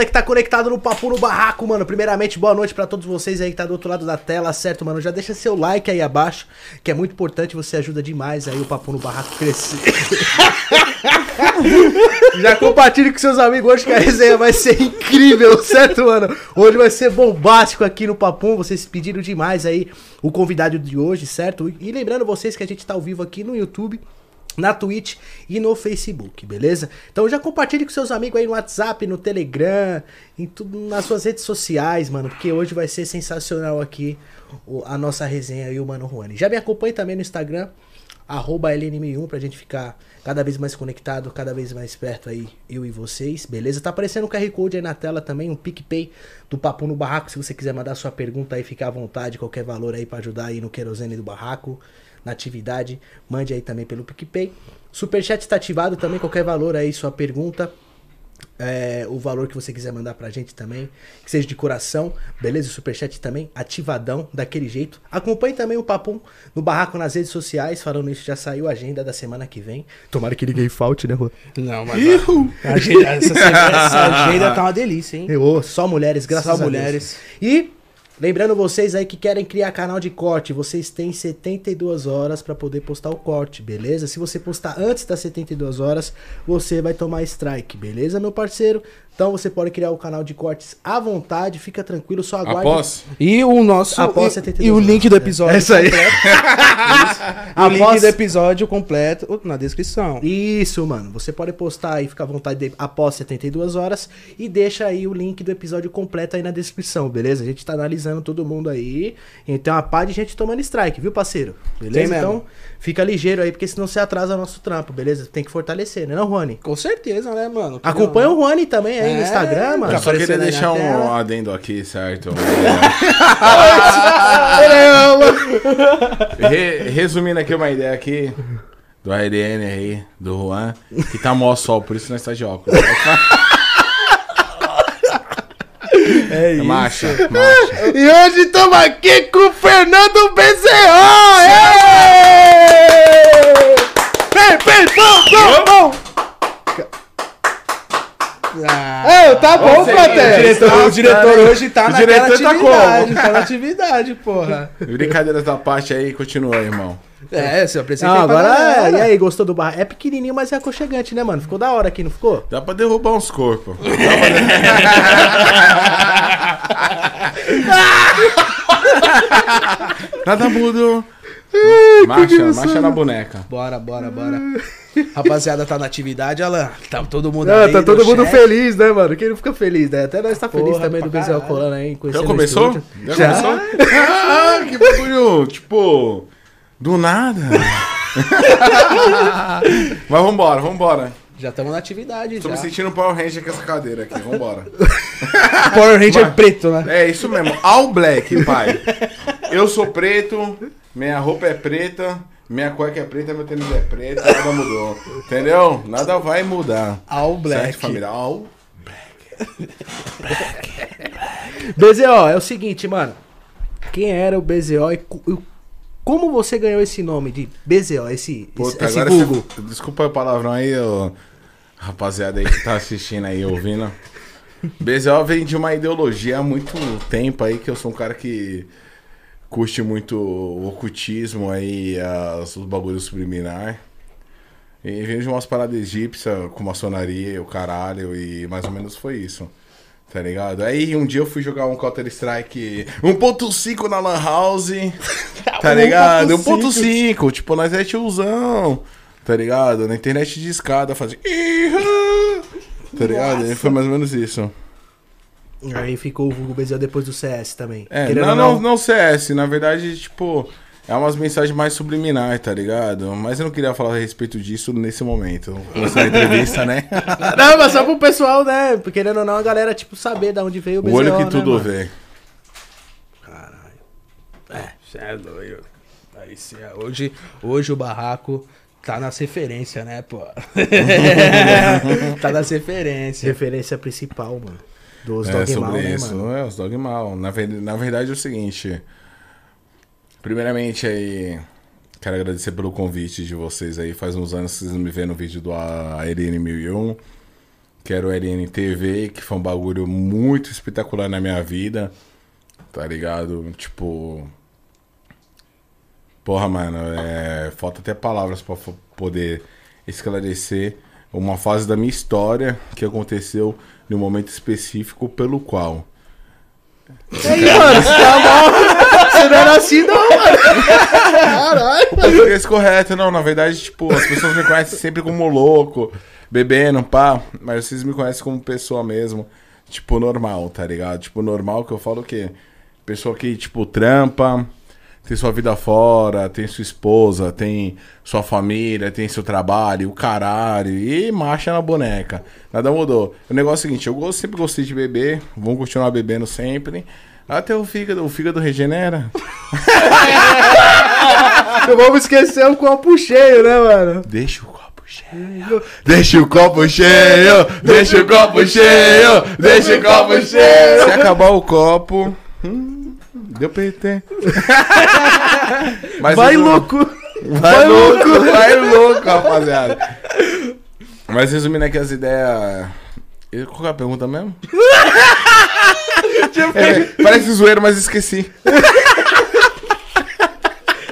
Para que tá conectado no Papo no Barraco, mano. Primeiramente, boa noite para todos vocês aí que tá do outro lado da tela, certo, mano? Já deixa seu like aí abaixo, que é muito importante, você ajuda demais aí o Papo no Barraco crescer. Já compartilhe com seus amigos hoje que a resenha vai ser incrível, certo, mano? Hoje vai ser bombástico aqui no Papum. Vocês pediram demais aí o convidado de hoje, certo? E lembrando vocês que a gente tá ao vivo aqui no YouTube na Twitch e no Facebook, beleza? Então já compartilhe com seus amigos aí no WhatsApp, no Telegram, em tudo nas suas redes sociais, mano, porque hoje vai ser sensacional aqui a nossa resenha e o Mano Juani. Já me acompanhe também no Instagram, arroba LNM1 pra gente ficar cada vez mais conectado, cada vez mais perto aí, eu e vocês, beleza? Tá aparecendo o QR Code aí na tela também, um PicPay do Papo no Barraco, se você quiser mandar sua pergunta aí, fica à vontade, qualquer valor aí pra ajudar aí no querosene do barraco, na atividade, mande aí também pelo PicPay. Superchat tá ativado também, qualquer valor aí, sua pergunta, é, o valor que você quiser mandar pra gente também, que seja de coração, beleza? O superchat também, ativadão, daquele jeito. Acompanhe também o Papum no Barraco nas redes sociais, falando isso, já saiu a agenda da semana que vem. Tomara que ninguém falte, né, Rô? Não, mas a agenda, essa, essa agenda tá uma delícia, hein? Eu, só mulheres, graças Só a Deus. mulheres. E lembrando vocês aí que querem criar canal de corte, vocês têm 72 horas pra poder postar o corte, beleza? Se você postar antes das 72 horas, você vai tomar strike, beleza, meu parceiro? Então você pode criar o canal de cortes à vontade, fica tranquilo, só aguarde. Após? E o nosso. Após e, 72 e o link do episódio. É isso aí. completo. o link Após- do episódio completo na descrição. Isso, mano. Você pode postar aí, fica à vontade de- após 72 horas e deixa aí o link do episódio completo aí na descrição, beleza? A gente tá analisando todo mundo aí. E tem uma pá de gente tomando strike, viu, parceiro? Beleza? mesmo. Então, fica ligeiro aí, porque senão você atrasa o nosso trampo, beleza? Tem que fortalecer, né, não, Juani? Com certeza, né, mano? Acompanha o Juani também aí no É, Instagram, mano. Eu só queria deixar um tela. adendo aqui, certo? Re- resumindo aqui uma ideia aqui do ARN aí, do Juan, que tá mó sol, por isso nós tá de óculos. É isso. Marcha, marcha. E hoje estamos aqui com o Fernando Bezerra! Vem, vem, vamos, vamos! Ah, É, tá bom, Você- o plateia. diretor, o diretor hoje tá O naquela diretor tá atividade. como? Tá na atividade, porra. Brincadeiras da parte aí, continua aí, irmão. É, se eu apresentei Não, pra agora é. E aí, gostou do bar? É pequenininho, mas é aconchegante, né, mano? Ficou da hora aqui, não ficou? Dá pra derrubar uns corpos. Nada mudou. Marcha, marcha na boneca. Bora, bora, bora. Rapaziada, tá na atividade, Alan. Tá todo mundo Ah, aí tá todo mundo chat. fele né, mano? Quem não fica feliz, né? Até nós tá feliz Porra, também pra do Bezel caralho. colando aí. Já começou? Já, Já. começou? Ah, que bagulho, tipo, do nada. Mas vambora, vambora. Já estamos na atividade, Tô já. me sentindo um Power Ranger com essa cadeira aqui, vambora. Power Ranger Mas- preto, né? É isso mesmo, all black, pai. Eu sou preto, minha roupa é preta, minha cueca é preta, meu tênis é preto, nada mudou. Entendeu? Nada vai mudar. All black. Certo, família? All BZO, é o seguinte, mano. Quem era o BZO e co- como você ganhou esse nome de BZO, esse, Puta, esse vulgo? você... Desculpa o palavrão aí, ô, rapaziada aí que tá assistindo aí, ouvindo. BZO vem de uma ideologia há muito tempo aí, que eu sou um cara que curte muito o ocultismo aí, as, os bagulhos subliminar. E vem de umas paradas egípcias, com maçonaria o caralho, e mais ou menos foi isso. Tá ligado? Aí um dia eu fui jogar um Counter Strike 1.5 na Lan House. Tá ligado? 1.5. Tipo, nós é tiozão. Tá ligado? Na internet de escada fazia. Tá ligado? E foi mais ou menos isso. Aí ficou o vulgo BZO depois do CS também. É, Querendo não, ou não, não CS. Na verdade, tipo, é umas mensagens mais subliminares, tá ligado? Mas eu não queria falar a respeito disso nesse momento. Começar a entrevista, né? Não, mas só pro pessoal, né? Porque querendo ou não, a galera, tipo, saber de onde veio o o BZO, olho que né, tudo mano? vê. Cê é doido. Aí sim, é. hoje, hoje o barraco tá nas referências, né, pô? tá nas referências. Referência principal, mano. Dos É, Dogmal, sobre né, isso. mano? É, os dogmal. Na, na verdade é o seguinte. Primeiramente aí, quero agradecer pelo convite de vocês aí. Faz uns anos que vocês me vêem no vídeo do ARN 1001. que era o LNTV, que foi um bagulho muito espetacular na minha vida, tá ligado? Tipo. Porra, mano, é... falta até palavras pra fo- poder esclarecer uma fase da minha história que aconteceu num momento específico pelo qual. E aí, mano, você tá mal. Você não era assim, não, mano. Caralho. O português correto, não, na verdade, tipo, as pessoas me conhecem sempre como louco, bebendo, pá, mas vocês me conhecem como pessoa mesmo, tipo, normal, tá ligado? Tipo, normal que eu falo o quê? Pessoa que, tipo, trampa, tem sua vida fora, tem sua esposa, tem sua família, tem seu trabalho, o caralho, e marcha na boneca. Nada mudou. O negócio é o seguinte, eu sempre gostei de beber, vou continuar bebendo sempre. Até o fígado, o fígado regenera. Não vamos esquecer o copo cheio, né, mano? Deixa o copo cheio. Deixa o copo cheio. Deixa o copo cheio. Deixa o copo cheio. Se acabar o copo. hum, deu PT. Mas Vai resu- louco. Vai louco. Vai louco, rapaziada. Mas resumindo aqui as ideias. Eu- Qual é a pergunta mesmo? É, parece zoeiro, mas esqueci.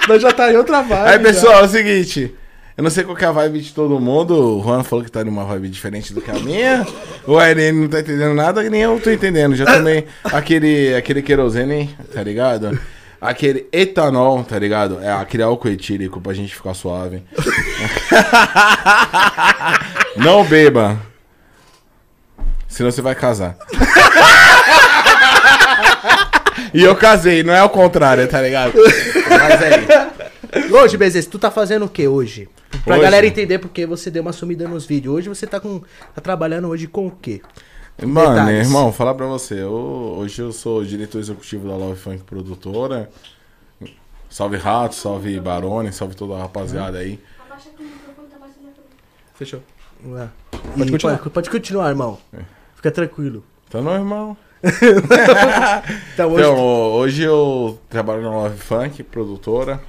Nós já tá em outra vibe. Aí, já. pessoal, é o seguinte. Eu não sei qual é a vibe de todo mundo. O Juan falou que tá numa vibe diferente do que a minha. O Irene não tá entendendo nada, nem eu tô entendendo. Já tomei aquele, aquele querosene, tá ligado? Aquele etanol, tá ligado? É aquele álcool etílico pra gente ficar suave. Não beba. Senão você vai casar. E eu casei, não é o contrário, tá ligado? Mas aí. Hoje, Bezes, tu tá fazendo o que hoje? Pra Hoje? galera entender porque você deu uma sumida nos vídeos. Hoje você tá com. tá trabalhando hoje com o quê? Mano, Detalhes. irmão, falar pra você. eu- hoje eu sou diretor executivo da Love Funk Produtora. Salve Rato, salve Barone, salve toda a rapaziada aí. Abaixa aqui o microfone, tá. Fechou. Ué. Pode continuar. Pode, pode continuar, irmão. Fica tranquilo. Tá não, irmão? Então, hoje. Então, hoje eu trabalho na Love Funk Produtora.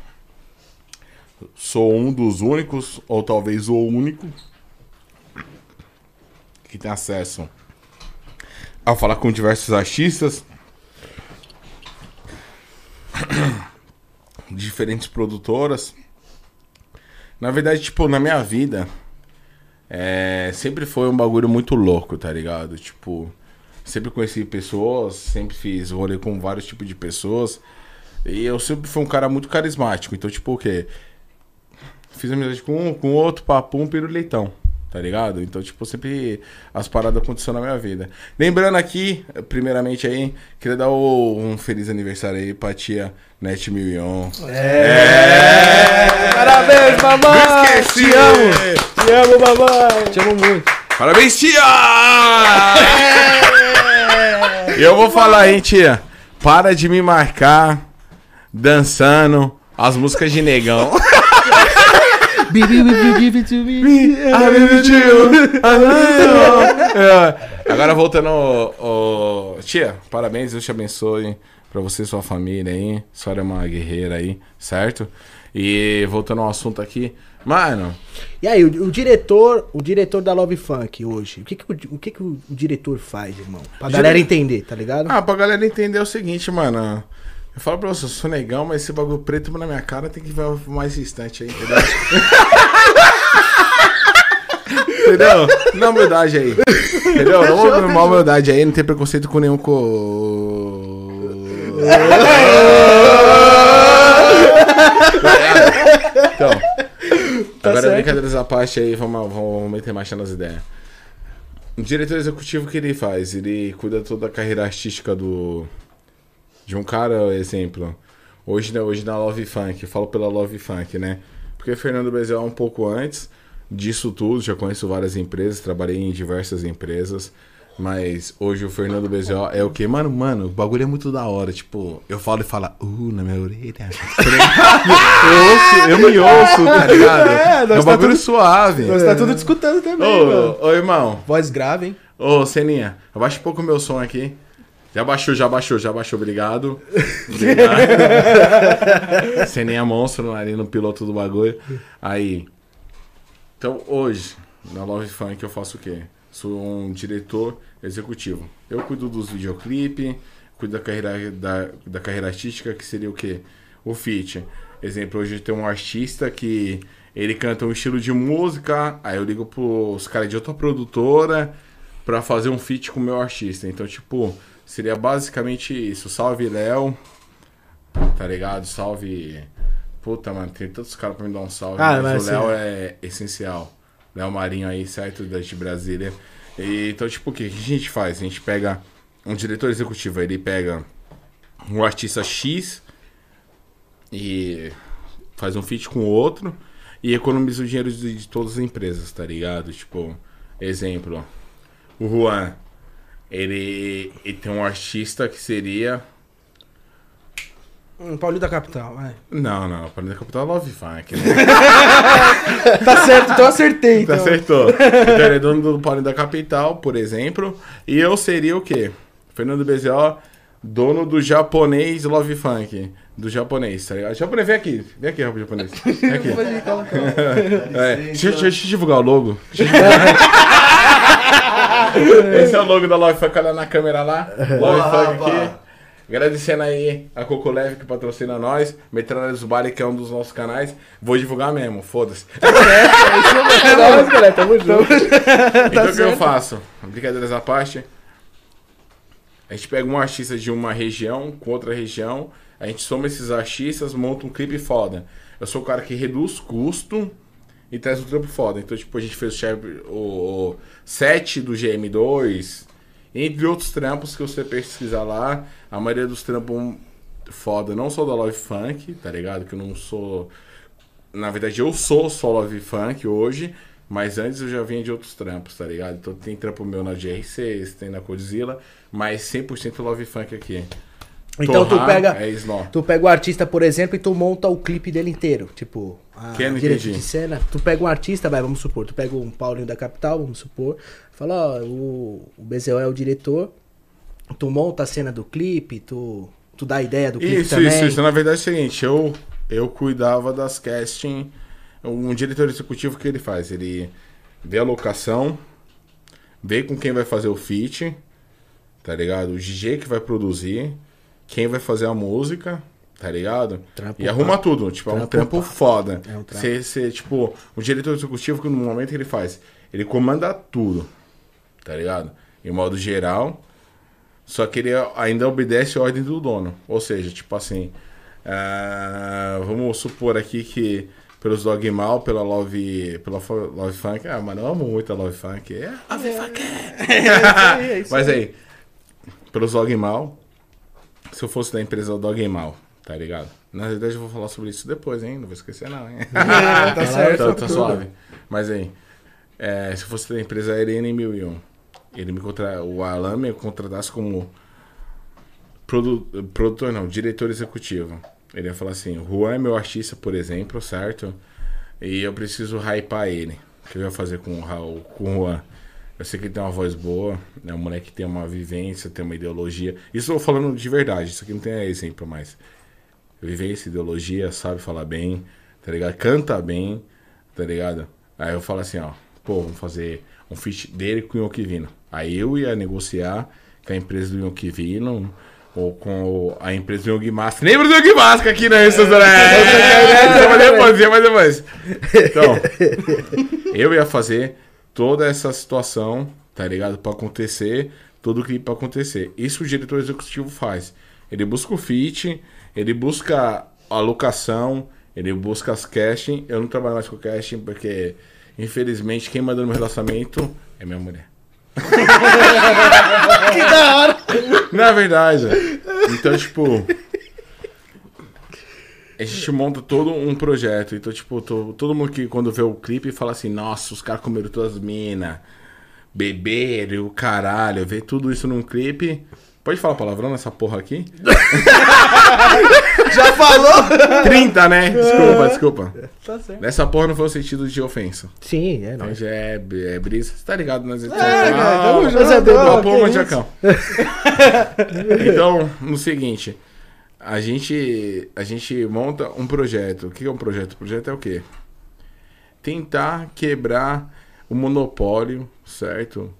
Sou um dos únicos, ou talvez o único, que tem acesso a falar com diversos artistas, diferentes produtoras. Na verdade, tipo, na minha vida, é, sempre foi um bagulho muito louco, tá ligado? Tipo, sempre conheci pessoas, sempre fiz rolê com vários tipos de pessoas. E eu sempre fui um cara muito carismático. Então, tipo, o quê? Fiz amizade com um, com outro, papum, piruleitão. Tá ligado? Então, tipo, sempre as paradas aconteceram na minha vida. Lembrando aqui, primeiramente aí, queria dar o- um feliz aniversário aí pra tia Net Million. Parabéns, mamãe! Esqueci! Te amo! Te amo, mamãe! Te amo muito. Parabéns, tia! E eu vou falar, hein, tia. Para de me marcar dançando as músicas de negão. Baby, baby, give it to me. É, Agora voltando, ô, ô, tia, parabéns, Deus te abençoe pra você e sua família aí. A senhora é uma guerreira aí, certo? E voltando ao assunto aqui, mano, E aí, o, o diretor, o diretor da Love Funk hoje, o que que o, o que que o, diretor faz, irmão? Pra Dire- galera entender, tá ligado? ah, pra galera entender o seguinte, mano. Eu falo pra você, eu sou negão, mas esse bagulho preto na minha cara tem que ver mais distante aí, entendeu? entendeu? Na humildade aí. Entendeu? Na uma humildade aí, não tem preconceito com nenhum co... Então, agora certo. brincadeiras à parte aí, vamos, vamos meter marcha nas ideias. O diretor executivo o que ele faz? Ele cuida toda a carreira artística do de um cara, exemplo. Hoje, né, hoje na Love Funk, eu falo pela Love Funk, né? Porque Fernando Bezerra um pouco antes disso tudo, já conheço várias empresas, trabalhei em diversas empresas. Mas hoje o Fernando Bezerra é o quê? Mano, mano, o bagulho é muito da hora. Tipo, eu falo e falo, uh, na minha orelha. Eu, ouço, eu me ouço, tá ligado? É, É um tá bagulho tudo- suave. Nós tá tudo escutando também, mano. Ô, ô, irmão, Voz grave, hein? Ô, Seninha, abaixa um pouco o meu som aqui. Já baixou, já baixou, já baixou, obrigado. Obrigado. Seninha monstro ali no piloto do bagulho. Aí. Então, hoje, na Love Funk eu faço o quê? Sou um diretor executivo. Eu cuido dos videoclipes, cuido da carreira, da, da carreira artística, que seria o quê? O feat. Exemplo, hoje tem um artista que ele canta um estilo de música, aí eu ligo pros caras de outra produtora pra fazer um feat com o meu artista. Então, tipo, seria basicamente isso. Salve, Léo. Tá ligado? Salve. Puta, mano, tem tantos caras pra me dar um salve. Ah, mas o Léo é essencial. Léo Marinho aí, certo? Da de Brasília. E, então, tipo, o que, que a gente faz? A gente pega um diretor executivo, ele pega um artista X e faz um feat com o outro e economiza o dinheiro de, de todas as empresas, tá ligado? Tipo, exemplo, o Juan, ele, ele tem um artista que seria. Hum, Paulinho da Capital, vai. Não, não, para da capital é Love Funk, né? Tá certo, então eu acertei. Tá Então. acertou. Então ele é dono do Paulinho da Capital, por exemplo. E eu seria o quê? Fernando BZO, dono do japonês Love Funk. Do japonês, tá ligado? Japonês, vem aqui. Vem aqui, rapaz, japonês. Vem aqui. É, deixa, deixa, deixa eu divulgar o logo. Deixa eu divulgar. Esse é o logo da Love Funk, olha na câmera lá. Love Funk aqui. Agradecendo aí a Coco Leve que patrocina nós, Metralha dos Bares, que é um dos nossos canais. Vou divulgar mesmo, foda-se. É nóis, galera, tamo junto. Então o que eu faço? Brincadeiras à parte. A gente pega um artista de uma região com outra região, a gente soma esses artistas, monta um clipe foda. Eu sou o cara que reduz custo e traz um trampo foda. Então, tipo, a gente fez o, chef- o, o set do GM2, entre outros trampos que você pesquisar lá. A maioria dos trampos foda, não só da Love Funk, tá ligado? Que eu não sou. Na verdade, eu sou só Love Funk hoje, mas antes eu já vinha de outros trampos, tá ligado? Então tem trampo meu na GR6, tem na Godzilla, mas 100% Love Funk aqui. Então tu Torrar pega- É. Tu pega o artista, por exemplo, e tu monta o clipe dele inteiro. Tipo, a não direito de cena. Tu pega um artista, vai, vamos supor. Tu pega um Paulinho da Capital, vamos supor. Fala, ó, o, o é o diretor. Tu monta a cena do clipe, tu, tu dá a ideia do clipe Isso, também. isso, isso. Na verdade é o seguinte, eu, eu cuidava das casting. Um diretor executivo, o que ele faz? Ele vê a locação, vê com quem vai fazer o feat, tá ligado? O DJ que vai produzir, quem vai fazer a música, tá ligado? Trampo e arruma pá. tudo, tipo, é um Trampo trampo pá. foda. É um trampo. Cê, cê, tipo, o diretor executivo, que no momento que ele faz, ele comanda tudo, tá ligado? Em modo geral, só que ele ainda obedece a ordem do dono. Ou seja, tipo assim, ah, vamos supor aqui que pelos Dog Mal, pela Love, pela Love Funk, ah, mano, eu amo muito a Love Funk. É, Love Funk. é isso Mas aí, pelos Dog Mal, se eu fosse da empresa Dog Mal, tá ligado? Na verdade eu vou falar sobre isso depois, hein? Não vou esquecer não, hein? tá certo. Tá, tá suave. Mas aí, é, se fosse da empresa Arena 1001, ele me contra... o Alan me contratasse como produ... produtor, não, diretor executivo. Ele ia falar assim: o Juan é meu artista, por exemplo, certo? E eu preciso hypar ele. O que eu ia fazer com o, Raul, com o Juan? Eu sei que ele tem uma voz boa, é um moleque que tem uma vivência, tem uma ideologia. Isso eu tô falando de verdade, isso aqui não tem exemplo mais. Vivência, ideologia, sabe falar bem, tá ligado? Canta bem, tá ligado? Aí eu falo assim, ó, pô, vamos fazer um feat dele com o Yokivino. Aí eu ia negociar com a empresa do Yokivino ou com a empresa do Yogi Mask. Lembra do Yogi Mask aqui na restaurante? Mas depois, mas depois. Então, eu ia fazer toda essa situação, tá ligado? Pra acontecer, todo o clipe pra acontecer. Isso o diretor executivo faz. Ele busca o feat, ele busca a locação, ele busca as casting. Eu não trabalho mais com casting porque, infelizmente, quem manda no meu relacionamento é minha mulher. Que da hora! Na verdade. Então, tipo. A gente monta todo um projeto. Então, tipo, to- todo mundo que quando vê o clipe fala assim, nossa, os caras comeram todas as minas, beberam, e o caralho, vê tudo isso num clipe. Pode falar palavrão nessa porra aqui? Já falou? 30, né? Desculpa, desculpa. Tá certo. Nessa porra não foi o sentido de ofensa. Sim, é Então nóis. já é, é brisa. Você tá ligado nas É, cara, tamo junto, Mas é manjacão. então, no seguinte, a gente, a gente monta um projeto. O que é um projeto? O projeto é o quê? Tentar quebrar o monopólio, certo?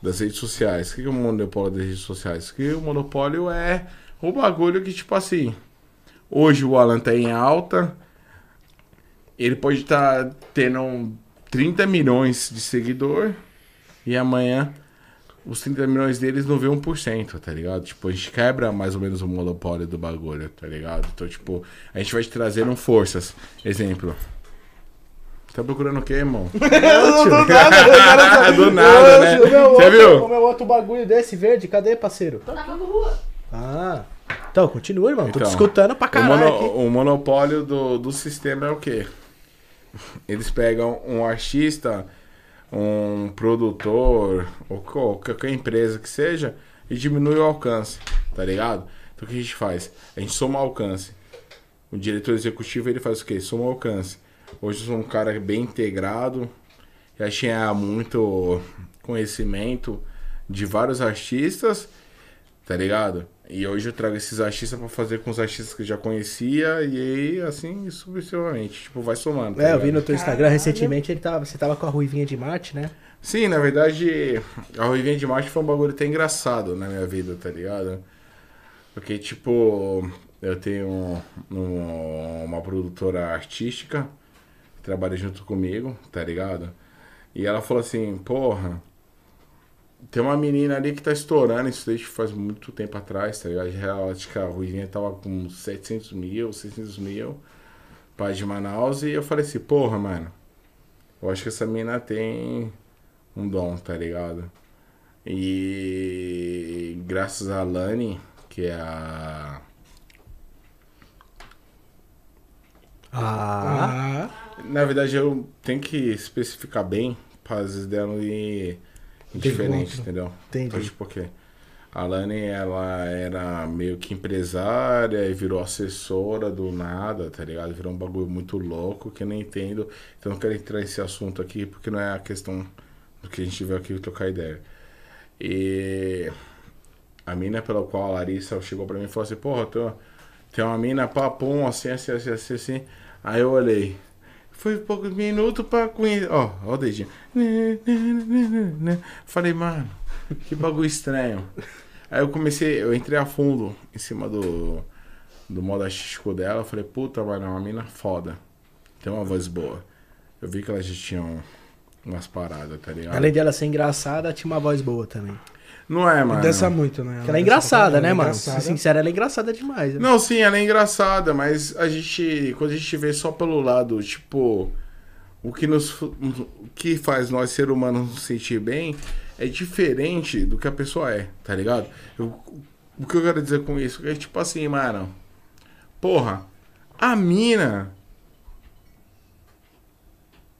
Das redes sociais. O que é o monopólio das redes sociais? Que o monopólio é o bagulho que, tipo assim, hoje o Alan tá em alta, ele pode estar tendo 30 milhões de seguidor e amanhã os 30 milhões deles não vê 1%, tá ligado? Tipo, a gente quebra mais ou menos o monopólio do bagulho, tá ligado? Então, tipo, a gente vai te trazendo forças. Exemplo. Tá procurando o quê, irmão? do nada, o cara tá- Do nada, né? Você outro- viu? ô, meu outro bagulho desse verde, cadê, parceiro? Tava no rua. Ah. Então, continua, irmão. Tô te Então, escutando pra O, caralho mono- aqui. o monopólio do, do sistema é o quê? Eles pegam um artista, um produtor, ou qual- qualquer empresa que seja, e diminui o alcance, tá ligado? Então o que a gente faz? A gente soma alcance. O diretor executivo ele faz o quê? Soma alcance. Hoje eu sou um cara bem integrado, já tinha muito conhecimento de vários artistas, tá ligado? E hoje eu trago esses artistas pra fazer com os artistas que eu já conhecia e aí, assim, sucessivamente. Tipo, vai somando. tá É, eu vi no teu Instagram recentemente, ele tava, você tava com a Ruivinha de Marte, né? Sim, na verdade, a Ruivinha de Marte foi um bagulho até engraçado na minha vida, tá ligado? Porque, tipo, eu tenho um- uma produtora artística que trabalha junto comigo, tá ligado? E ela falou assim, porra, tem uma menina ali que tá estourando isso desde faz muito tempo atrás, tá ligado? Já, acho que a Ruivinha tava com 700 mil, 600 mil, pai de Manaus, e eu falei assim, porra, mano, eu acho que essa mina tem um dom, tá ligado? E graças a Lani, que é a. Ah. Na verdade, eu tenho que especificar bem para às vezes dela ir diferente, entendeu? Entendi. Então, tipo, porque a Lani, ela era meio que empresária e virou assessora do nada, tá ligado? Virou um bagulho muito louco que eu não entendo. Então, não quero entrar nesse assunto aqui porque não é a questão do que a gente veio aqui trocar ideia. E a mina pela qual a Larissa chegou pra mim e falou assim: Porra, tem, tem uma mina papum assim, assim, assim, assim, assim. Aí eu olhei. Foi poucos minutos pra conhecer. Ó, ó o dedinho. Falei, mano, que bagulho estranho. Aí eu comecei, eu entrei a fundo em cima do, do modo artístico dela. Falei, puta, mano, é uma mina foda. Tem uma voz boa. Eu vi que ela já tinha um- umas paradas, tá ligado? Além de ela ser engraçada, tinha uma voz boa também. Não é, mano. dança muito, né? Porque ela é engraçada, Ela né, é mano? engraçada. Ser sincero, ela é engraçada demais. né? Não, sim, ela é engraçada, mas a gente, quando a gente vê só pelo lado, tipo, o que nos, o que faz nós ser humanos nos sentir bem é diferente do que a pessoa é, tá ligado? Eu- o que eu quero dizer com isso é tipo assim, mano, porra, a mina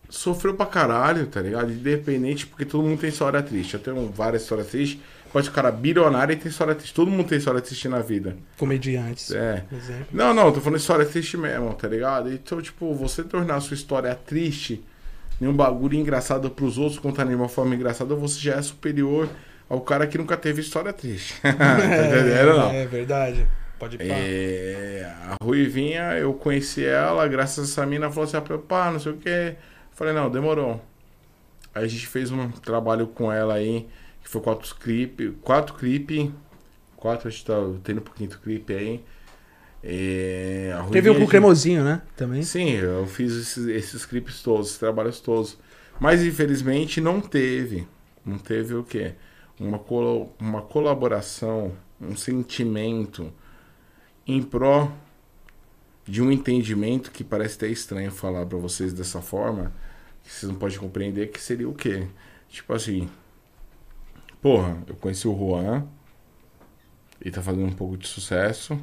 sofreu pra caralho, tá ligado? Independente, porque todo mundo tem história triste. Eu tenho várias histórias tristes. Pode um cara bilionário e tem história triste. Todo mundo tem história triste na vida. Comediantes, É. exemplo. Não, não, tô falando história triste mesmo, tá ligado? Então, tipo, você tornar a sua história triste em um bagulho engraçado pros outros, contar de uma forma engraçada, você já é superior ao cara que nunca teve história triste. tá entendendo, não? É verdade. Pode pá. É, a Ruivinha, eu conheci ela, graças a essa mina, falou assim, ah, pá, não sei o que. Falei, não, demorou. Aí a gente fez um trabalho com ela aí, foi quatro clipes, quatro clipes, quatro, a gente tá tendo pro quinto clipe aí. É, Teve um Ruivinha, com gente- cremosinho, né? Também. Sim, eu fiz esses, esses clipes todos, esses trabalhos todos. Mas infelizmente não teve. Não teve o quê? Uma, colo- uma colaboração, um sentimento em pró de um entendimento que parece até estranho falar pra vocês dessa forma, que vocês não podem compreender, que seria o quê? Tipo assim, porra, eu conheci o Juan, ele tá fazendo um pouco de sucesso,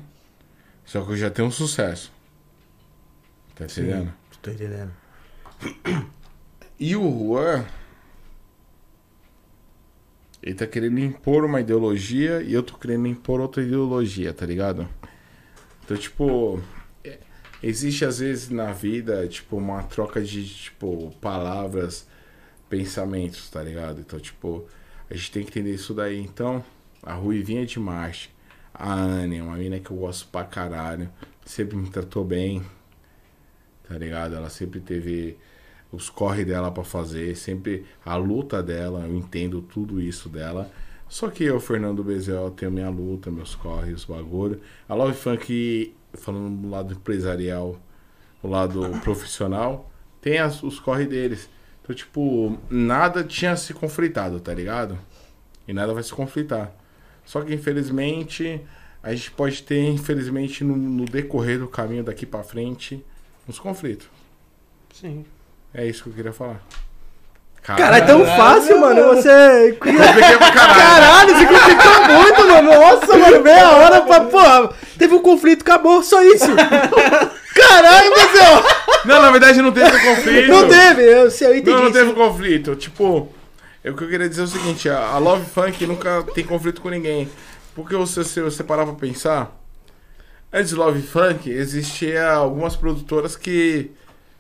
só que eu já tenho um sucesso. Tá entendendo? Tô entendendo. E o Juan. Ele tá querendo impor uma ideologia e eu tô querendo impor outra ideologia, tá ligado? Então, tipo. é- Existe às vezes na vida, tipo, uma troca de, tipo, palavras, pensamentos, tá ligado? Então, tipo, a gente tem que entender isso daí. Então, a Ruivinha de Marte, a Anne, uma mina que eu gosto pra caralho, sempre me tratou bem, tá ligado? Ela sempre teve os corre dela pra fazer, sempre a luta dela, eu entendo tudo isso dela. Só que eu, Fernando Bezel, tenho minha luta, meus corres, bagulho. A Love Funk, falando do lado empresarial, o lado profissional, tem as- os corre deles. Então, tipo, nada tinha se conflitado, tá ligado? E nada vai se conflitar. Só que, infelizmente, a gente pode ter, infelizmente, no, no decorrer do caminho daqui pra frente, uns conflitos. Sim. É isso que eu queria falar. Cara, é tão fácil, mano. Você. Caralho. Caralho, você complicou muito, mano. Nossa, mano, meia hora pra. Porra, teve um conflito, acabou, só isso. Caralho, Brasil! Não, na verdade não teve conflito. Não teve, eu, eu entendi. Não, não teve conflito. Tipo, o que eu queria dizer é o seguinte: a Love Funk nunca tem conflito com ninguém. Porque você, se você parar pra pensar, antes de Love Funk, existia algumas produtoras que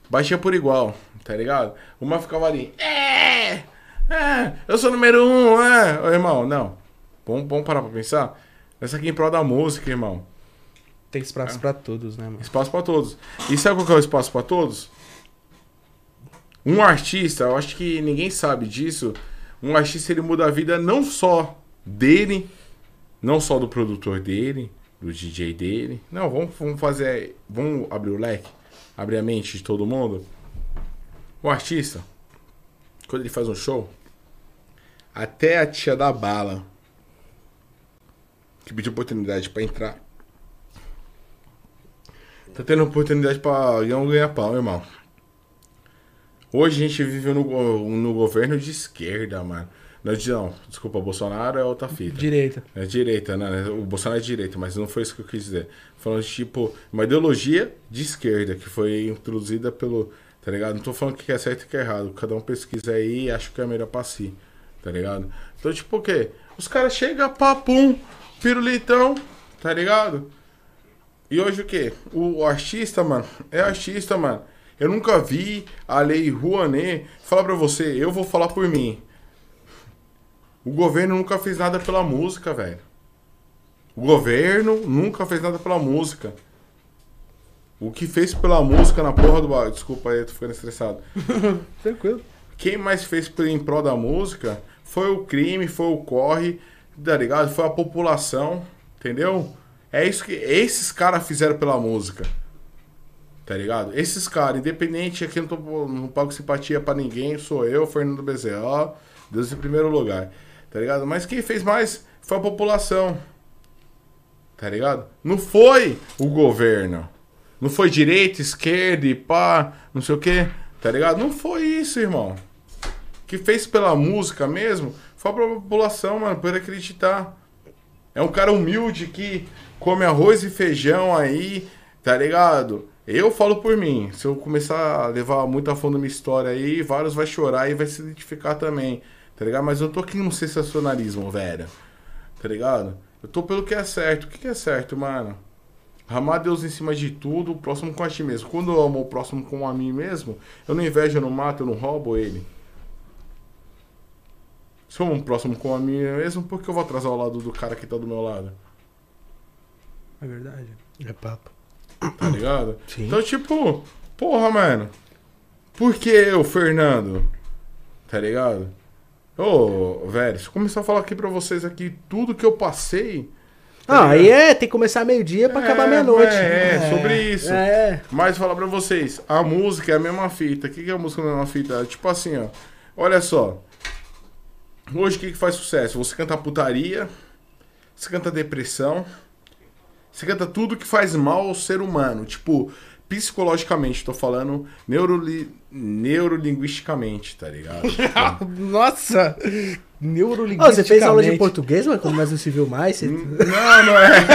batiam por igual, tá ligado? Uma ficava ali, é, é, eu sou número um, é. Ô, irmão, não. Vamos, vamos parar pra pensar? Essa aqui é em prol da música, irmão. Tem espaço pra todos, né, mano? Espaço pra todos. E sabe qual que é o espaço pra todos? Um artista, eu acho que ninguém sabe disso. Um artista ele muda a vida não só dele, não só do produtor dele, do DJ dele. Não, vamos, vamos fazer. Vamos abrir o leque, abrir a mente de todo mundo. O artista, quando ele faz um show, até a tia da bala que pediu oportunidade pra entrar Tá tendo oportunidade pra ganhar um ganha-pau, irmão. Hoje a gente vive no, no governo de esquerda, mano. Não, de- não, desculpa, Bolsonaro é outra fita. Direita. É direita, né? O Bolsonaro é direita, mas não foi isso que eu quis dizer. Falando de, tipo, uma ideologia de esquerda que foi introduzida pelo. Tá ligado? Não tô falando que é certo e que é errado. Cada um pesquisa aí e acha que é melhor pra si. Tá ligado? Então, tipo, o quê? Os caras chegam, papum, pirulitão, tá ligado? E hoje o quê? O artista, mano, é artista, mano. Eu nunca vi a lei Rouanet falar pra você, eu vou falar por mim. O governo nunca fez nada pela música, velho. O governo nunca fez nada pela música. O que fez pela música na porra do bagulho. Desculpa aí, eu tô ficando estressado. Tranquilo. Quem mais fez em prol da música foi o crime, foi o corre, tá ligado? Foi a população, entendeu? É isso que esses caras fizeram pela música. Tá ligado? Esses caras, independente, aqui não, tô, não pago simpatia pra ninguém, sou eu, Fernando Bezerra, Deus em primeiro lugar. Tá ligado? Mas quem fez mais foi a população. Tá ligado? Não foi o governo. Não foi direita, esquerda e pá, não sei o que. Tá ligado? Não foi isso, irmão. Que fez pela música mesmo foi a população, mano, por acreditar. É um cara humilde que come arroz e feijão aí, tá ligado? Eu falo por mim. Se eu começar a levar muito a fundo minha história aí, vários vai chorar e vai se identificar também, tá ligado? Mas eu tô aqui no sensacionalismo, velho. Tá ligado? Eu tô pelo que é certo. O que que é certo, mano? Amar Deus em cima de tudo, o próximo com a ti mesmo. Quando eu amo o próximo com a mim mesmo, eu não invejo, eu não mato, eu não roubo ele. Se eu amo o próximo com a mim mesmo, por que eu vou atrasar o lado do cara que tá do meu lado? É verdade. É papo. Tá ligado? Sim. Então, tipo, porra, mano. Por que eu, Fernando? Tá ligado? Ô, velho, se eu começar a falar aqui pra vocês aqui tudo que eu passei. tá Ah, aí é, tem que começar meio-dia pra É, acabar meia-noite. é, é, sobre isso. É. Mas falar pra vocês, a música é a mesma fita. O que que é a música a mesma fita? Tipo assim, ó. Olha só. Hoje o que, que faz sucesso? Você canta putaria, você canta depressão, você canta tudo que faz mal ao ser humano. Tipo, psicologicamente, tô falando neuroli... neurolinguisticamente, tá ligado? Nossa! Ó, Neurolinguisticamente. você fez aula de português, mas como nós não se viu mais? Você... Não, não é.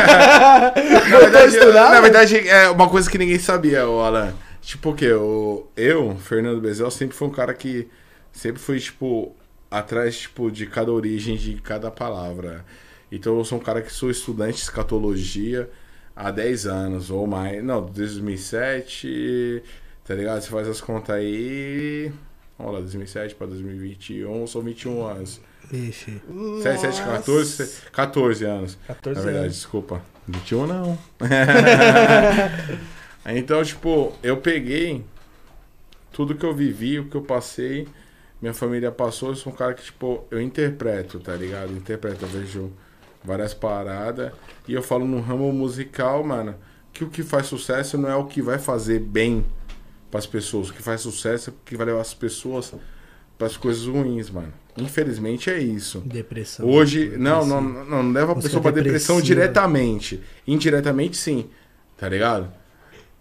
na, verdade, na verdade, é uma coisa que ninguém sabia, o Alan. Tipo o quê? O, eu, Fernando Bezel, sempre fui um cara que sempre fui, tipo, atrás, tipo, de cada origem de cada palavra. Então eu sou um cara que sou estudante de escatologia há 10 anos ou mais. Não, desde 2007, tá ligado? Você faz as contas aí. Olha lá, 2007 para 2021, são 21 anos. Ixi. 7, 7, 14, 14 anos. 14 Na verdade, anos. desculpa. 21 não. então, tipo, eu peguei tudo que eu vivi, o que eu passei, minha família passou, eu sou um cara que, tipo, eu interpreto, tá ligado? Eu interpreto, eu vejo várias paradas. E eu falo no ramo musical, mano, que o que faz sucesso não é o que vai fazer bem pras pessoas. O que faz sucesso é o que vai levar as pessoas pras coisas ruins, mano. Infelizmente é isso. Depressão. Hoje, não, Depressão. não, não, não leva a pessoa pra depressão diretamente. Indiretamente, sim. Tá ligado?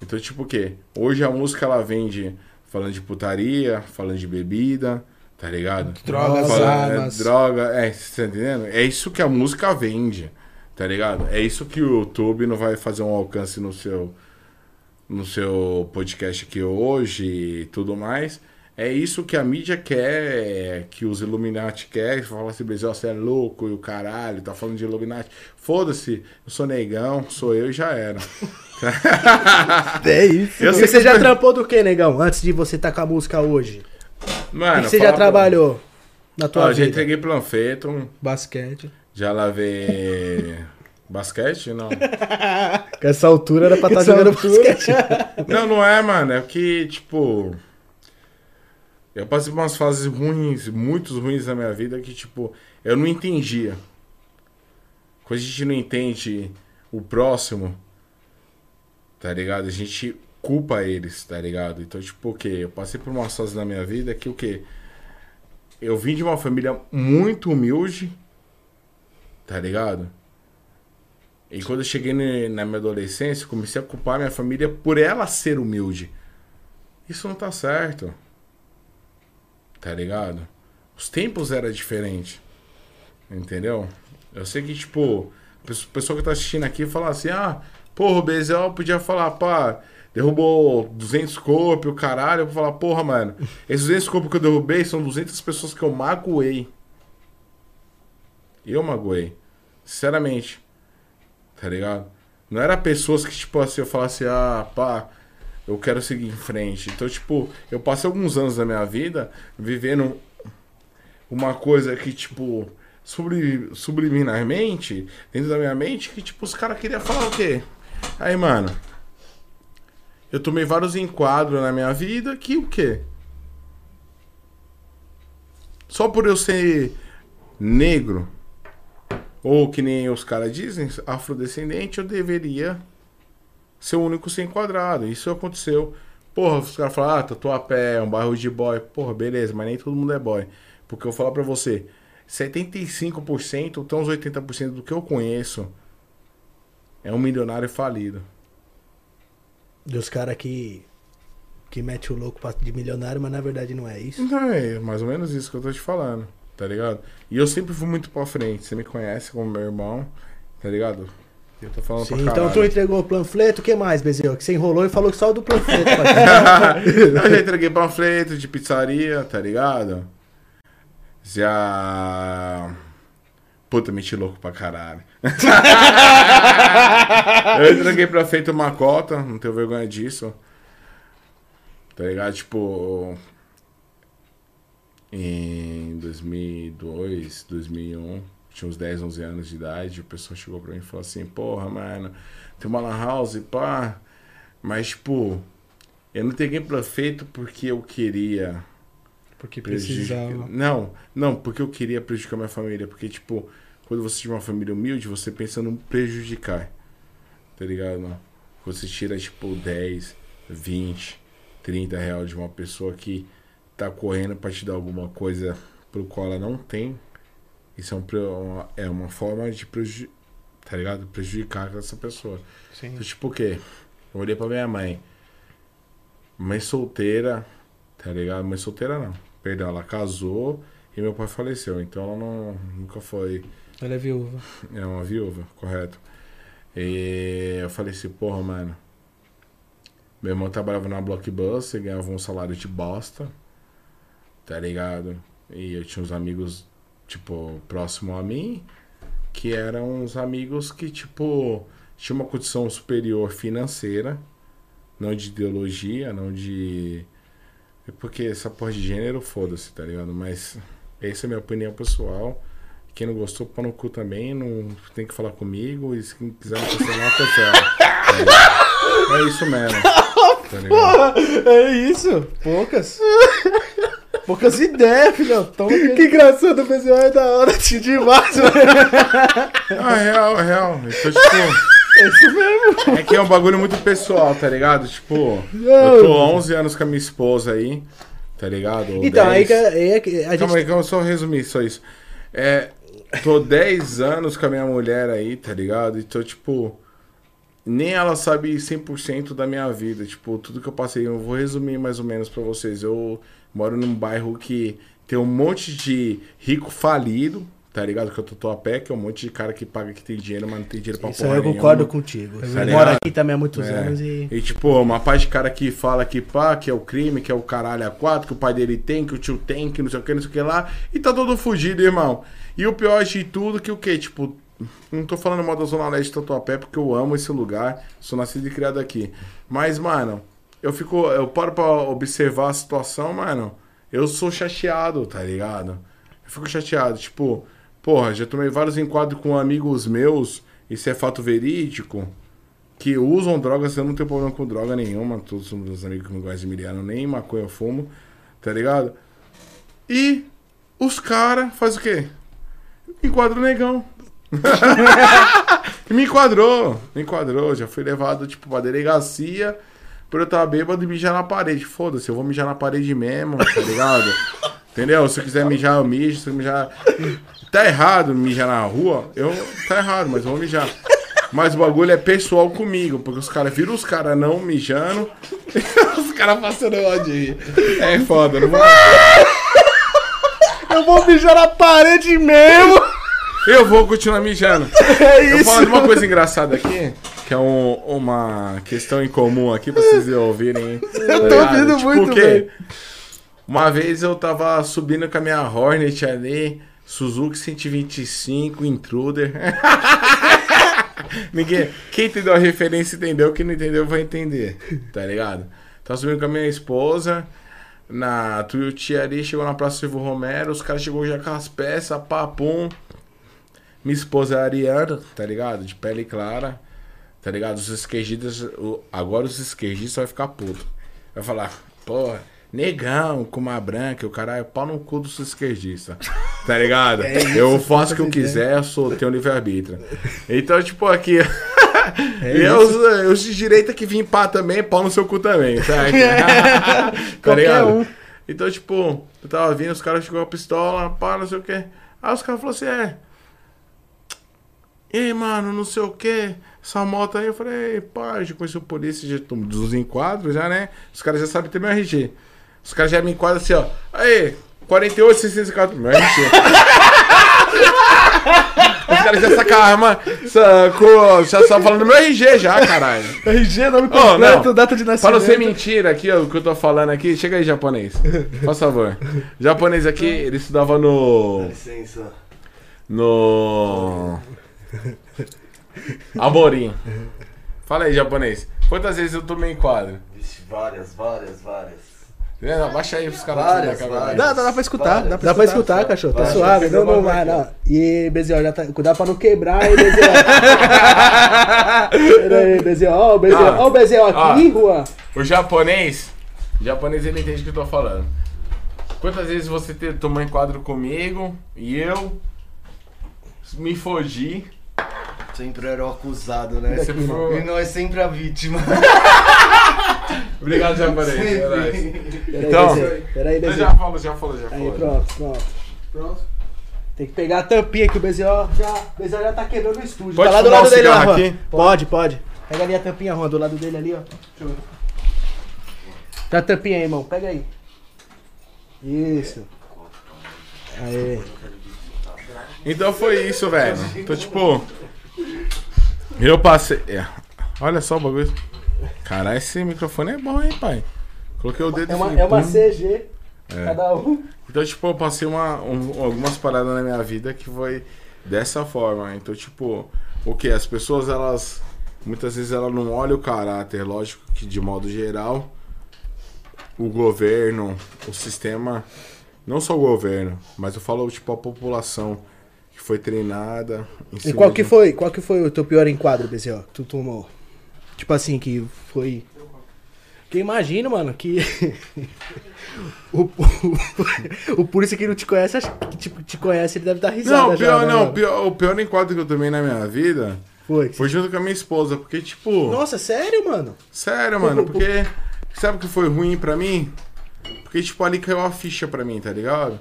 Então, tipo o quê? Hoje a música ela vende falando de putaria, falando de bebida, tá ligado? Drogas, Falando- armas. É, droga, é, você tá entendendo? É isso que a música vende, tá ligado? É isso que o YouTube não vai fazer um alcance no seu no seu podcast aqui hoje e tudo mais. É isso que a mídia quer, que os Illuminati querem. Fala assim, Brasil, você é louco e o caralho, tá falando de Illuminati. Foda-se, eu sou negão, sou eu e já era. É isso. Eu você que já trampou do que, negão? Antes de você tacar a música hoje? Mano, que você já pra- trabalhou na tua já vida? entreguei panfleto, Basquete. já lavei basquete, não. Com essa altura era pra estar Essa jogando basquete. Não, não é, mano. É que, tipo. Eu passei por umas fases ruins, muito ruins na minha vida, que, tipo, eu não entendia. Quando a gente não entende o próximo, tá ligado? A gente culpa eles, tá ligado? Então, tipo, o quê? Eu passei por umas fases na minha vida que, o quê? Eu vim de uma família muito humilde, tá ligado? E quando eu cheguei na minha adolescência, comecei a culpar minha família por ela ser humilde. Isso não tá certo. Tá ligado? Os tempos eram diferentes. Entendeu? Eu sei que, tipo, a pesso- pessoa que tá assistindo aqui fala assim: ah, porra, o Bezel podia falar, pá, derrubou 200 corpos, o caralho. Eu vou falar, porra, mano, esses 200 corpos que eu derrubei são 200 pessoas que eu magoei. Eu magoei. Sinceramente. Tá ligado? Não era pessoas que, tipo assim, eu falasse, ah, pá, eu quero seguir em frente. Então, tipo, eu passei alguns anos da minha vida vivendo uma coisa que, tipo, subli- subliminarmente, dentro da minha mente, que, tipo, os caras queriam falar o quê? Aí, mano, eu tomei vários enquadros na minha vida que o quê? Só por eu ser negro, ou que nem os caras dizem, afrodescendente, eu deveria ser o único a ser enquadrado. Isso aconteceu. Porra, os caras falam, ah, Tatuapé é um bairro de boy. Porra, beleza, mas nem todo mundo é boy. Porque eu vou falar pra você, 75%, até uns 80% do que eu conheço é um milionário falido. E os caras que, que mete o louco de milionário, mas na verdade não é isso. Então é mais ou menos isso que eu tô te falando, tá ligado? E eu sempre fui muito pra frente. Você me conhece como meu irmão, tá ligado? Eu tô falando Sim, pra então tu entregou o panfleto, o que mais, Bezerro? Que você enrolou e falou só do panfleto. pai. eu já entreguei panfleto de pizzaria, tá ligado? Já. Puta, meti louco pra caralho. eu entreguei panfleto uma cota, não tenho vergonha disso. Tá ligado? Tipo. Em 2002, 2001, tinha uns 10, 11 anos de idade. A pessoa chegou pra mim e falou assim: Porra, mano, tem uma Lan House, pá. Mas, tipo, eu não entreguei panfleto porque eu queria Porque prejudicar. precisava. Não, não, porque eu queria prejudicar minha família. Porque, tipo, quando você tiver uma família humilde, você pensa no prejudicar. Tá ligado? Você tira, tipo, 10, 20, 30 reais de uma pessoa que tá correndo pra te dar alguma coisa pro qual ela não tem. Isso é, um, é uma forma de prejudicar. Tá ligado? Prejudicar essa pessoa. Sim. Então, tipo o quê? Eu olhei pra minha mãe. Mãe solteira, tá ligado? Mãe solteira não. Perdão, ela casou e meu pai faleceu. Então ela não, nunca foi. Ela é viúva. É uma viúva, correto. E eu falei assim, porra, mano. Meu irmão trabalhava na Blockbuster, ganhava um salário de bosta. Tá ligado? E eu tinha uns amigos, tipo, próximo a mim, que eram uns amigos que, tipo, tinham uma condição superior financeira, não de ideologia, não de. Porque essa porra de gênero, foda-se, tá ligado? Mas essa é a minha opinião pessoal. Quem não gostou, pau no cu também, não tem que falar comigo. E se quiser me cancelar, cancela. É, é isso mesmo. tá? Porra, é isso. Poucas. Poucas ideias, filhão. Toma Que engraçado, o pessoal é da hora de demais, mano. Ah, real, real. Então, tipo. É isso mesmo. É que é um bagulho muito pessoal, tá ligado? Tipo, eu tô há 11 anos com a minha esposa aí, tá ligado? Ou Então, aí 10. que aí é que a gente. Calma aí, calma, só resumir só isso. É, tô 10 anos com a minha mulher aí, tá ligado? Então, tipo, nem ela sabe 100% da minha vida. Tipo, tudo que eu passei, eu vou resumir mais ou menos pra vocês. Eu moro num bairro que tem um monte de rico falido, tá ligado? Que eu tô a pé, que é um monte de cara que paga que tem dinheiro, mas não tem dinheiro pra Isso porra eu concordo nenhuma. contigo. Tá Eu moro aqui também há muitos É. anos e. E tipo, uma parte de cara que fala que pá, que é o crime, que é o caralho a quatro, que o pai dele tem, que o tio tem, que não sei o que, não sei o que lá, e tá todo fugido, irmão. E o pior de tudo que o quê? Tipo, não tô falando mal da Zona Leste de Tatuapé, porque eu amo esse lugar, sou nascido e criado aqui. Mas, mano, eu fico, eu paro pra observar a situação, mano, eu sou chateado, tá ligado? Eu fico chateado, tipo, porra, já tomei vários enquadros com amigos meus, isso é fato verídico, que usam drogas, eu não tenho problema com droga nenhuma, todos os meus amigos que não gostam de miliano, nem maconha eu fumo, tá ligado? E os caras fazem o quê? Enquadra o negão. me enquadrou, me enquadrou, já fui levado, tipo, pra delegacia, por eu estar bêbado e mijar na parede. Foda-se, eu vou mijar na parede mesmo, tá ligado? Entendeu? Se eu quiser mijar, eu mijo, se eu mijar... Tá errado mijar na rua, eu... Tá errado, mas eu vou mijar. Mas o bagulho é pessoal comigo, porque os caras viram os caras não mijando, os caras passando ódio aí. É foda, não vou... Eu vou mijar na parede mesmo! Eu vou continuar mijando. É Eu isso! vou falar de uma coisa engraçada aqui, que é um- uma questão em comum aqui pra vocês ouvirem. Eu tô ouvindo muito, velho. Uma vez eu tava subindo com a minha Hornet ali, Suzuki 125, Intruder. Ninguém, quem entendeu a referência entendeu, quem não entendeu vai entender, tá ligado? Tava subindo com a minha esposa na Tuiuti ali, chegou na Praça Silvio Romero, os caras chegou já com as peças, papum. Minha esposa é ariana, tá ligado? De pele clara, tá ligado? Os esquerdistas, o- agora os esquerdistas vai ficar puto. Vai falar, porra, negão com uma branca, o caralho, pau no cu dos esquerdistas. Tá ligado? eu faço o que eu quiser, eu sou, tenho livre-arbítrio. Então, tipo, aqui. e eu, os, os de direita que vim pá também, pau no seu cu também, tá Qualquer ligado? um. Então, tipo, eu tava vindo, os caras chegou a pistola, pá, não sei o quê. Aí os caras falaram assim, é. Ei, mano, não sei o que, essa moto aí, eu falei, pá, já conheci o polícia, já tô dos enquadros já, né? Os caras já sabem ter meu RG. Os caras já me enquadram assim, ó. Aí, 48, 604, meu RG. Os caras já sacam a arma, sacou, já estavam falando meu RG já, caralho. RG, nome Oh, completo, não. data de Para nascimento. não ser mentira aqui, ó, o que eu tô falando aqui, chega aí, japonês. Por favor. Japonês aqui, ele estudava no. Licença. No. Amorim. Fala aí, japonês. Quantas vezes eu tomei em quadro? Vixe, várias, várias, várias. Entendeu? Abaixa aí pros caras. Várias, tirar a câmera aí. várias. Dá, dá pra escutar, dá pra, Dá dá pra escutar, cachorro. Tá suave, não, não vai, não. E Beziel, já tá. Cuidado pra não quebrar, hein, Beziel. Pera aí, Beziel. Ó, o Beziel, Ah. ó, o Beziel aqui, Juan. O japonês. O japonês ele entende o que eu tô falando. Quantas vezes você tomou em quadro comigo e eu me fogi? Sempre era o acusado, né? Você foi- E nós sempre a vítima. Obrigado, japonês. é nóis. Então, aí, Beziel. Pera aí, Eu Beziel. já falo, já falo, já Aí, falo. pronto, pronto. Pronto. Tem que pegar a tampinha que o Beziel já, o Beziel já tá quebrando o estúdio. Pode tá lá do lado um dele Juan. aqui? Pode, pode. Pega ali a tampinha, Juan, do lado dele ali, ó. Deixa eu ver. Tá a tampinha aí, irmão. Pega aí. Isso. Aê. Então foi isso, velho. Então, tipo. Eu passei. é, Olha só o bagulho. Caralho, esse microfone é bom, hein, pai? Coloquei o dedo É uma, é uma. CG. Cada um. Então, tipo, eu passei uma, um- algumas paradas na minha vida que foi dessa forma. Então, tipo, o que? As pessoas, elas. Muitas vezes elas não olham o caráter. Lógico que, de modo geral, o governo, o sistema. Não só o governo, mas eu falo, tipo, a população que foi treinada. E qual que de- foi, qual que foi o teu pior enquadro, Beziel? Que tu tomou? Tipo assim, que foi. Porque imagino, mano, que. o, o, o polícia que não te conhece, acha que tipo, te conhece, ele deve dar risada. Não, já, pior, né, não, pior, o pior enquadro que eu tomei na minha vida Foi. foi junto com a minha esposa. Porque, tipo. Nossa, sério, mano? Sério, mano, porque. Sabe o que foi ruim pra mim? Porque, tipo, ali caiu a ficha pra mim, tá ligado?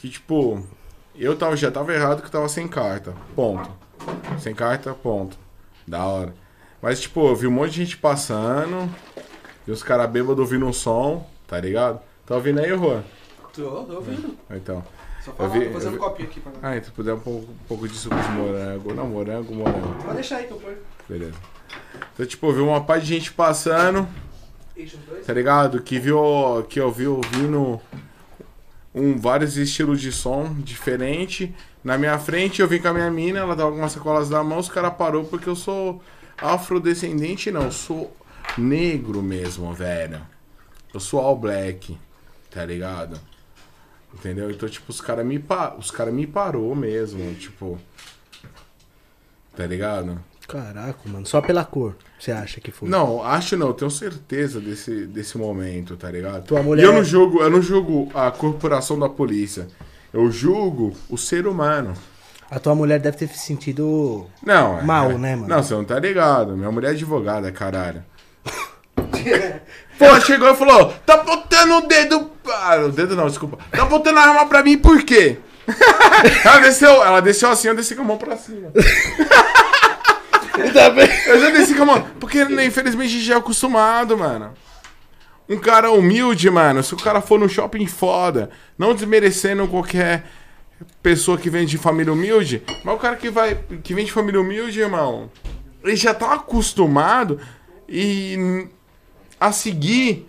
Que, tipo, eu tava, já tava errado que tava sem carta. Ponto. Sem carta, ponto. Da hora. Mas, tipo, eu vi um monte de gente passando. E os caras bêbados ouvindo um som, tá ligado? Tá ouvindo aí, Juan? Tô, tô ouvindo. Então. Só Eu vi- falar, tô fazendo vi- copinha aqui pra Ah, então puder um pouco, um pouco de suco de morango. Não, morango, morango. Pode deixar aí que eu ponho. Beleza. Então, tipo, eu vi uma parte de gente passando. Tá ligado? Que viu, que eu vi ouvindo um, vários estilos de som diferente. Na minha frente eu vim com a minha mina, ela tava com umas sacolas na mão, os cara parou porque eu sou afrodescendente, não, eu sou negro mesmo, velho. Eu sou all black, tá ligado? Entendeu? Então, tipo, os caras me, pa os cara me parou mesmo, tipo. Tá ligado? Caraca, mano. Só pela cor, você acha que foi? Não, acho não, tenho certeza desse, desse momento, tá ligado? Tua mulher- E eu não julgo, eu não julgo a corporação da polícia. Eu julgo o ser humano. A tua mulher deve ter se sentido. Não, é- Mal, é- né, mano? Não, você não tá ligado. Minha mulher é advogada, caralho. Pô, chegou e falou: tá botando o dedo. Ah, o dedo não, desculpa. Tá botando a arma pra mim por quê? ela desceu, ela desceu assim, eu desci com a mão pra cima. Eu já desci com a mão. Porque, infelizmente, a gente já é acostumado, mano. Um cara humilde, mano. Se o cara for no shopping foda, não desmerecendo qualquer pessoa que vem de família humilde, mas o cara que vai que vem de família humilde, irmão, ele já tá acostumado e a seguir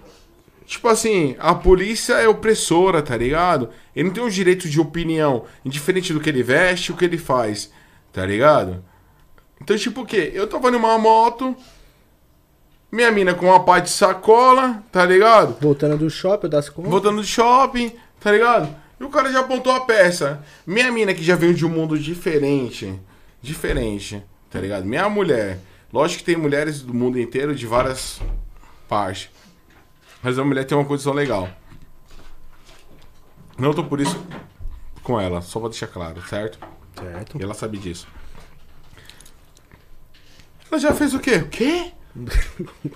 Tipo assim, a polícia é opressora, tá ligado? Ele não tem o direito de opinião, indiferente do que ele veste, o que ele faz, tá ligado? Então, tipo o quê? Eu tava numa moto, minha mina com uma pá de sacola, tá ligado? Voltando do shopping, das contas. Voltando do shopping, tá ligado? E o cara já apontou a peça. Minha mina que já veio de um mundo diferente, diferente, tá ligado? Minha mulher, lógico que tem mulheres do mundo inteiro de várias partes. Mas a mulher tem uma condição legal. Não tô por isso com ela, só pra deixar claro, certo? Certo. E ela sabe disso. Ela já fez o quê? O quê?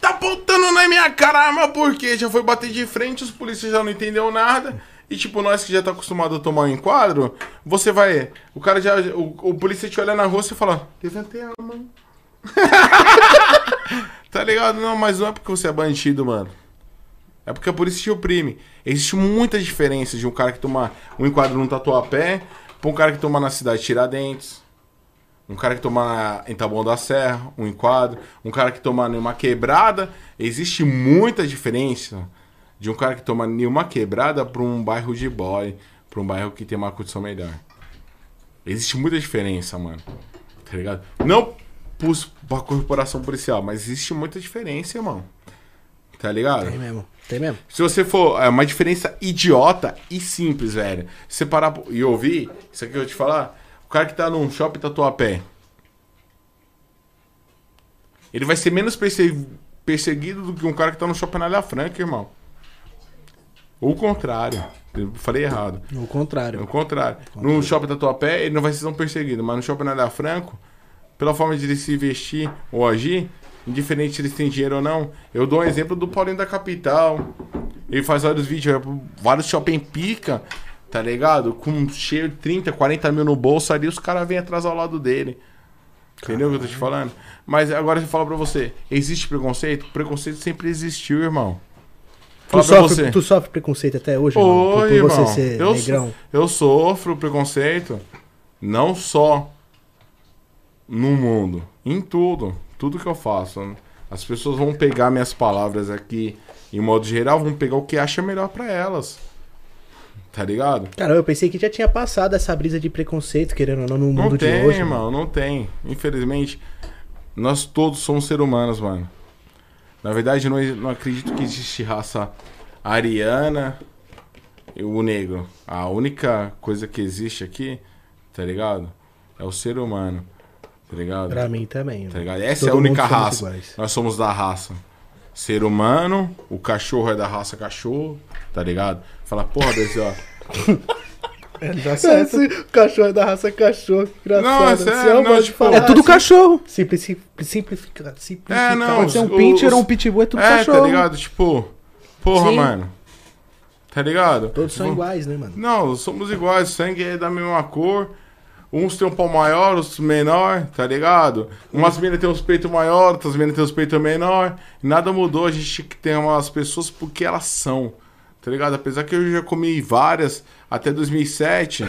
tá apontando na minha cara, mas por quê? Já foi bater de frente, os polícias já não entendeu nada. E tipo, nós que já tá acostumado a tomar um enquadro, você vai. O cara já. O, o polícia te olha na rua e fala: Levantei a mão. tá ligado? Não, mas não é porque você é bandido, mano. É porque a polícia te oprime. Existe muita diferença de um cara que toma um enquadro num tatuapé pra um cara que toma na cidade de Tiradentes. Um cara que toma em Taboão da Serra, um enquadro. Um cara que toma numa quebrada. Existe muita diferença de um cara que toma em uma quebrada pra um bairro de boy, pra um bairro que tem uma condição melhor. Existe muita diferença, mano. Tá ligado? Não pus pra corporação policial, mas existe muita diferença, irmão. Tá ligado? Tem mesmo. Tem mesmo. Se você for. É uma diferença idiota e simples, velho. Se você parar e ouvir, isso aqui que eu vou te falar. O cara que tá num shopping tatuapé. Ele vai ser menos perse- perseguido do que um cara que tá no shopping Anália Franca, irmão. Ou o contrário. Eu falei errado. O É o contrário. contrário. No shopping Tatuapé, ele não vai ser tão perseguido, mas no shopping Anália Franco, pela forma de ele se vestir ou agir, indiferente se eles têm dinheiro ou não, eu dou um exemplo do Paulinho da Capital. Ele faz vários vídeos, vários shopping pica, tá ligado? Com cheio de 30, 40 mil no bolso ali, os caras vêm atrás ao lado dele. Entendeu o que eu tô te falando? Mas agora eu falo pra você, existe preconceito? Preconceito sempre existiu, irmão. Tu sofre, tu sofre preconceito até hoje, mano? Por, Oi, por irmão. você ser eu, negrão? eu sofro preconceito não só no mundo, em tudo. Tudo que eu faço. As pessoas vão pegar minhas palavras aqui, em modo geral, vão pegar o que acha melhor pra elas. Tá ligado? Cara, eu pensei que já tinha passado essa brisa de preconceito, querendo ou não, no Não mundo tem, de hoje. irmão, não tem. Infelizmente, nós todos somos seres humanos, mano. Na verdade, não, não acredito que existe raça ariana e o negro. A única coisa que existe aqui, tá ligado? É o ser humano. Tá ligado? Pra mim também. Tá ligado? Essa Todo é a única raça. Nós somos da raça. Ser humano, o cachorro é da raça cachorro, tá ligado? Fala, porra, desse, ó. É, certo. Esse cachorro é da raça cachorro. que Engraçado. Não, é sério, não, de tipo, falar É tudo assim. cachorro. Simplici- Simplifica, simplifica. É, não, Pode ser um pincher ou um pitbull, é tudo é, cachorro. tá ligado? Tipo, porra, Sim. mano. Tá ligado? Todos são Tipo, iguais, né, mano? Não, somos iguais, o sangue é da mesma cor. Uns tem um pau maior, outros menor, tá ligado? Umas minas tem uns peitos maior, outras minas tem uns peitos menor. Nada mudou, a gente tem umas pessoas porque elas são, tá ligado? Apesar que eu já comi várias até 2007,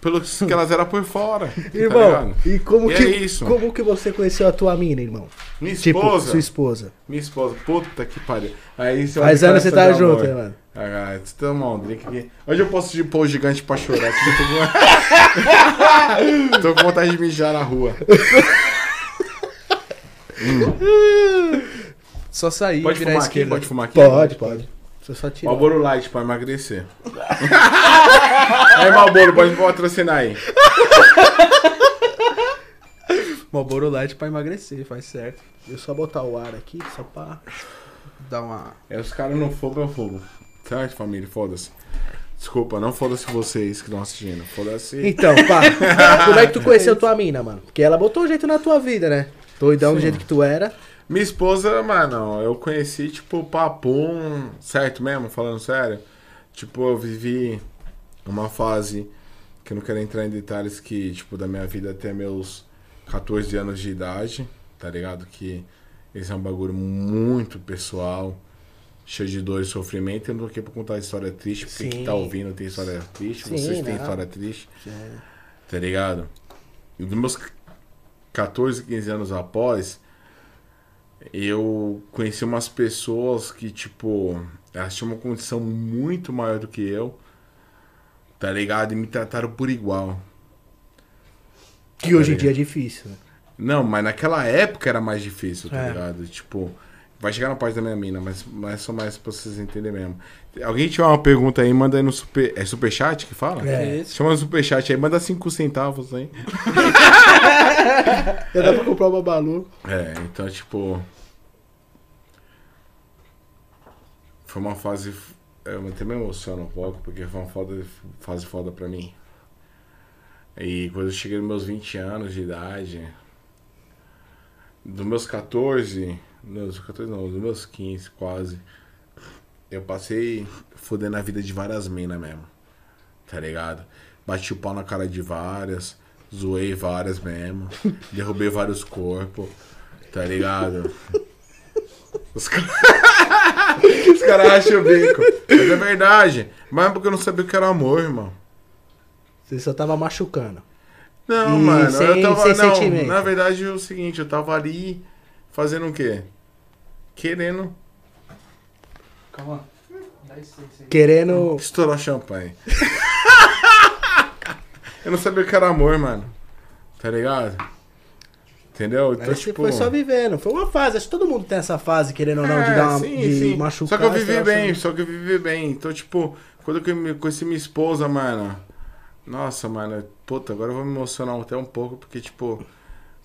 pelo que elas eram por fora, tá Irmão, ligado? e como E que, é isso. como que você conheceu a tua mina, irmão? Minha Tipo, esposa, sua esposa. minha esposa, puta que pariu. Aí você Faz anos você tá junto, amor. né, mano? Ah, você toma um drink aqui. Hoje eu posso de pôr o gigante pra chorar. Tô com... tô com vontade de mijar na rua. Só sair Pode fumar aqui? Pode fumar aqui? Pode, pode. Você só tira. Malboro Light pra emagrecer. aí, Malboro, pode patrocinar aí. Marlboro Light pra emagrecer, faz certo. Eu só botar o ar aqui, só pra... Dá uma... É, os caras não fogo, eu fogo. Certo, família? Foda-se. Desculpa, não foda-se vocês que estão assistindo. Foda-se. Então, pá, como é que tu conheceu tua mina, mano? Porque ela botou um jeito na tua vida, né? Doidão do Sim. jeito que tu era. Minha esposa, mano, eu conheci, tipo, papum, certo mesmo, falando sério. Tipo, eu vivi uma fase que eu não quero entrar em detalhes que, tipo, da minha vida até meus 14 anos de idade, tá ligado? Que esse é um bagulho muito pessoal, cheio de dor e sofrimento. Eu não tô aqui pra contar história triste, porque Sim. quem tá ouvindo tem história triste, Sim, vocês têm não. história triste, tá ligado? E dos meus 14, 15 anos após, eu conheci umas pessoas que, tipo, elas tinham uma condição muito maior do que eu, tá ligado? E me trataram por igual. Que hoje em dia é difícil, né? Não, mas naquela época era mais difícil, tá É. ligado? Tipo, vai chegar na parte da minha mina, mas, mas só mais pra vocês entenderem mesmo. Alguém tiver uma pergunta aí, manda aí no super. É superchat que fala? É. Esse. Chama no superchat aí, manda 5 centavos aí. Já dá pra comprar uma balu. É, então, tipo. Foi uma fase. Eu até me emociono um pouco, porque foi uma foda, fase foda pra mim. E quando eu cheguei nos meus 20 anos de idade, dos meus 14, não, dos 14 não, dos meus 15 quase, eu passei fudendo a vida de várias minas mesmo. Tá ligado? Bati o pau na cara de várias, zoei várias mesmo, derrubei vários corpos, tá ligado? Os caras Os caras acham o bico. Mas é verdade. Mas é porque eu não sabia o que era amor, irmão. Você só tava machucando. Não, E mano, sem- eu tava. não, sentimento. na verdade é o seguinte, eu tava ali fazendo o quê? Querendo Calma. Dá licença aí. Querendo. estourar champanhe. eu não sabia o que era amor, mano. Tá ligado? Entendeu? Então, você tipo. foi só vivendo. Foi uma fase. Acho que todo mundo tem essa fase, querendo ou não, de É, dar uma. sim, de sim. machucar. Só que eu vivi bem, só que eu vivi bem. Então, tipo, quando eu me- conheci minha esposa, mano. Nossa, mano, puta, agora eu vou me emocionar até um pouco, porque, tipo,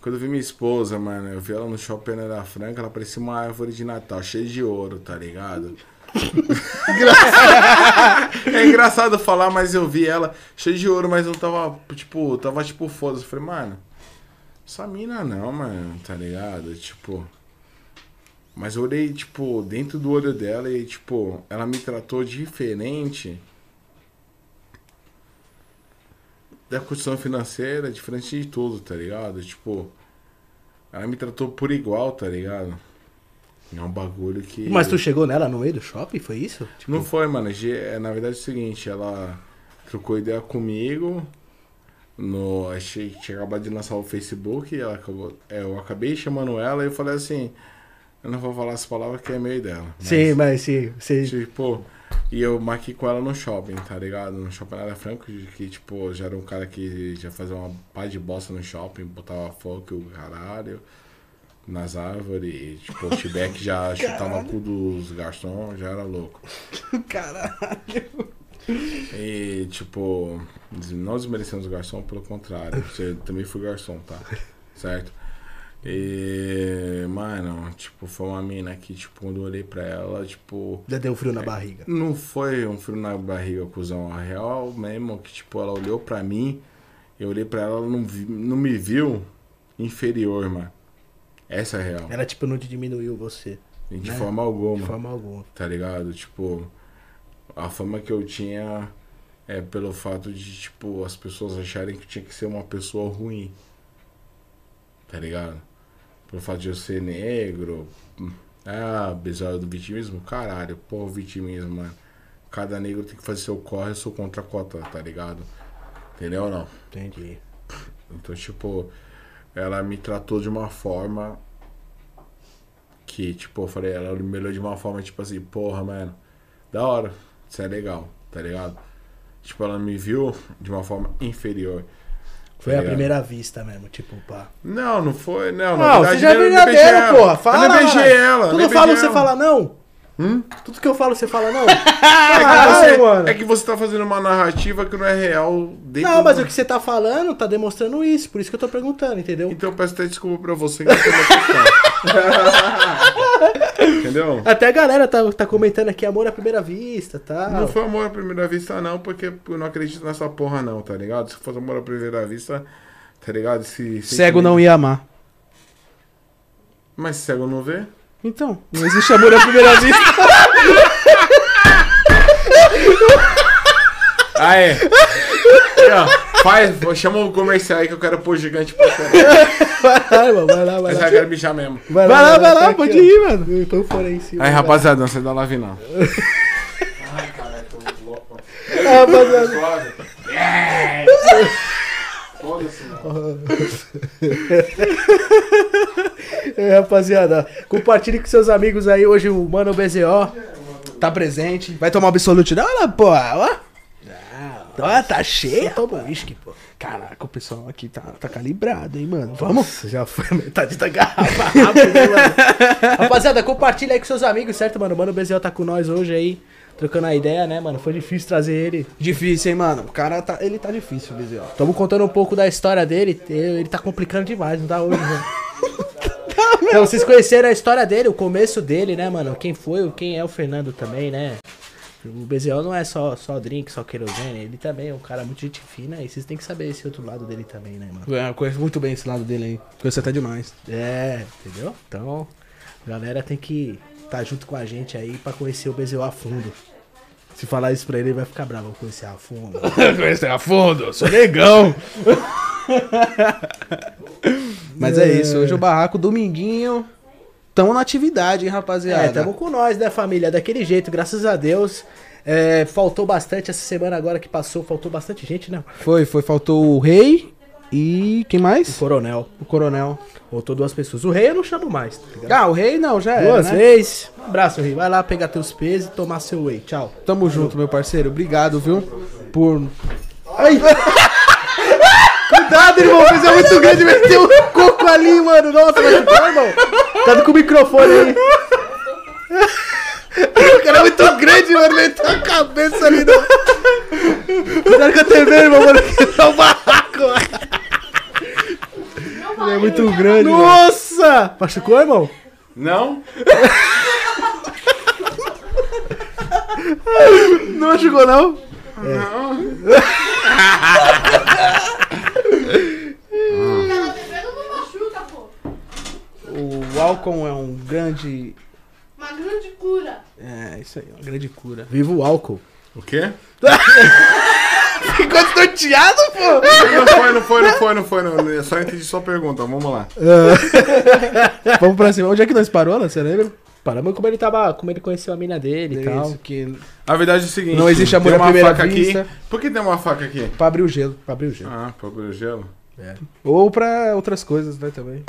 quando eu vi minha esposa, mano, eu vi ela no shopping da Franca, ela parecia uma árvore de Natal, cheia de ouro, tá ligado? É engraçado falar, mas eu vi ela cheia de ouro, mas eu tava, tipo, tava tipo foda-se. Eu falei, mano, essa mina não, mano, tá ligado? Tipo. Mas eu olhei, tipo, dentro do olho dela e, tipo, ela me tratou diferente da condição financeira, diferente de tudo, tá ligado? Tipo, ela me tratou por igual, tá ligado? É um bagulho que. Mas tu chegou nela no meio do shopping? Foi isso? Tipo, Não foi, mano. É, Na verdade é o seguinte, ela trocou ideia comigo. No, achei que tinha acabado de lançar o Facebook. Ela acabou, é, eu acabei chamando ela e eu falei assim. Eu não vou falar as palavras que é meio dela. mas- Sim, mas sim. Você... Tipo, e eu marquei com ela no shopping, tá ligado? No shopping era franco, que, tipo, já era um cara que já fazia uma pá de bosta no shopping, botava fogo e o caralho nas árvores, e, tipo, o Tibete já chutava o cu dos garçons, já era louco. Caralho. E, tipo, não desmerecendo os garçons, pelo contrário, você também fui garçom, tá? Certo? E, mano, tipo, foi uma mina que, tipo, quando eu olhei pra ela, tipo. Já deu frio na barriga. Não foi um frio na barriga, cuzão. A real mesmo que, tipo, ela olhou pra mim, eu olhei pra ela, ela não, vi- não me viu inferior, mano. Essa é a real. Ela, tipo, não te diminuiu você. De né? forma alguma. De forma alguma. tá ligado? Tipo, a fama que eu tinha é pelo fato de, tipo, as pessoas acharem que tinha que ser uma pessoa ruim. Tá ligado? Pelo fato de eu ser negro. Ah, bizarro do vitimismo? Caralho, porra, vitimismo, mano. Cada negro tem que fazer seu corre, eu sou contra a cota, tá ligado? Entendeu ou não? Entendi. Então, tipo, ela me tratou de uma forma que, tipo, eu falei, ela me olhou de uma forma, tipo assim, porra, mano, da hora, isso é legal, tá ligado? Tipo, ela me viu de uma forma inferior. Foi tá a ligado? primeira vista mesmo, tipo, pá. Não, não foi, não, Não, você já é verdadeiro, porra. Fala. Eu nem beijei ela. Tudo beijei você fala não? Hum? Tudo que eu falo, você fala não? É que, Caralho, você, é que você tá fazendo uma narrativa que não é real dentro Não, mas do- o que você tá falando tá demonstrando isso, por isso que eu tô perguntando, entendeu? Então eu peço até desculpa pra você que eu tô. Entendeu? Até a galera tá, tá comentando aqui amor à primeira vista, tá? Não foi amor à primeira vista, não, porque eu não acredito nessa porra, não, tá ligado? Se fosse amor à primeira vista, tá ligado? Se, Cego não ia amar. Mas cego não vê? Então, não existe amor à primeira vista. Ah, é. Aí, ó, faz, chama o comercial aí que eu quero pôr gigante pra caralho. Vai lá, mano, vai lá, vai Mas lá. eu quero mijar mesmo. Vai Vai lá, vai tá lá, aqui, pode ó. ir, mano. Põe o fone aí em cima. Aí, vai. rapaziada, não sai da live, não. Ah, rapaziada. É, rapaziada, compartilhe com seus amigos aí. Hoje o Mano BZO Tá presente. Vai tomar absolute não, olha, pô. Ó. Ó, tá cheio. toma uísque, pô. Caraca, o pessoal aqui tá, tá calibrado, hein, mano. Vamos? Nossa, já foi a metade da garrafa rápido, hein, mano. Rapaziada, compartilha aí com seus amigos, certo, mano? O Mano BZO tá com nós hoje aí, trocando a ideia, né, mano? Foi difícil trazer ele. Difícil, hein, mano. O cara tá. Ele tá difícil, Bezerra. Tamo contando um pouco da história dele. Ele tá complicando demais, não tá hoje, mano. Então, vocês conheceram a história dele, o começo dele, né, mano? Quem foi, quem é o Fernando também, né? O BZO não é só, só drink, só querosene, ele também é um cara muito gente fina e vocês têm que saber esse outro lado dele também, né, mano? É, eu conheço muito bem esse lado dele aí. Conheço até demais. É, entendeu? Então, galera tem que estar junto com a gente aí pra conhecer o BZO a fundo. Se falar isso pra ele, ele vai ficar bravo, vou conhecer a fundo. Conhecer a fundo, sou negão. Mas é isso, hoje o barraco, dominguinho. Tamo na atividade, hein, rapaziada. É, tamo com nós, né, família? Daquele jeito, graças a Deus. É, faltou bastante essa semana agora que passou, faltou bastante gente, né? Foi, foi, faltou o rei e quem O mais? coronel. O coronel. Faltou duas pessoas. O rei eu não chamo mais, tá ligado? Ah, o rei não, já era, Duas né? vezes. Um abraço, rei. Vai lá pegar teus pesos e tomar seu whey. Tchau. Tamo junto, meu parceiro. Obrigado, viu? Por. Ai! Cuidado, irmão, mas é muito grande, meteu um coco ali, mano. Nossa, vai chutar, irmão. Tá com o microfone aí. O cara é muito grande, mano. Meteu a cabeça ali no. Cuidado com a TV, irmão, mano. Que é um barraco. Ele é muito grande. mano. Nossa! Machucou, irmão? Não? Não machucou, não? Cara, bebendo não machuca, pô. O álcool é um grande. Uma grande cura. É, isso aí, uma grande cura. Viva o álcool. O quê? Ficou desnorteado, pô? Não foi, não foi, não foi, não foi. Não. Eu só entendi sua pergunta. Vamos lá. Vamos pra cima. Onde é que nós parou, né? Você lembra? Paramos como ele tava. Como ele conheceu a mina dele e tal. Isso, que. A verdade é o seguinte. Não existe amor à uma primeira faca vista. aqui. Por que tem uma faca aqui? Pra abrir o gelo. Pra abrir o gelo. Ah, pra abrir o gelo. Ou pra outras coisas, né, também.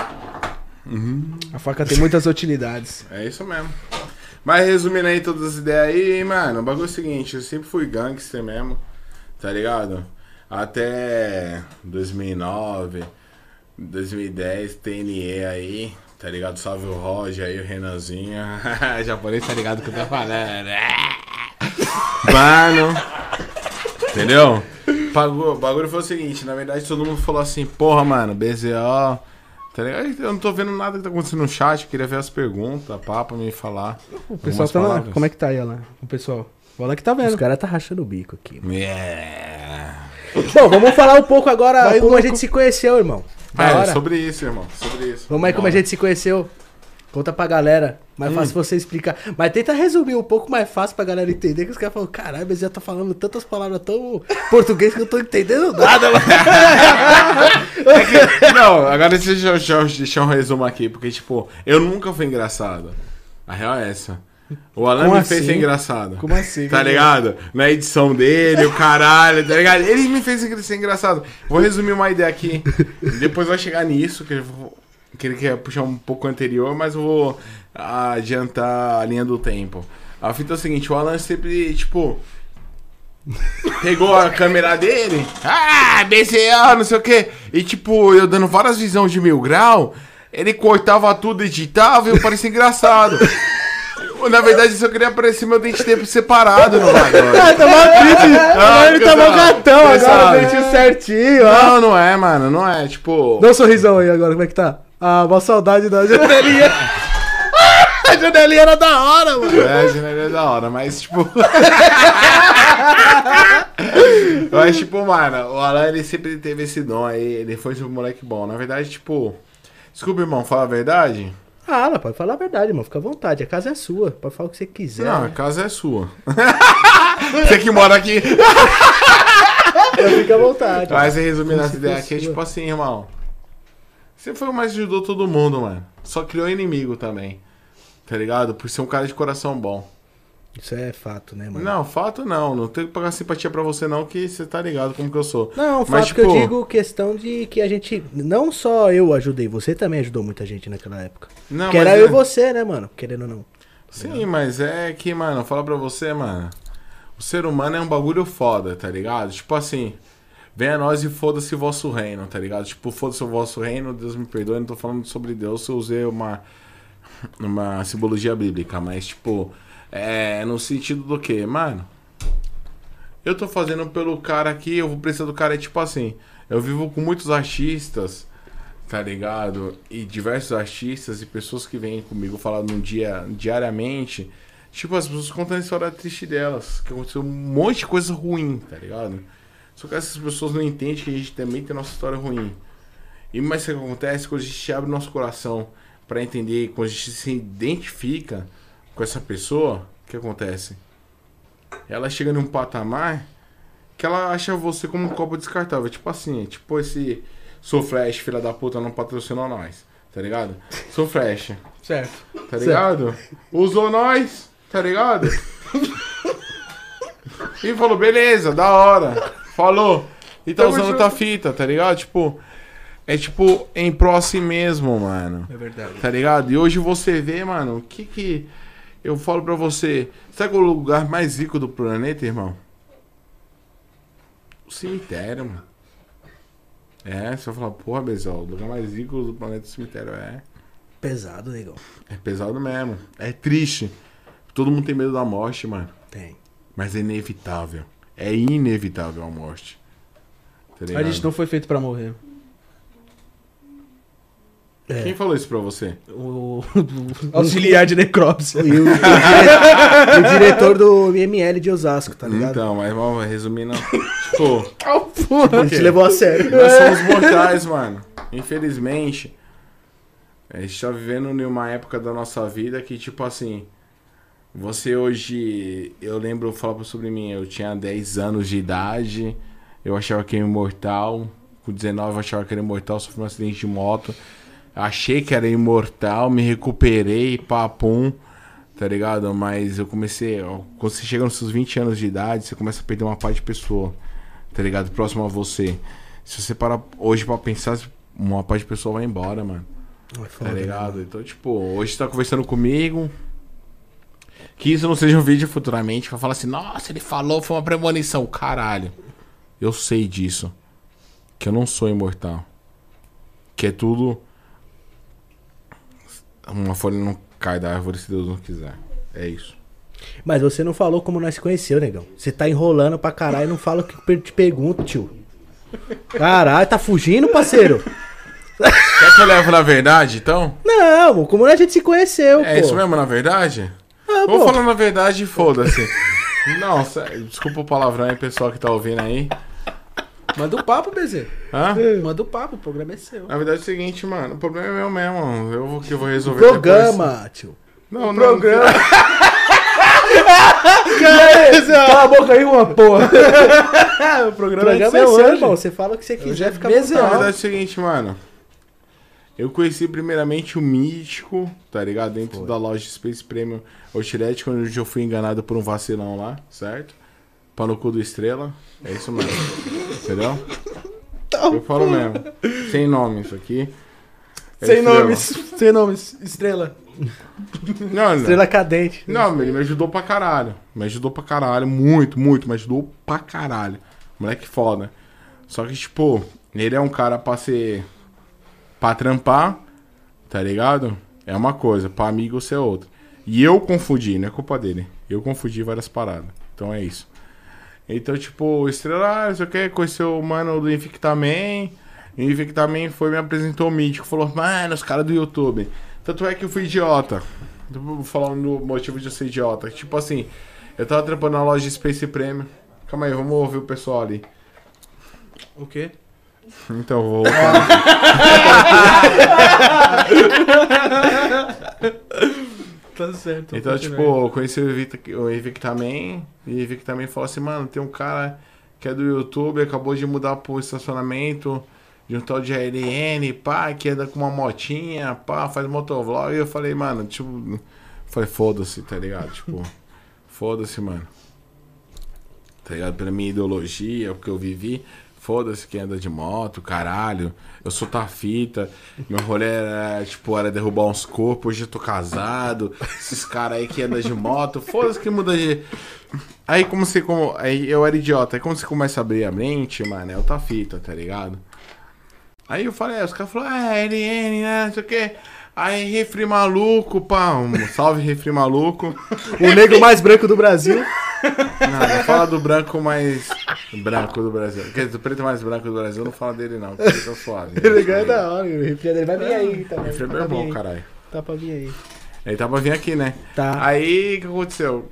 A faca tem muitas utilidades. É isso mesmo. Mas resumindo aí todas as ideias aí, mano, o bagulho é o seguinte, eu sempre fui gangster mesmo, tá ligado? Até 2009, 2010, TNE aí, tá ligado? Salve o Roger aí, o Renanzinho. Japonês tá ligado que eu tô falando. Mano, entendeu? O bagulho foi o seguinte, na verdade todo mundo falou assim, porra, mano, BZO, Tá ligado? Eu não tô vendo nada que tá acontecendo no chat, queria ver as perguntas, papo, me falar. O pessoal tá lá. Como é que tá aí, lá? O pessoal. Olha que tá Os vendo. caras tá rachando o bico aqui. mano. Yeah. Bom, vamos falar um pouco agora Vai, como louco. a gente se conheceu, irmão. Da É, hora. sobre isso, irmão. Sobre isso. Vamos aí como a gente se conheceu. Conta pra galera. Mais Hum. fácil você explicar. Mas tenta resumir um pouco mais fácil pra galera entender. Que os caras falam, caralho, mas já tá falando tantas palavras tão português que eu tô entendendo nada, mano. É que- não, agora deixa eu, deixa eu deixar um resumo aqui, porque, tipo, eu nunca fui engraçado. A real é essa. O Alan Como me fez assim? ser engraçado. Como assim? Tá ligado? Na edição dele, o caralho, tá ligado? Ele me fez ser engraçado. Vou resumir uma ideia aqui. Depois vai chegar nisso, que, eu vou- que ele quer puxar um pouco anterior, mas vou adiantar a linha do tempo. A fita é o seguinte, o Alan sempre, tipo. Pegou a câmera dele, ah, BCA, não sei o que, e tipo, eu dando várias visões de mil grau, ele cortava tudo, editava e eu parecia engraçado. Na verdade, eu só queria aparecer meu dente tempo separado no bagulho. tá mó triste. Ah, ele tá gatão agora, pesado. dentinho certinho, ó. Não, não é, mano, não é, tipo... Dá um sorrisão aí agora, como é que tá? Ah, uma saudade da janelinha. a janelinha era da hora, mano. É, janeiro é da hora, mas tipo. mas, tipo, mano, o Alan ele sempre teve esse dom aí, ele foi um moleque bom. Na verdade, tipo. Desculpa, irmão, fala a verdade. Ah, ela pode falar a verdade, mano. Fica à vontade. A casa é sua. Pode falar o que você quiser. Não, a casa é sua. Você que mora aqui. Fica à vontade. Mas resumindo essa ideia aqui, é tipo assim, irmão. Você foi o mais que ajudou todo mundo, mano. Só criou inimigo também. Tá ligado? Por ser um cara de coração bom. Isso é fato, né, mano? Não, fato não. Não tenho que pagar simpatia pra você, não, que você tá ligado como que eu sou. Não, Mas, fato que eu tipo- digo questão de que a gente. Não só eu ajudei, você também ajudou muita gente naquela época. Não, que era é- eu e você, né, mano? Querendo ou não. Sim, mas é que, mano, fala pra você, mano. O ser humano é um bagulho foda, tá ligado? Tipo assim, venha a nós e foda-se o vosso reino, tá ligado? Tipo, foda-se o vosso reino, Deus me perdoe, não tô falando sobre Deus, eu usei uma, uma simbologia bíblica, mas, tipo, é no sentido do que, mano? Eu tô fazendo pelo cara aqui, eu vou precisar do cara, é tipo assim, eu vivo com muitos artistas, tá ligado? E diversos artistas e pessoas que vêm comigo falar no dia, diariamente. Tipo, as pessoas contando a história triste delas. Que aconteceu um monte de coisa ruim, tá ligado? Só que essas pessoas não entendem que a gente também tem nossa história ruim. E mais o que acontece quando a gente abre nosso coração pra entender, quando a gente se identifica com essa pessoa, o que acontece? Ela chega num patamar que ela acha você como um copo descartável. Tipo assim, tipo esse Sou Flash, filha da puta, não patrocinou nós. Tá ligado? Sou Flash, Certo. tá ligado? Usou nós, tá ligado? e falou, beleza, da hora. Falou. E tá Tamo usando junto. tua fita, tá ligado? Tipo, é tipo em pró a si mesmo, mano. É verdade. Tá ligado? E hoje você vê, mano, o que que. Eu falo pra você. Sabe qual é o lugar mais rico do planeta, irmão? O cemitério, mano. É, você vai falar, porra, Bezol, o lugar mais rico do planeta é o cemitério. É. Pesado, negão. É pesado mesmo. É triste. Todo mundo tem medo da morte, mano. Tem. Mas é inevitável. É inevitável a morte. Tá A gente não foi feito pra morrer. É. Quem falou isso pra você? O, o auxiliar de necrópsia. E o, o dire- o diretor do IML de Osasco, tá ligado? Então, mas vamos resumindo. tipo. Ele te levou a sério. Nós somos mortais, mano. Infelizmente, a gente tá vivendo em uma época da nossa vida que, tipo assim, você hoje. Eu lembro, falar sobre mim, eu tinha 10 anos de idade, eu achava que era imortal. Com 19 eu achava que era imortal, sofri um acidente de moto. Achei que era imortal, me recuperei, papum, tá ligado? Mas eu comecei. Quando você chega nos seus 20 anos de idade, você começa a perder uma parte de pessoa, tá ligado? Próximo a você. Se você parar hoje pra pensar, uma parte de pessoa vai embora, mano. É Tá foda, né, ligado? Então, tipo, hoje você tá conversando comigo. Que isso não seja um vídeo futuramente pra falar assim, nossa, ele falou, foi uma premonição. Caralho. Eu sei disso. Que eu não sou imortal. Que é tudo. Uma folha não cai da árvore se Deus não quiser. É isso. Mas você não falou como nós se conheceu, negão. Você tá enrolando pra caralho e não fala o que eu te pergunto, tio. Caralho, tá fugindo, parceiro? Quer que eu levo na verdade, então? Não, como a gente se conheceu, É pô. isso mesmo, na verdade? Ah, Vou pô. falar na verdade, foda-se. Não, sério, desculpa o palavrão aí, pessoal que tá ouvindo aí. Manda o papo, BZ. Hã? Manda o papo, o programa é seu. Na verdade é o seguinte, mano, o problema é meu mesmo. Eu vou, que eu vou resolver depois. Programa, tio. Não, não. Programa. Cala a boca aí, uma porra. o programa, programa é seu, irmão. Você fala o que você quiser, é fica BZ, Na verdade é o seguinte, mano. Eu conheci primeiramente o Mítico, tá ligado? Dentro da loja Space Premium Outlet, onde eu fui enganado por um vacilão lá, certo? No cu do Estrela. É isso mesmo. Entendeu? Eu falo mesmo. Sem nome isso aqui. É Sem Estrela. nomes. Sem nomes. Estrela. Não, não. Estrela cadente. Não, ele me ajudou pra caralho. Me ajudou pra caralho. Muito, muito. Me ajudou pra caralho. Moleque foda. Só que, tipo, ele é um cara pra ser. Pra trampar, tá ligado? É uma coisa. Pra amigo ser outra. E eu confundi, não é culpa dele. Eu confundi várias paradas. Então é isso. Então, tipo, Estrela, ah, não sei o que, conheceu o mano do Invictaman. E o Invictaman foi me apresentou o mítico. Falou, mano, os caras do YouTube. Tanto é que eu fui idiota. Vou falar no motivo de eu ser idiota. Tipo assim, eu tava trampando na loja Space Premium. Calma aí, vamos ouvir o pessoal ali. O quê? Então, vou. Tá certo. Então, continua tipo, eu conheci o Invicta- o Invictaman. E o Invictaman falou assim, mano, tem um cara que é do YouTube, acabou de mudar pro estacionamento de um tal de ALN, pá, que anda com uma motinha, pá, faz motovlog. E eu falei, mano, tipo, falei, foda-se, tá ligado? Tipo, foda-se, mano. Tá ligado? Pela minha ideologia, o que eu vivi. Foda-se quem anda de moto, caralho. Eu sou tafita. Meu rolê era, tipo, era derrubar uns corpos. Hoje eu tô casado. Esses caras aí que andam de moto. Foda-se que muda de. Aí como você. Como... Aí eu era idiota. Aí como você começa a abrir a mente, mano, é o tafita, tá ligado? Aí eu falei, os caras falaram, ah, LN, né? Não sei o quê. Aí, refri maluco, pá. Um salve, refri maluco. O negro mais branco do Brasil. Não, não fala do branco mais branco do Brasil. Quer dizer, do preto mais branco do Brasil, não fala dele não, porque ele tá suave. Ele ganha da hora, o refri dele vai vir aí também. Refri é Tá meu vir bom, caralho. Tá pra vir aí. Ele tá pra vir aqui, né? Tá. Aí, o que aconteceu?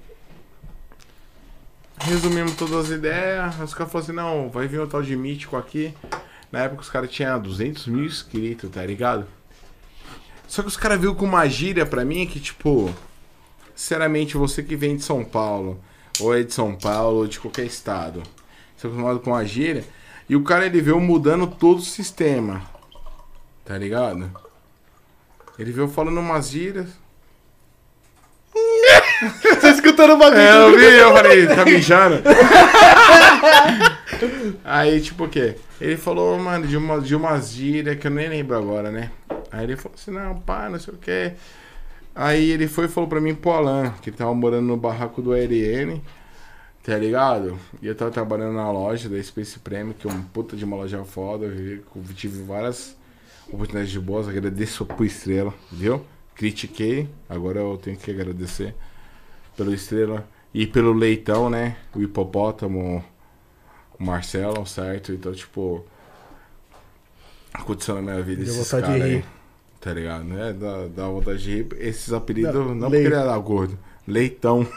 Resumimos todas as ideias. Os caras falaram assim: não, vai vir um tal de mítico aqui. Na época os caras tinham 200 mil inscritos, tá ligado? Só que os caras viram com uma gíria pra mim que, tipo, sinceramente, você que vem de São Paulo, ou é de São Paulo, ou de qualquer estado, você é acostumado com a gíria, e o cara ele veio mudando todo o sistema, tá ligado? Ele veio falando umas gírias. Tá escutando o bagulho? É, eu vi, eu falei, tá mijando? Aí, tipo o quê? Ele falou, mano, de, uma, de umas gírias que eu nem lembro agora, né? Aí ele falou assim, não, pá, não sei o quê. Aí ele foi e falou pra mim, pro Alan, que tava morando no barraco do RN, tá ligado? E eu tava trabalhando na loja da Space Premium, que é uma puta de uma loja foda, eu tive várias oportunidades de boas, agradeço pro Estrela, viu? Critiquei, agora eu tenho que agradecer pelo Estrela e pelo Leitão, né? O hipopótamo, o Marcelo, certo? Então, tipo, aconteceu na minha vida Deu esses caras aí. rir. Tá ligado? Né? Dá, dá vontade de rir. Esses apelidos, Não, não, porque ele era gordo. Leitão.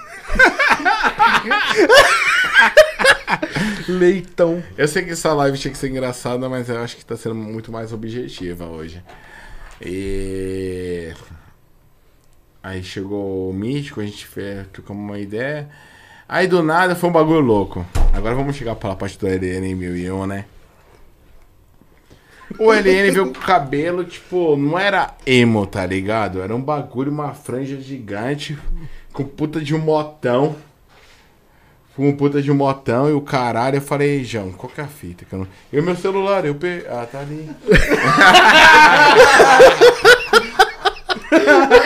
Leitão. Eu sei que essa live tinha que ser engraçada, mas eu acho que tá sendo muito mais objetiva hoje. E. Aí chegou o Mítico, a gente fez, trocamos uma ideia. Aí do nada foi um bagulho louco. Agora vamos chegar pra parte do LN em 1001, né? O LN veio com o cabelo, tipo, não era emo, tá ligado? Era um bagulho, uma franja gigante, com puta de um motão. Com puta de um motão e o caralho. Eu falei, João, qual que é a fita? Que eu não... Meu celular, eu pe... Ah, tá ali.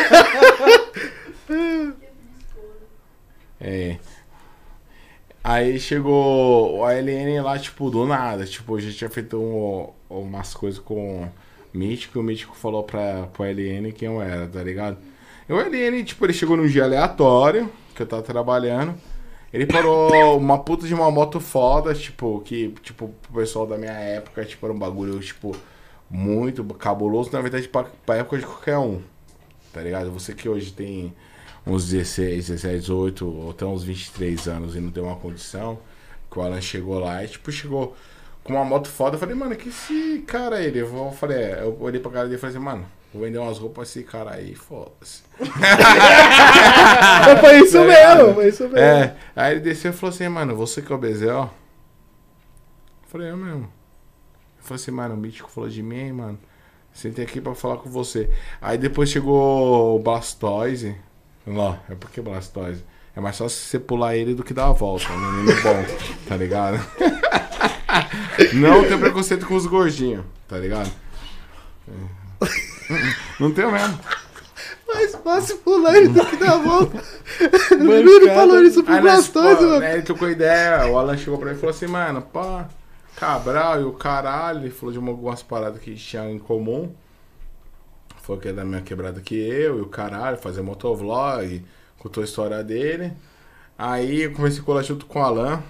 é. Aí chegou o ALN lá, tipo, do nada. Tipo, a gente tinha feito um- umas coisas com o Mítico. E o Mítico falou pra, pro ALN quem eu era, tá ligado? E o ALN, tipo, ele chegou num dia aleatório, que eu tava trabalhando. Ele parou uma puta de uma moto foda, tipo, que, tipo, pro pessoal da minha época, tipo, era um bagulho, tipo, muito cabuloso, na verdade, pra, pra época de qualquer um. Tá ligado? Você que hoje tem uns 16, 17, 18, ou até uns 23 anos e não tem uma condição, que o Alan chegou lá e, tipo, chegou com uma moto foda. Eu falei, mano, que esse cara aí? Ele, eu falei, é, eu olhei pra cara dele e falei assim, mano, vou vender umas roupas esse cara aí, foda-se. foi isso mesmo, foi isso mesmo. É, aí ele desceu e falou assim, mano, você que é o Bezel? Eu falei, é mesmo. Eu falei assim, mano, o Mítico falou de mim, hein, mano. Sentei aqui pra falar com você. Aí depois chegou o Blastoise. Não, é porque Blastoise. É mais fácil você pular ele do que dar a volta. É um menino bom, tá ligado? Não tem preconceito com os gordinhos, tá ligado? É. Não tem mesmo. Mais fácil pular ele do que dar a volta. Ele falou isso pro Blastoise, pô, mano. né, ele trocou ideia, o Alan chegou pra mim e falou assim, mano, pá, Cabral e o caralho, ele falou de uma- algumas paradas que tinham em comum. Falou que é da minha quebrada que eu e o caralho, fazer motovlog, contou a história dele. Aí eu comecei a colar junto com o Alan,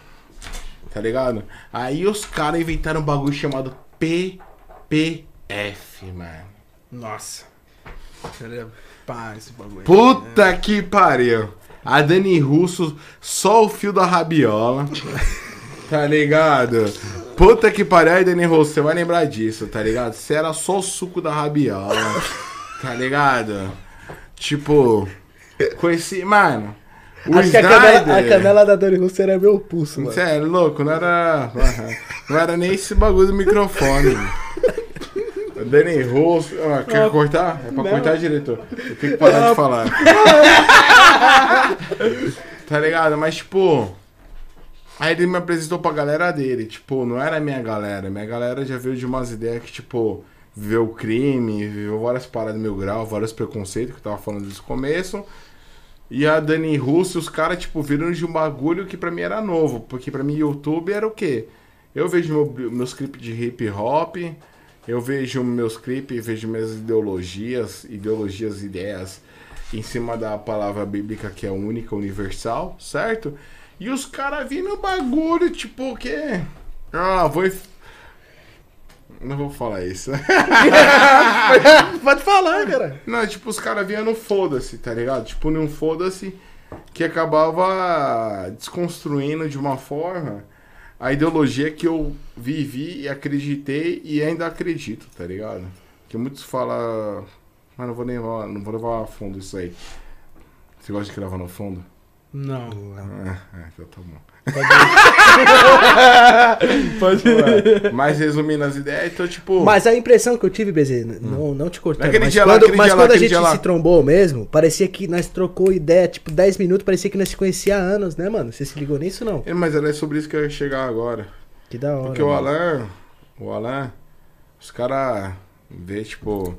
tá ligado? Aí os caras inventaram um bagulho chamado PPF, mano. Nossa. Pá, esse bagulho. Puta que pariu. A Dani Russo, só o fio da rabiola. Tá ligado? Puta que pariu. Aí, Dani Russo, você vai lembrar disso, tá ligado? Você era só o suco da rabiola. Tá ligado? Tipo, conheci. Mano. O Acho que a Snyder- canela, a canela da Dani Russo era meu pulso, mano. É louco, não era. Não era nem esse bagulho do microfone. Dani Russo. Ah, quer cortar? É pra cortar, diretor. Eu tenho que parar de falar. tá ligado? Mas, tipo. Aí ele me apresentou pra galera dele. Tipo, não era a minha galera. Minha galera já veio de umas ideias que, tipo, viveu o crime, viveu várias paradas mil grau, vários preconceitos que eu tava falando desde o começo. E a Dani Russo, os caras, tipo, viram de um bagulho que pra mim era novo. Porque pra mim, YouTube era o quê? Eu vejo meu, meus clipes de hip hop, eu vejo meus clipes, vejo minhas ideologias, ideologias, ideias em cima da palavra bíblica que é única, universal, certo? E os caras viram bagulho, tipo, o quê? Ah, vou. Não vou falar isso. Pode falar, cara. Não, tipo, os caras vinham no foda-se, tá ligado? Tipo, num foda-se que acabava desconstruindo de uma forma a ideologia que eu vivi e acreditei e ainda acredito, tá ligado? Que muitos falam. Mas não vou nem levar, não vou levar a fundo isso aí. Você gosta de gravar no fundo? Não. É, é, então tá bom. Pode Ué, Mas resumindo as ideias, então, tipo. Mas a impressão que eu tive, BZ, não, não te cortando, Naquele mas dia lá, quando, aquele mas dia lá, quando a aquele gente dia lá. se trombou mesmo, parecia que nós trocou ideia, tipo, 10 minutos, parecia que nós se conhecia há anos, né, mano? Você se ligou nisso, não? É, Mas era sobre isso que eu ia chegar agora. Que da hora. Porque o mano. Alan, o Alan, os caras vê, tipo.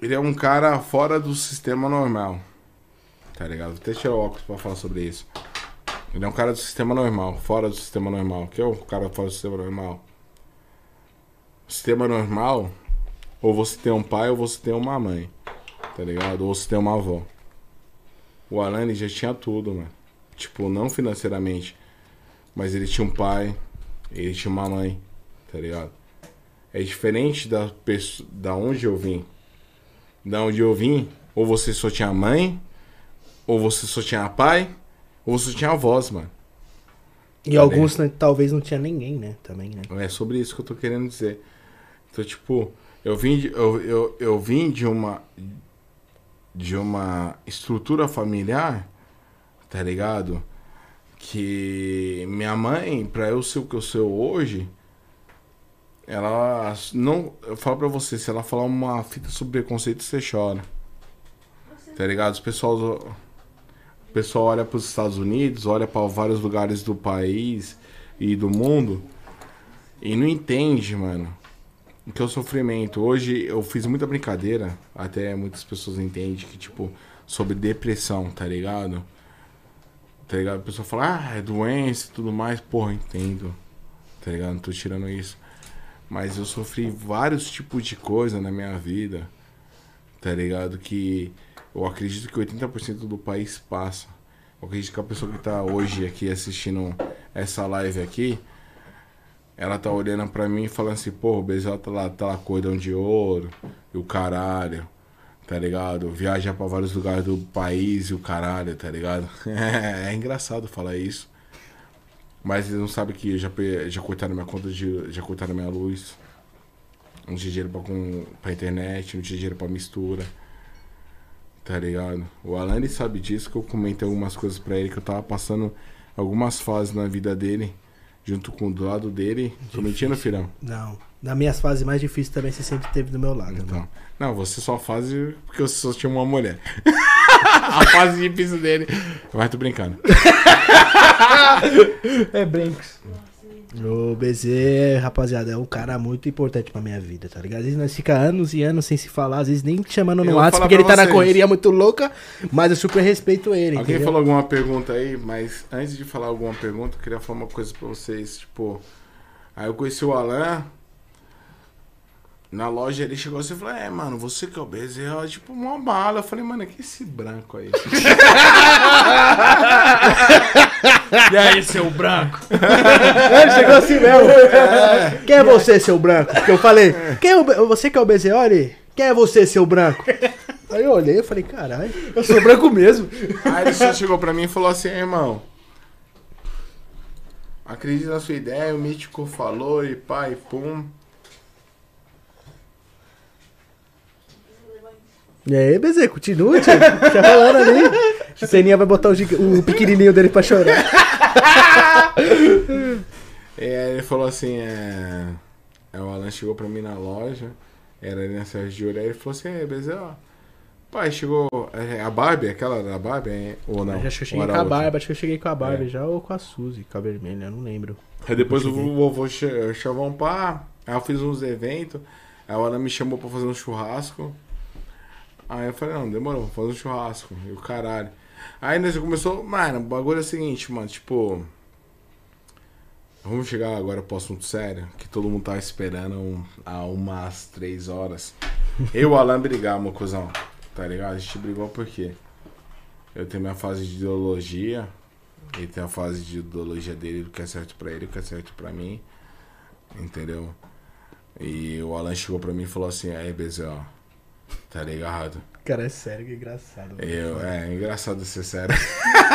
Ele é um cara fora do sistema normal. Tá ligado? Vou até tirar o óculos pra falar sobre isso. Ele é um cara do sistema normal, fora do sistema normal. Que é o cara fora do sistema normal? Sistema normal, ou você tem um pai ou você tem uma mãe. Tá ligado? Ou você tem uma avó. O Alan já tinha tudo, mano. Tipo, não financeiramente. Mas ele tinha um pai, ele tinha uma mãe, tá ligado? É diferente da pessoa, da onde eu vim. Da onde eu vim, ou você só tinha mãe, ou você só tinha pai, ou você tinha avós, mano. E alguns né, talvez não tinha ninguém, né? Também, né? É sobre isso que eu tô querendo dizer. Então, tipo, eu vim de, eu, eu, eu vim de uma de uma estrutura familiar, tá ligado? Que minha mãe, pra eu ser o que eu sou hoje, ela não, eu falo pra você, se ela falar uma fita sobre preconceito, você chora. Tá ligado? Os pessoal pessoal olha para os Estados Unidos, olha para vários lugares do país e do mundo e não entende, mano, o que é o sofrimento. Hoje eu fiz muita brincadeira, até muitas pessoas entendem que, tipo, sobre depressão, tá ligado? Tá ligado? A pessoa fala, ah, é doença e tudo mais. Porra, entendo. Tá ligado? Não tô tirando isso. Mas eu sofri vários tipos de coisa na minha vida. Tá ligado? Que eu acredito que 80% do país passa. Eu acredito que a pessoa que tá hoje aqui assistindo essa live aqui ela tá olhando pra mim e falando assim, pô, o Bezel tá lá, tá lá cordão de ouro, e o caralho, tá ligado? Viaja pra vários lugares do país e o caralho, tá ligado? É, engraçado falar isso. Mas eles não sabem que já, já cortaram minha conta de. já cortaram minha luz. Não tinha dinheiro pra, com, pra internet, não tinha dinheiro pra mistura. Tá ligado? O Alan ele sabe disso, que eu comentei algumas coisas pra ele, que eu tava passando algumas fases na vida dele, junto com do lado dele. Tô mentindo, filhão? Não. Nas minhas fases mais difíceis também você sempre teve do meu lado. mano. Então. Não, você só faz porque você só tinha uma mulher. A fase difícil dele. Mas tô brincando. É Brinks. O BZ, rapaziada, é um cara muito importante pra minha vida, tá ligado? Às vezes nós fica anos e anos sem se falar, às vezes nem te chamando no WhatsApp, porque ele tá na vocês. correria muito louca, mas eu super respeito ele, Alguém entendeu? falou alguma pergunta aí, mas antes de falar alguma pergunta, eu queria falar uma coisa pra vocês. Tipo, aí eu conheci o Alan. Na loja ele chegou assim e falou: É, mano, você que é o Bezerra, tipo, uma bala. Eu falei, mano, que esse branco aí? E aí, seu branco? Ele chegou assim mesmo. Quem é você, seu branco? Porque eu falei, quem é o, você que é o? Olha, quem é você, seu branco? Aí eu olhei e falei, caralho, eu sou branco mesmo. Aí ele só chegou pra mim e falou assim, irmão. Acredita na sua ideia, o mítico falou e pá e pum. E aí, BZ, continua, tio. Tá falando ali. O Seninha vai botar o, giga- o pequenininho dele pra chorar. E aí ele falou assim, é. Aí o Alan chegou pra mim na loja, era ali na Sérgio de Ouro, aí ele falou assim, é, Bezerra, ó. Pai, chegou. é, A Barbie, aquela da Barbie, é, ou não? acho que eu cheguei com a outra? Barbie, acho que eu cheguei com a Barbie É. já, ou com a Suzy, com a vermelha, eu não lembro. Aí depois o vovô chamou um pá, aí eu fiz uns eventos, aí o Alan me chamou pra fazer um churrasco. Aí eu falei, não, demorou, vou fazer um churrasco. E o caralho. Aí nós começou, mano, o bagulho é o seguinte, mano, tipo. Vamos chegar agora pro assunto sério, que todo mundo tava esperando um- há umas três horas. Eu e o Alan brigamos, cuzão. Tá ligado? A gente brigou por quê? Eu tenho minha fase de ideologia, ele tem a fase de ideologia dele, o que é certo pra ele, o que é certo pra mim. Entendeu? E o Alan chegou pra mim e falou assim, aí, BZ, ó, tá ligado? Cara, é sério, que engraçado. mano. Eu, é, engraçado ser sério.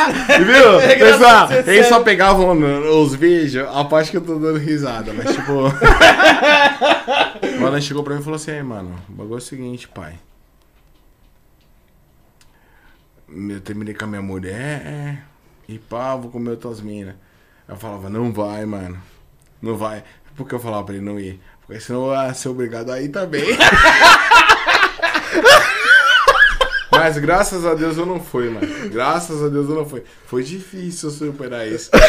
Viu? Pessoal, eles só pegavam os vídeos, a parte que eu tô dando risada, mas tipo. o Alan chegou pra mim e falou assim, aí, mano, o bagulho é o seguinte, pai. Eu terminei com a minha mulher e pá, vou comer outras minas. Eu falava, não vai, mano. Não vai. Por que eu falava pra ele não ir? Porque senão eu ia ser obrigado a ir também. Mas graças a Deus eu não fui, mano. Graças a Deus eu não fui. Foi difícil superar isso.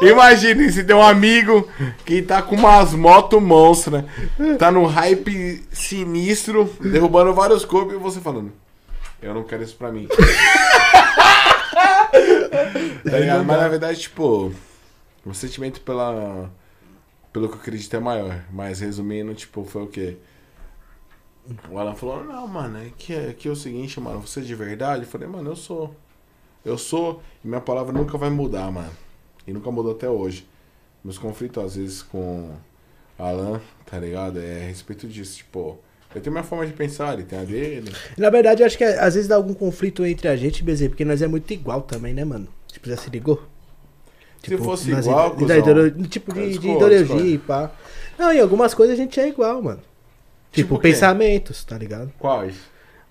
Imagine se tem um amigo que tá com umas motos monstras, tá no hype sinistro, derrubando vários corpos e você falando. Eu não quero isso pra mim. tá ligado? Mas na verdade, tipo, o sentimento pela. Pelo que eu acredito é maior. Mas resumindo, tipo, foi o quê? O Alan falou, não, mano, é que, é que é o seguinte, mano, você é de verdade? Eu falei, mano, eu sou. Eu sou, e minha palavra nunca vai mudar, mano. E nunca mudou até hoje. Meus conflitos, às vezes, com Alan, tá ligado? É a respeito disso, tipo, eu tenho minha forma de pensar, ele tem a dele. Na verdade, eu acho que às vezes dá algum conflito entre a gente, BZ, porque nós é muito igual também, né, mano? Tipo, já se ligou? Se fosse igual, ide- ideolo- Tipo, de, de ideologia e pá. Não, em algumas coisas a gente é igual, mano. Tipo, Tipo pensamentos, tá ligado? Quais?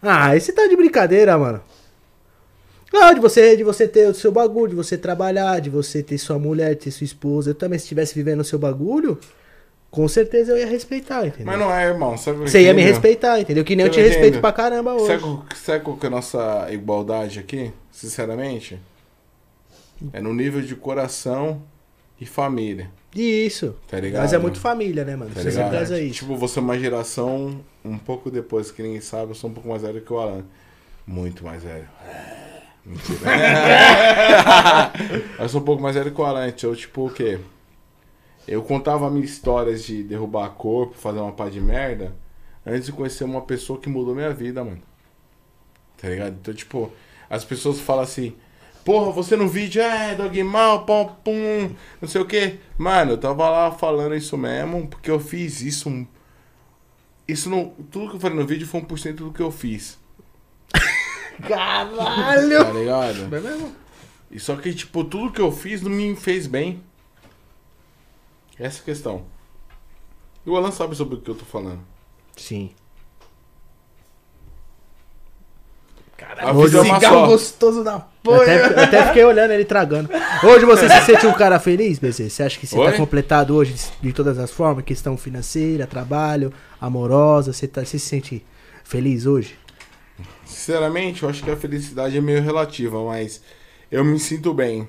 Ah, esse tá de brincadeira, mano. Não, de você, de você ter o seu bagulho, de você trabalhar, de você ter sua mulher, ter sua esposa. Eu também, se estivesse vivendo o seu bagulho, com certeza eu ia respeitar, entendeu? Mas não é, irmão. Sabe Você ia me respeitar, entendeu? Que nem eu Eu te respeito entendo. pra caramba hoje. Sabe, sabe qual que é a nossa igualdade aqui? Sinceramente? É no nível de coração e família. Isso. Tá ligado? Mas é muito família, né, mano? Tá Você sempre traz isso. Tipo, você é uma geração um pouco depois, que ninguém sabe, eu sou um pouco mais velho que o Alan. Muito mais velho. É, Mentira. eu sou um pouco mais velho que o Alan, então, tipo, o quê? Eu contava minhas histórias de derrubar corpo, fazer uma pá de merda, antes de conhecer uma pessoa que mudou minha vida, mano. Tá ligado? Então, tipo, as pessoas falam assim, Porra, você no vídeo, é, dog mal, pum, pum, não sei o que. Mano, eu tava lá falando isso mesmo, porque eu fiz isso. Isso não. Tudo que eu falei no vídeo foi 1% do que eu fiz. Caralho! Tá ligado? É mesmo? E só que, tipo, tudo que eu fiz não me fez bem. Essa é a questão. E o Alan sabe sobre o que eu tô falando. Sim. Vida é Cigarro só. gostoso da Eu porra. até, até fiquei olhando ele tragando. Hoje você se sente um cara feliz, BC? Você acha que você Oi? tá completado hoje de todas as formas? Questão financeira, trabalho, amorosa. Você, tá, você se sente feliz hoje? Sinceramente, eu acho que a felicidade é meio relativa, mas eu me sinto bem.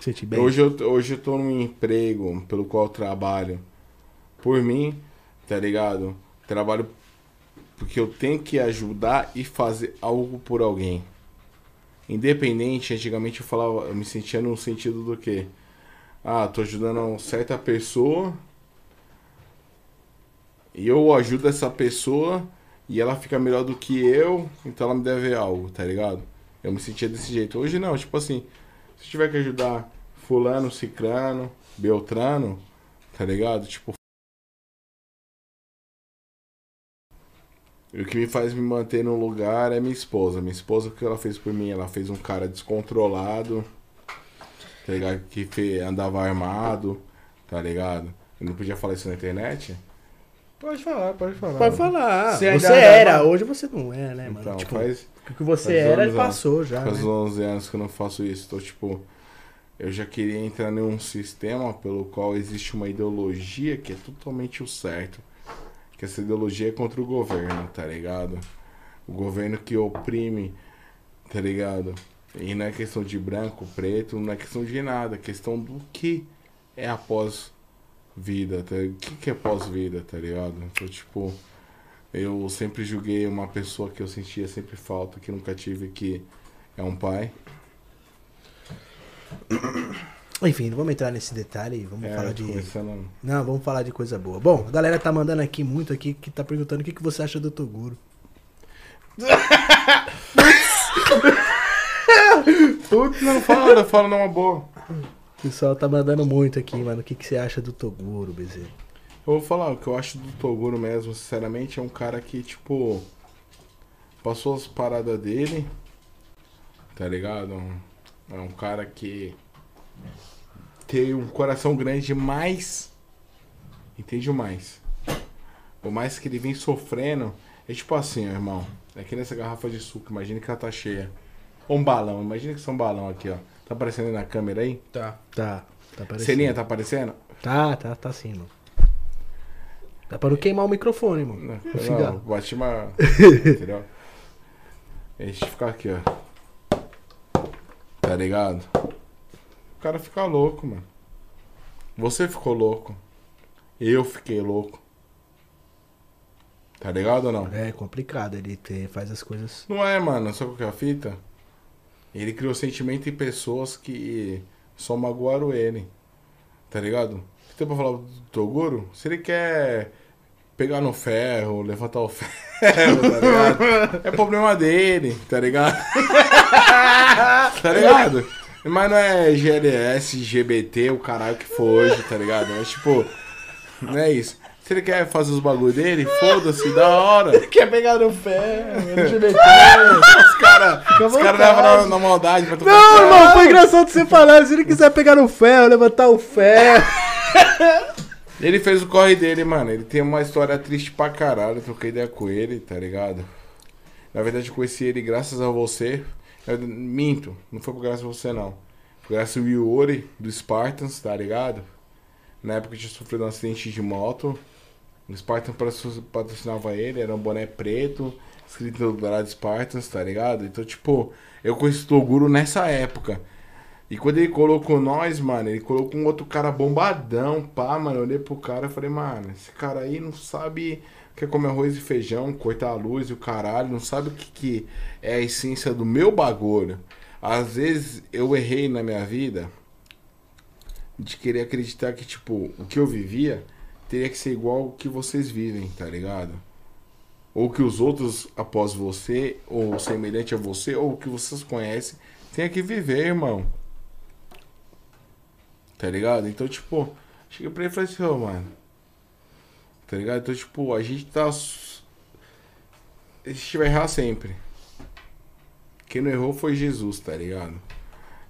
Sente bem? Hoje eu, hoje eu tô num emprego pelo qual eu trabalho por mim, tá ligado? Trabalho porque eu tenho que ajudar e fazer algo por alguém. Independente, antigamente eu falava, eu me sentia no sentido do que? Ah, tô ajudando certa pessoa e eu ajudo essa pessoa e ela fica melhor do que eu, então ela me deve algo, tá ligado? Eu me sentia desse jeito. Hoje não, tipo assim, se tiver que ajudar fulano, cicrano, beltrano, tá ligado? Tipo. E o que me faz me manter no lugar é minha esposa. Minha esposa, o que ela fez por mim? Ela fez um cara descontrolado, tá ligado? Que fe- andava armado, tá ligado? Eu não podia falar isso na internet? Pode falar, pode falar. Pode falar. Você Você, era, andava- hoje você não é, né, mano? Então, tipo, faz, o que você faz era, anos, passou já. faz né? 11 anos que eu não faço isso. Então, tipo, eu já queria entrar em um sistema pelo qual existe uma ideologia que é totalmente o certo. Que essa ideologia é contra o governo, tá ligado? O governo que oprime, tá ligado? E não é questão de branco, preto, não é questão de nada, é questão do que é após vida, tá? O que, que é pós-vida, tá ligado? Então, tipo, eu sempre julguei uma pessoa que eu sentia sempre falta, que nunca tive, que é um pai. Enfim, não vamos entrar nesse detalhe, vamos É, falar de... começando... Não, vamos falar de coisa boa. Bom, a galera tá mandando aqui muito aqui, que tá perguntando o que, que você acha do Toguro. Putz, não fala, fala numa boa. O pessoal tá mandando muito aqui, mano. O que, que você acha do Toguro, BZ? Eu vou falar, o que eu acho do Toguro mesmo, sinceramente, é um cara que, tipo, passou as paradas dele, tá ligado? É um cara que tem um coração grande, mas entende mais. Por mais que ele vem sofrendo, é tipo assim, ó, irmão. É que nessa garrafa de suco, imagina que ela tá cheia. Ou um balão, imagina que é um balão aqui, ó. Tá aparecendo aí na câmera aí? Tá. Tá, tá aparecendo. Celinha, tá aparecendo? Tá, tá, tá sim, mano. Dá pra não queimar o microfone, mano. Não, não bati uma. entendeu? A gente ficar aqui, ó. Tá ligado? O cara fica louco, mano. Você ficou louco. Eu fiquei louco. Tá ligado ou não? É complicado, ele te- faz as coisas. Não é, mano. Que é a fita? Ele criou sentimento em pessoas que só magoaram ele. Tá ligado? Tem pra falar do Toguro? Se ele quer pegar no ferro, levantar o ferro, tá ligado? É problema dele, tá ligado? tá ligado? Mas não é GLS, GBT, o caralho que for hoje, tá ligado? Mas tipo, não é isso. Se ele quer fazer os bagulho dele, foda-se, da hora. Quer pegar no pé, LGBT. Os caras os cara levam na, na maldade pra tu Não, irmão, foi engraçado você falar. Se ele quiser pegar no ferro, levantar o ferro. Ele fez o corre dele, mano. Ele tem uma história triste pra caralho. Eu troquei ideia com ele, tá ligado? Na verdade, eu conheci ele graças a você. Eu minto, não foi por graças a você, não. Foi graças ao Yuri, do Spartans, tá ligado? Na época tinha sofrido um acidente de moto. O Spartan patro- patrocinava ele, era um boné preto, escrito do lado Spartans, tá ligado? Então, tipo, eu conheci o Toguro nessa época. E quando ele colocou nós, mano, ele colocou um outro cara bombadão, pá, mano. Eu olhei pro cara e falei, mano, esse cara aí não sabe o que é comer arroz e feijão, cortar a luz e o caralho, não sabe o que, que é a essência do meu bagulho. Às vezes eu errei na minha vida de querer acreditar que, tipo, o que eu vivia teria que ser igual ao que vocês vivem, tá ligado? Ou que os outros após você, ou semelhante a você, ou que vocês conhecem, tem que viver, irmão. Tá ligado? Então, tipo, cheguei pra ele e falei assim, ô, mano. Tá ligado? Então, tipo, a gente tá. A gente vai errar sempre. Quem não errou foi Jesus, tá ligado?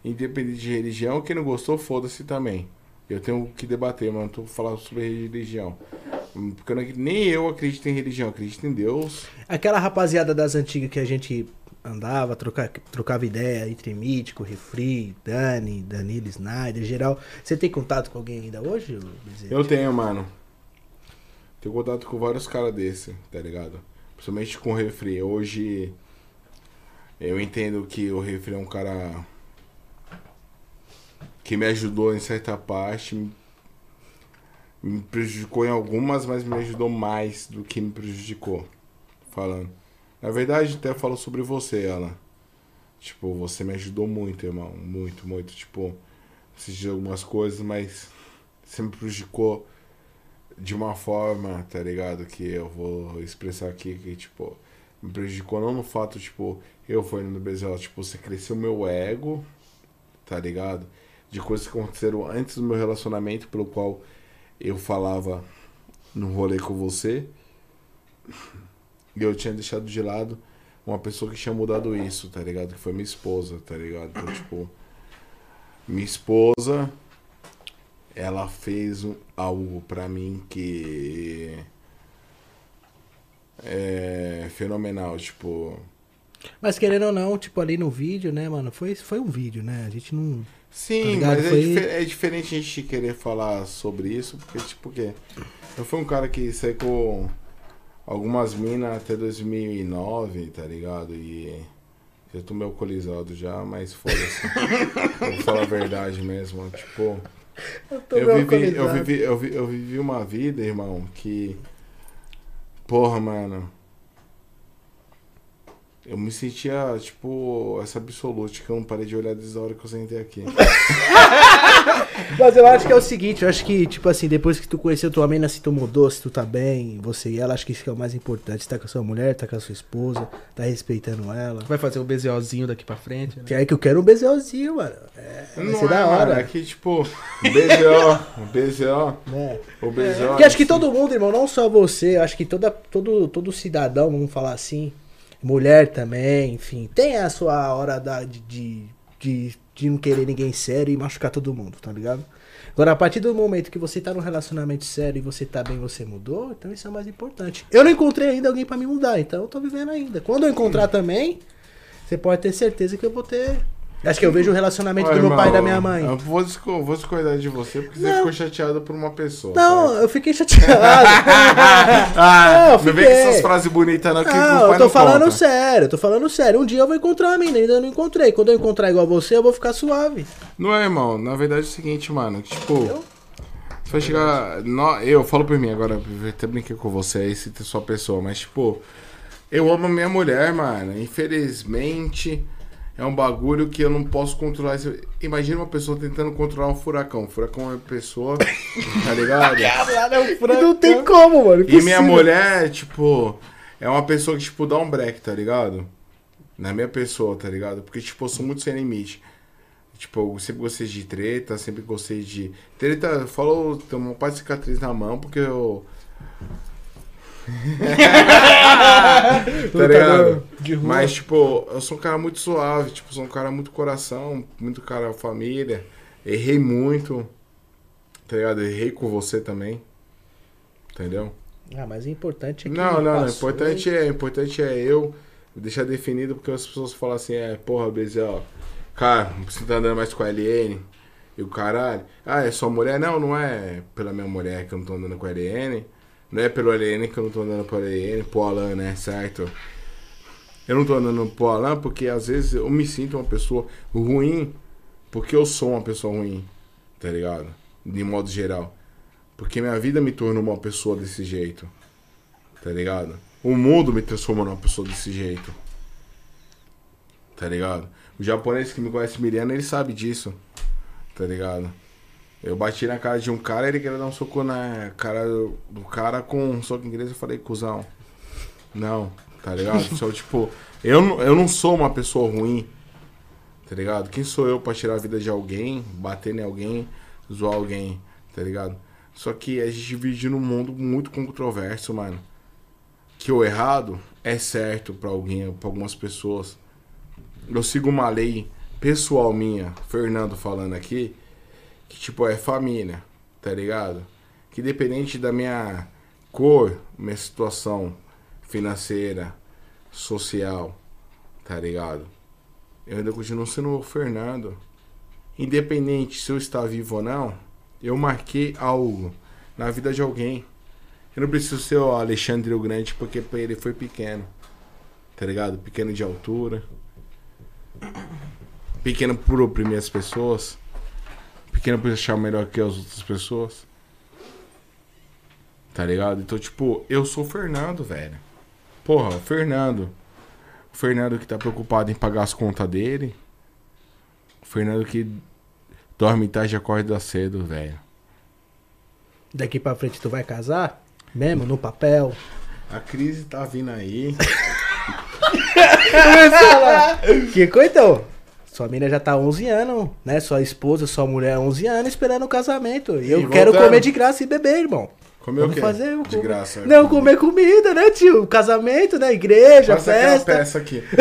Independente de religião, quem não gostou, foda-se também. Eu tenho que debater, mano. Tô falando sobre religião. Porque eu não- nem eu acredito em religião, acredito em Deus. Aquela rapaziada das antigas que a gente andava, troca, trocava ideia entre Mítico, Refri, Dani, Danilo, Snyder, geral. Você tem contato com alguém ainda hoje, Bezerra? Eu tenho, mano. Tenho contato com vários caras desse, tá ligado? Principalmente com o refri. Hoje eu entendo que o refri é um cara que me ajudou em certa parte. me- prejudicou em algumas, mas me ajudou mais do que me prejudicou. Falando. Na verdade, até falo sobre você, Alan. Tipo, você me ajudou muito, irmão. Muito, muito. Tipo, assisti algumas coisas, mas você me prejudicou de uma forma, tá ligado? Que eu vou expressar aqui que, tipo, me prejudicou não no fato, tipo, eu fui no Bezel, tipo, você cresceu meu ego, tá ligado? De coisas que aconteceram antes do meu relacionamento, pelo qual eu falava no rolê com você. E eu tinha deixado de lado uma pessoa que tinha mudado isso, tá ligado? Que foi minha esposa, tá ligado? Então, tipo, minha esposa ela fez um- algo pra mim que é fenomenal, tipo, Mas querendo ou não, tipo, ali no vídeo, né, mano? Foi, foi um vídeo, né? A gente não. Tá sim, ligado? mas é, Foi- dife- é diferente a gente querer falar sobre isso, porque tipo que eu fui um cara que saí com algumas minas até 2009, tá ligado? E já tô meio alcoolizado já, mas foda-se. Eu Vou falar a verdade mesmo, tipo, Eu vivi, eu, vivi, eu, vi- eu vivi uma vida, irmão, que. Porra, mano. Eu me sentia, tipo, essa absolute que eu não parei de olhar desde a hora que eu sentei aqui. Mas eu acho que é o seguinte, eu acho que, tipo assim, depois que tu conheceu tua mina, se tu mudou, se tu tá bem, você e ela, acho que isso que é o mais importante. Você tá com a sua mulher, tá com a sua esposa, tá respeitando ela. Vai fazer o BZOzinho daqui pra frente, né? Que é que eu quero um BZOzinho, mano. É, vai não ser é, da mano, hora. é que, tipo, BZO, BZO, né? o BZO. Porque acho que assim, todo mundo, irmão, não só você, eu acho que toda, todo, todo cidadão, vamos falar assim, mulher também, enfim, tem a sua hora da, de, de, de, de não querer ninguém sério e machucar todo mundo, tá ligado? Agora, a partir do momento que você tá num relacionamento sério e você tá bem, você mudou, então isso é o mais importante. Eu não encontrei ainda alguém pra me mudar, então eu tô vivendo ainda. Quando eu encontrar também, você pode ter certeza que eu vou ter. Acho que eu vejo o relacionamento Ó, do meu pai e da irmão, minha mãe. Eu vou, vou de você porque você Não. ficou chateado por uma pessoa. Não, certo? eu fiquei chateado. Ah, Não, não vem com fiquei. essas frases bonitas não, que Não, eu tô não falando conta. sério, eu tô falando sério. Um dia eu vou encontrar uma mina, ainda não encontrei. Quando eu encontrar igual você, eu vou ficar suave. Não é, irmão. Na verdade é o seguinte, mano. que, Tipo, você vai chegar. nó- eu falo por mim agora, eu até brinquei com você aí, se tem sua pessoa, mas, tipo, eu amo a minha mulher, mano. Infelizmente, é um bagulho que eu não posso controlar. Imagina uma pessoa tentando controlar um furacão. O furacão é uma pessoa, tá ligado? E não tem como, mano. E minha impossível. mulher, tipo, é uma pessoa que, tipo, dá um break, tá ligado? Na minha pessoa, tá ligado? Porque, tipo, eu sou muito sem limite. Tipo, eu sempre gostei de treta, sempre gostei de. Treta, falou, tem uma parte de cicatriz na mão, porque eu. tá ligado? de rua. Mas, tipo, eu sou um cara muito suave, tipo, sou um cara muito coração, muito cara família. Errei muito, tá ligado? Errei com você também. Entendeu? Ah, mas o importante é que. Não, não, não. O importante é, importante é eu deixar definido, porque as pessoas falam assim, é, porra, Bezel, cara, você tá andando mais com a LN. E o caralho, ah, é sua mulher? Não, não é pela minha mulher que eu não tô andando com a LN. Não é pelo LN que eu não tô andando pela LN, pro Alan, né, certo? Eu não tô andando pro Alan porque às vezes eu me sinto uma pessoa ruim, porque eu sou uma pessoa ruim, tá ligado? De modo geral. Porque minha vida me tornou uma pessoa desse jeito. Tá ligado? O mundo me transformou numa pessoa desse jeito. Tá ligado? O japonês que me conhece Miriana, ele sabe disso. Tá ligado? Eu bati na cara de um cara, ele queria dar um soco na cara do do cara com um soco inglês, eu falei, cuzão. Não, tá ligado? Só tipo, eu, eu não sou uma pessoa ruim. Tá ligado? Quem sou eu pra tirar a vida de alguém, bater em alguém, zoar alguém, tá ligado? Só que a gente vive num mundo muito controverso, mano. Que o errado é certo pra alguém, pra algumas pessoas. Eu sigo uma lei pessoal minha, Fernando falando aqui, que tipo é família, tá ligado? Que independente da minha cor, minha situação financeira, social, tá ligado? Eu ainda continuo sendo o Fernando. Independente se eu estar vivo ou não, eu marquei algo na vida de alguém. Eu não preciso ser o Alexandre o Grande porque ele foi pequeno. Tá ligado? Pequeno de altura. Pequeno por oprimir as pessoas. Pequeno por achar melhor que as outras pessoas. Tá ligado? Então, tipo, eu sou o Fernando, velho. Porra, o Fernando. O Fernando que tá preocupado em pagar as contas dele. O Fernando que dorme tarde e acorda cedo, velho. Daqui pra frente tu vai casar? Mesmo, no papel? A crise tá vindo aí. Que coitão? Sua mina já tá 11 anos, né? Sua esposa, sua mulher 11 anos esperando o casamento. E eu E quero voltando. comer de graça e beber, irmão. Comeu o Vamos quê? fazer um de comer- graça. Não, comer comida, né, tio? Casamento, né? Igreja, Passa festa. peça aqui.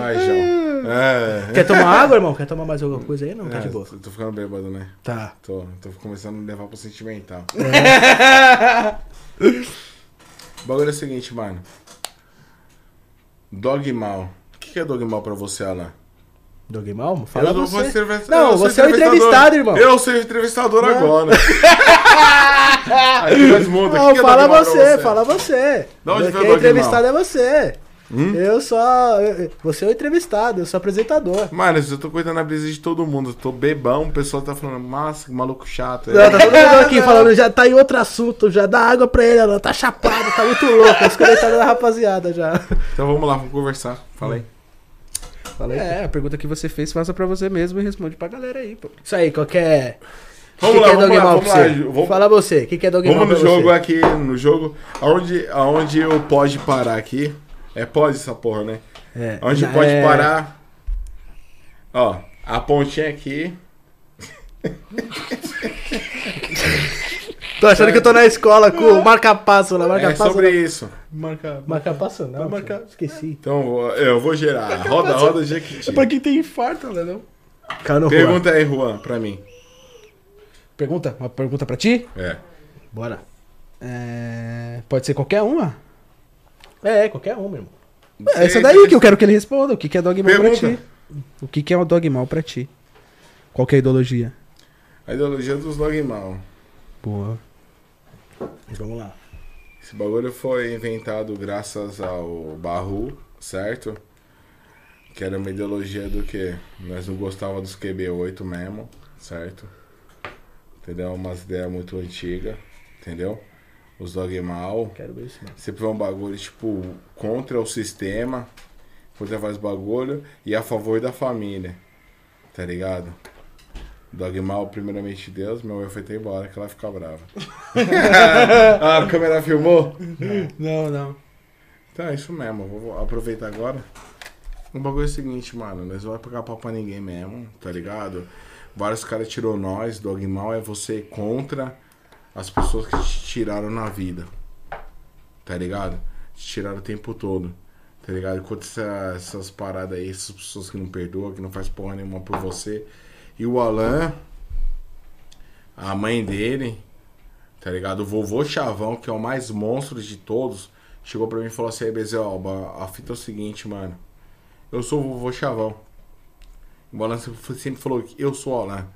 Ai, João. É. Quer tomar água, irmão? Quer tomar mais alguma coisa aí? Não, tá É, de boa. tô- ficando bêbado, né? Tá. Tô, tô começando a me levar pro sentimental. É. o bagulho é o seguinte, mano. Dogmal. O que que é dogmal pra você, Alan? Dogmal? Fala eu não você. ser Não, eu você é o entrevistado, irmão. Eu sou entrevistador Não. agora. Aí muda. Não, O que é fala dogmal pra você, fala você. Onde Quem é entrevistado é você. Hum? Eu só. eu- Você é o entrevistado, eu sou apresentador. Mano, eu tô cuidando da brisa de todo mundo. Eu tô bebão, o pessoal tá falando, massa, que maluco chato. Não, tá todo mundo aqui falando, já tá em outro assunto, já dá água pra ele, ela tá chapado, tá muito louco. Os comentários da rapaziada já. Então vamos lá, vamos conversar. Fala aí. Fala aí. É, a pergunta que você fez, faça pra você mesmo e responde pra galera aí, pô. Isso aí, qualquer. Vamos que lá, que é vamos lá, vamos lá. Vamos, Fala você, o que, que é Dogmal vamos no jogo você? aqui, no jogo. Aonde, aonde eu pode parar aqui? É pode essa porra, né? É, Onde na- pode é, parar? Ó, a pontinha aqui. Tô achando que eu tô na escola com o marca-passo lá, É marca-passo. sobre isso. Marca. Marca-passo não, marcar. tio, esqueci. Então eu vou gerar. Roda, roda, Jequiti. É pra quem tem infarto, né? Não? Caiu no Pergunta aí, Juan, pra mim. Pergunta? Uma pergunta pra ti? É. Bora. É... Pode ser qualquer uma? É, qualquer um, meu irmão. É essa daí que eu quero que ele responda. O que, que é dogmal pra ti? O que, que é o dogmal pra ti? Qual que é a ideologia? A ideologia dos dogmal. Boa. Vamos lá. Esse bagulho foi inventado graças ao Barru, certo? Que era uma ideologia do que? Nós não gostávamos dos QB8 mesmo, certo? Entendeu? Umas ideias muito antigas, entendeu? Os dogmal. Quero ver isso, mano. Sempre foi um bagulho, tipo, contra o sistema, contra vários bagulho e a favor da família, tá ligado? Dogmal, primeiramente Deus, meu mãe foi até embora, que ela fica brava. ah, a câmera filmou? Não, não. Então é isso mesmo, eu vou aproveitar agora. O bagulho é o seguinte, mano, nós não vai pegar pau pra ninguém mesmo, tá ligado? Vários caras tirou nós, dogmal é você contra as pessoas que te tiraram na vida. Tá ligado? Te tiraram o tempo todo. Tá ligado? Contra essa- essas paradas aí, essas pessoas que não perdoam, que não faz porra nenhuma por você. E o Alan, a mãe dele, tá ligado? O vovô Chavão, que é o mais monstro de todos, chegou pra mim e falou assim: Bezelba, a fita é o seguinte, mano. Eu sou o vovô Chavão. O Alan sempre falou que eu sou o Alan.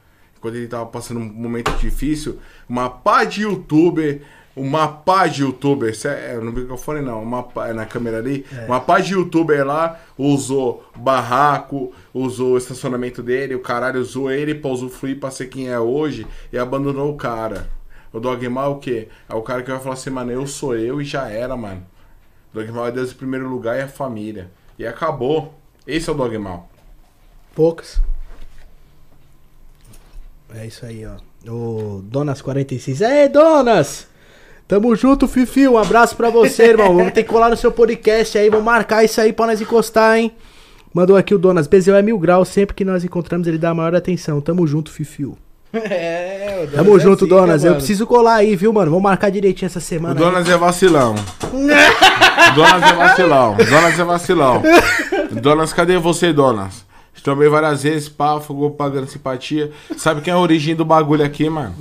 Quando ele tava passando um momento difícil, uma pá de youtuber, uma pá de youtuber, é, no microfone não, uma pá, é na câmera ali, uma pá de youtuber lá usou barraco, usou o estacionamento dele, o caralho usou ele pra usufruir pra ser quem é hoje e abandonou o cara. O Dogmal é o quê? É o cara que vai falar assim, mano, eu sou eu e já era, mano. Dogmal é Deus em primeiro lugar e a família. E acabou. Esse é o Dogmal. Poucas. É isso aí, ó. O Donas 46. Ei, Donas! Tamo junto, Fifi. Um abraço pra você, irmão. Vamos ter que colar no seu podcast aí. Vamos marcar isso aí pra nós encostar, hein? Mandou aqui o Donas. Bezeu é mil graus. Sempre que nós encontramos, ele dá a maior atenção. Tamo junto, Fifiu. É, o Donas Tamo é junto, zica, Donas. Eu preciso colar aí, viu, mano? Vamos marcar direitinho essa O semana. aí. Donas é vacilão. Donas é vacilão. Donas é vacilão. Donas, cadê você, Donas? Tomei várias vezes, pá, fogou pagando simpatia. Sabe quem é a origem do bagulho aqui, mano?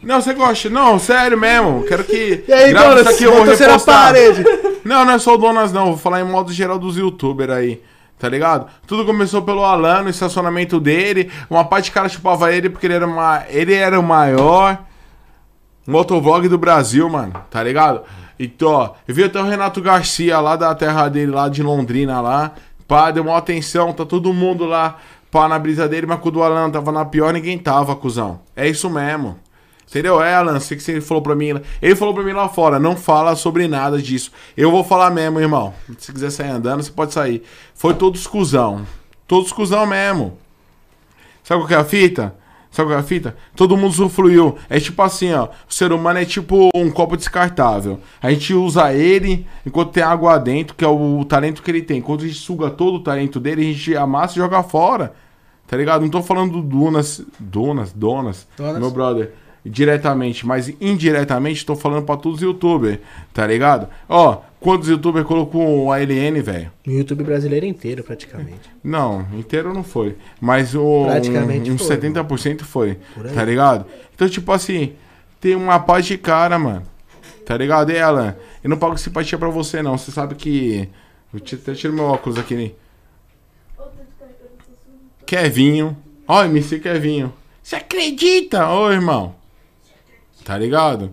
Não, você gosta? Não, sério mesmo. Quero que. E aí, Donas? isso aqui, eu vou repostar. parede. Não, não é só o Donas, não. Vou falar em modo geral dos youtubers aí. Tá ligado? Tudo começou pelo Alan, no estacionamento dele. Uma parte de cara chupava ele porque ele era, uma, ele era o maior motovlog do Brasil, mano. Tá ligado? Então, ó, eu vi até o Renato Garcia lá da terra dele, lá de Londrina, lá. Pá, deu uma atenção, tá todo mundo lá, pá, na brisa dele, mas quando o Alan tava na pior, ninguém tava, cuzão. É isso mesmo. Entendeu? É, Alan, sei que você falou pra mim. Ele falou pra mim lá fora, não fala sobre nada disso. Eu vou falar mesmo, irmão. Se quiser sair andando, você pode sair. Foi todos cuzão. Todos cuzão mesmo. Sabe qual que é a fita? Sabe qual é a fita? Todo mundo usufruiu. É tipo assim, ó. O ser humano é tipo um copo descartável. A gente usa ele enquanto tem água dentro, que é o talento que ele tem. Quando a gente suga todo o talento dele, a gente amassa e joga fora. Tá ligado? Não tô falando do Dunas. Donas, Donas. Donas. Meu brother. Diretamente, mas indiretamente tô falando pra todos os youtubers, tá ligado? Ó, quantos youtubers colocou um ALN, velho? No YouTube brasileiro inteiro, praticamente. Não, inteiro não foi. Mas o, Praticamente um, foi, 70% foi. Tá ligado? Então, tipo assim, tem uma paz de cara, mano. Tá ligado? E Alan, eu não pago simpatia pra você, não. Você sabe que. Eu até tiro meu óculos aqui, né? Kevinho. Ó, MC Kevinho. Você acredita? Ô, irmão. Tá ligado?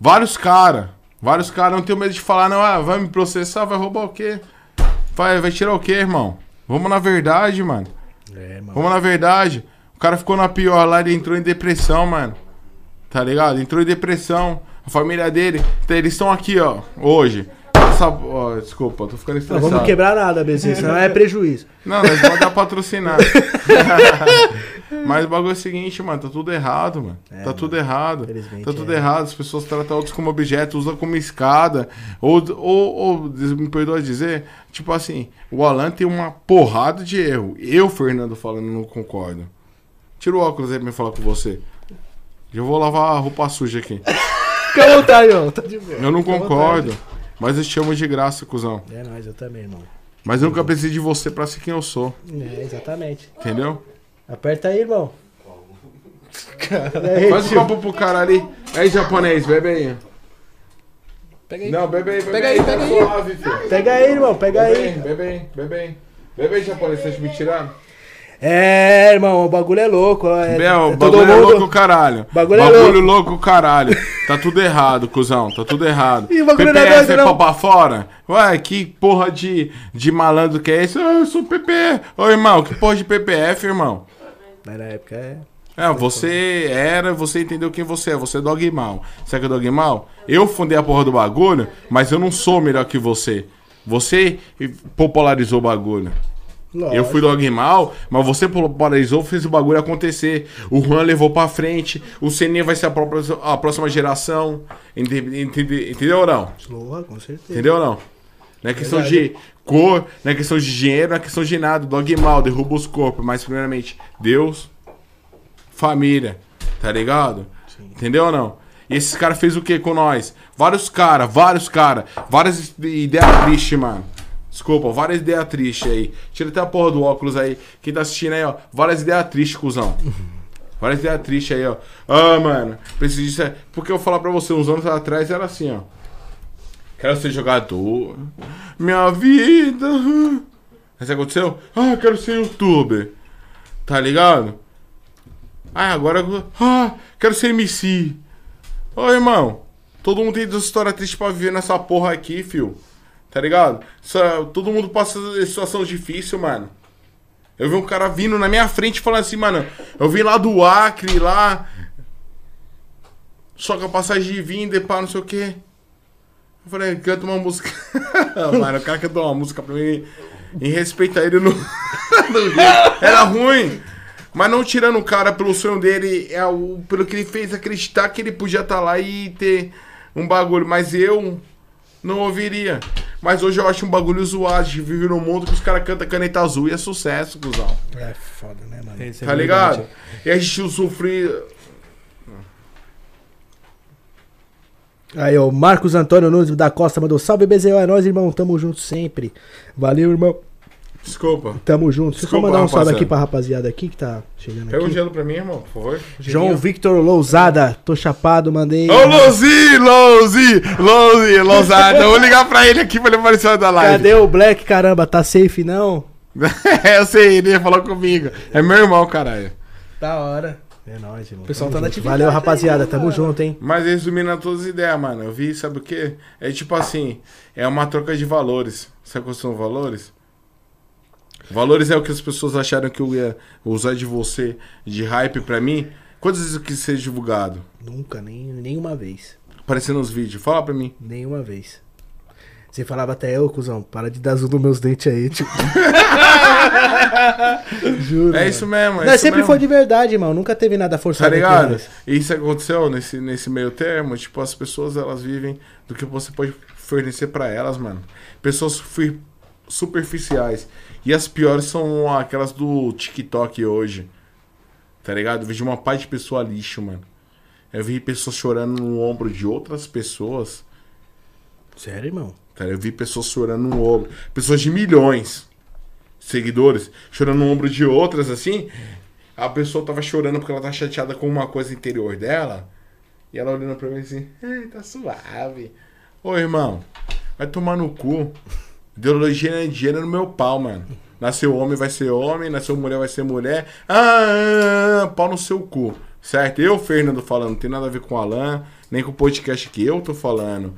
Vários caras. Vários caras não tenho medo de falar, não. Ah, vai me processar, vai roubar o quê? Vai, vai tirar o quê, irmão? Vamos na verdade, mano. É, mano. Vamos na verdade. O cara ficou na pior lá, ele entrou em depressão, mano. Tá ligado? Entrou em depressão. A família dele, eles estão aqui, ó, hoje. Essa, ó, desculpa, tô ficando Não estressado. vamos quebrar nada, BZ, senão é prejuízo. Não, nós vamos dar patrocinar. Mas o bagulho é o seguinte, mano, tá tudo errado, mano. tá tudo errado. Tá tudo é. errado. As pessoas tratam outros como objeto, usam como escada. Ou, ou, ou, me perdoa dizer, tipo assim, o Alan tem uma porrada de erro. Eu, Fernando, falando, não concordo. Tira o óculos aí pra me falar com você. Eu vou lavar a roupa suja aqui. Fica à vontade, irmão. Tá de boa. Eu não Fica concordo. Mas eu te amo de graça, cuzão. É nóis, eu também, irmão. Mas eu nunca precisei de você pra ser quem eu sou. É, exatamente. Entendeu? Aperta aí, irmão. E aí, Faz um tio? copo pro cara ali. Aí, japonês, bebe aí. Pega aí. Não, bebe aí, bebe Pega aí. aí, pega tá aí. suave, filho. Pega aí, irmão, pega Bebe aí. aí, bebe aí, bebe aí. Bebe aí, japonês, você acha me tirar? É, irmão, o bagulho é louco. É, Bel, é bagulho é louco, caralho. Bagulho é louco. caralho. Tá tudo errado, cuzão. Tá tudo errado. Ih, bagulho não é PPF doido, é não. pra pra fora? Ué, que porra de, de malandro que é esse? Ah, eu sou PP. Ô, irmão, que porra de PPF, irmão? Mas na época é. É, você era, você entendeu quem você é, você é dogmal. Sabe que é dogmal? Eu fundei a porra do bagulho, mas eu não sou melhor que você. Você popularizou o bagulho. Eu fui dogmal, mas você popularizou, fez o bagulho acontecer. O Juan levou pra frente, o Seninha vai ser a, própria- a próxima geração. Ente- entende- Entendeu ou não? Com certeza. Entendeu ou não? Não é questão de cor, não é questão de dinheiro, não é questão de nada. Dogmal, derruba os corpos, mas primeiramente, Deus, família, tá ligado? Entendeu ou não? E esses caras fez o que com nós? Vários caras, vários caras, várias ideias tristes, mano. Desculpa, várias ideias tristes aí. Tira até a porra do óculos aí. Quem tá assistindo aí, ó. Várias ideias tristes, cuzão. Várias ideias tristes aí, ó. Ah, mano, preciso disso. aí. Porque eu vou falar pra você, uns anos atrás era assim, ó. Quero ser jogador. Minha vida. Mas aconteceu? Ah, quero ser youtuber. Tá ligado? Ah, agora. Ah, quero ser MC. Ô, irmão. Todo mundo tem história triste pra viver nessa porra aqui, fio. Tá ligado? Todo mundo passa situação difícil, mano. Eu vi um cara vindo na minha frente falando assim, mano. Eu vim lá do Acre, lá. Só com a passagem de vinda e pá, não sei o quê. Eu falei, canta uma música. mano, o cara cantou uma música pra mim. Em respeito a ele, no... era ruim. Mas não tirando o cara pelo sonho dele, é o, pelo que ele fez acreditar que ele podia estar lá e ter um bagulho. Mas eu não ouviria. Mas hoje eu acho um bagulho zoado. A gente vive num mundo que os caras cantam caneta azul e é sucesso, cuzão. É foda, né, mano? É Tá verdade. ligado? E a gente sofre. Aí, ó, Marcos Antônio Nunes da Costa mandou salve BZO, é nóis, irmão. Tamo junto sempre. Valeu, irmão. Desculpa. Tamo junto. Deixa eu mandar um salve rapaziada. aqui pra rapaziada aqui que tá chegando Pega um aqui. gelo pra mim, irmão, por favor. João Victor Lousada, tô chapado, mandei. Ô, Louzi, Louzi, Louzi, Lousada. Vou ligar pra ele aqui pra ele aparecer da live. Cadê o Black, caramba? Tá safe não? eu sei, ele falou comigo. É meu irmão, caralho. Da hora. É nóis, irmão. O pessoal Tamo tá na atividade Valeu, aí, rapaziada. mano. Tamo junto, hein? Mas resumindo a todas as ideias, mano, eu vi, sabe o quê? É tipo assim, é uma troca de valores. Sabe quais são valores? Valores é o que as pessoas acharam que eu ia usar de você, de hype pra mim. Quantas vezes eu quis ser divulgado? Nunca, nem, nenhuma vez. Aparecendo nos vídeos. Fala pra mim. Nenhuma vez. Você falava até eu, cuzão, para de dar zoom nos meus dentes aí, tipo. Juro. É isso mesmo, é Não, isso sempre mesmo. foi de verdade, irmão. Nunca teve nada Tá forçado. entre ligado? E isso aconteceu nesse, nesse meio termo. Tipo, as pessoas elas vivem do que você pode fornecer pra elas, mano. Pessoas su- superficiais. E as piores são aquelas do TikTok hoje. Tá ligado? Eu vejo uma parte de pessoa lixo, mano. Eu vi pessoas chorando no ombro de outras pessoas. Sério, irmão? Cara, eu vi pessoas chorando no ombro. Pessoas de milhões seguidores chorando no ombro de outras, assim. A pessoa tava chorando porque ela tá chateada com uma coisa interior dela. E ela olhando pra mim assim, "Ai, tá suave. Ô irmão, vai tomar no cu. Ideologia é dinheiro no meu pau, mano. Nasceu homem, vai ser homem. Nasceu mulher, vai ser mulher. Ah, pau no seu cu. Certo? Eu, Fernando, falando, não tem nada a ver com o Alan, nem com o podcast que eu tô falando.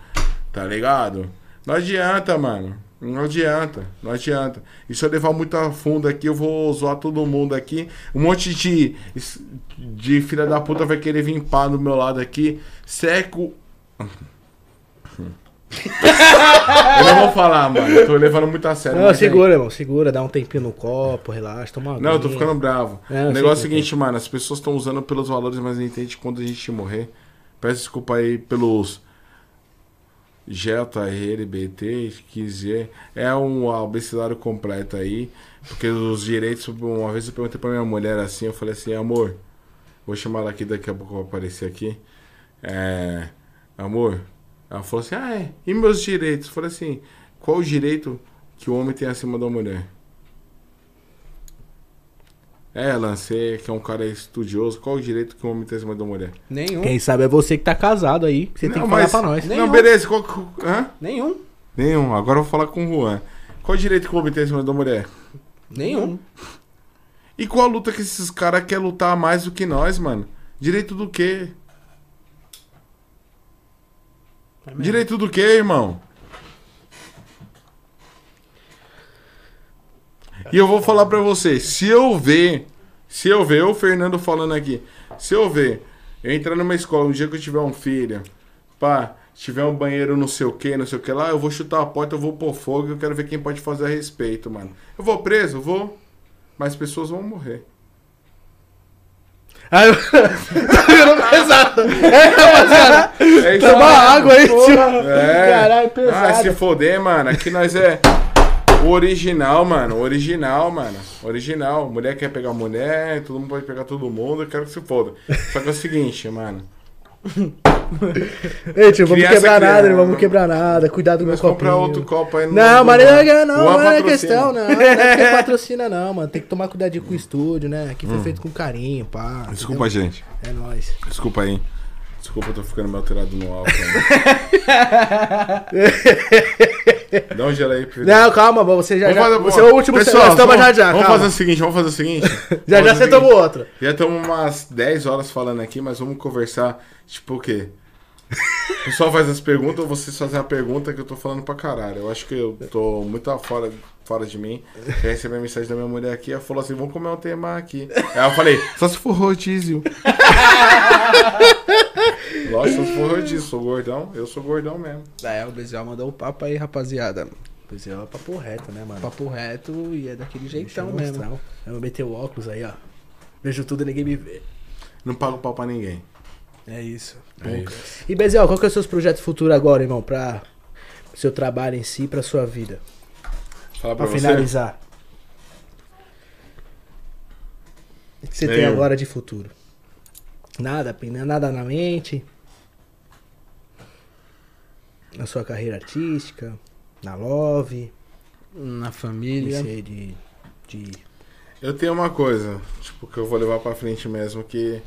Tá ligado? Não adianta, mano. Não adianta, não adianta. E se eu levar muito a fundo aqui, eu vou zoar todo mundo aqui. Um monte de, de filha da puta vai querer vir pá do meu lado aqui. Seco. eu não vou falar, mano. Eu tô levando muito a sério. Não, é- segura, irmão. Segura, dá um tempinho no copo, relaxa, toma uma Não, eu tô ficando bravo. É, o sei negócio é o seguinte, mano. As pessoas estão usando pelos valores, mas não entende quando a gente morrer. Peço desculpa aí pelos JR, BT, 15 É um abecedário completo aí. Porque os direitos, uma vez eu perguntei pra minha mulher assim, eu falei assim, amor, vou chamar ela aqui, daqui a pouco vai aparecer aqui. É, amor, ela falou assim, ah, é, e meus direitos? Eu falei assim, qual o direito que o homem tem acima da mulher? É, Alan, você que é um cara estudioso, qual o direito que o homem tem acima da mulher? Nenhum. Quem sabe é você que tá casado aí. que Você tem Não, que falar mas- pra nós. Não, beleza, qual que- hã? Nenhum. Nenhum, agora eu vou falar com o Juan. Qual o direito que o homem tem acima da mulher? Nenhum. E qual a luta que esses caras querem lutar mais do que nós, mano? Direito do quê? Direito do quê, irmão? E eu vou falar pra você, se eu ver, se eu ver, o Fernando falando aqui, se eu ver, eu entrar numa escola, um dia que eu tiver um filho, pá, tiver um banheiro não sei o que, não sei o que lá, eu vou chutar a porta, eu vou pôr fogo, eu quero ver quem pode fazer a respeito, mano. Eu vou preso, vou, mas pessoas vão morrer. Aí, tá virando pesado. É, rapaziada. É isso mesmo. água aí, tio. É. Caralho, Ah, pesado. se foder, mano. Aqui nós é original, mano. Original, mano. Original. Mulher quer pegar mulher, todo mundo pode pegar todo mundo. Eu quero que se foda. Só que é o seguinte, mano. Ei, tio, vamos Criança quebrar nada, criança. não vamos quebrar nada. Cuidado do meu Nós comprar outro copo aí no Não, mas não não, não é questão, não. Não é patrocina, não, mano. Tem que tomar cuidadinho com o estúdio, né? Aqui foi feito com carinho, pá. Hum. Desculpa, entendeu? gente. É nóis. Desculpa aí. Desculpa, eu tô ficando meio alterado no álcool. Dá um gelo aí, filho. Não, calma, você já. Já fazer- você é o último Pessoal, toma vamos, já já. vamos calma. fazer o seguinte, vamos fazer o seguinte. Já já você tomou outra. Já estamos umas 10 horas falando aqui, mas vamos conversar, tipo o quê? O pessoal faz as perguntas, ou vocês fazem a pergunta que eu tô falando pra caralho. Eu acho que eu tô muito fora, fora de mim. Já recebi a mensagem da minha mulher aqui, ela falou assim, vamos comer um tema aqui. Aí eu falei, só se for rodízio. Lógico, só se for rodízio, sou gordão, eu sou gordão mesmo. É, o Bezel mandou o papo aí, rapaziada. Pois é, é papo reto, né, mano? Papo reto e é daquele eu jeitão mesmo. Eu vou meter o óculos aí, ó. Vejo tudo e ninguém me vê. Não pago pau pra ninguém. É isso. É isso. E Bezel, qual que é os seus projetos futuros agora, irmão? Pra. seu trabalho em si pra sua vida? Fala pra, Pra você. finalizar. O que você tem agora de futuro? Nada, nada na mente? Na sua carreira artística? Na Love? Na família. sei, de, de... Eu tenho uma coisa, tipo, que eu vou levar pra frente mesmo, que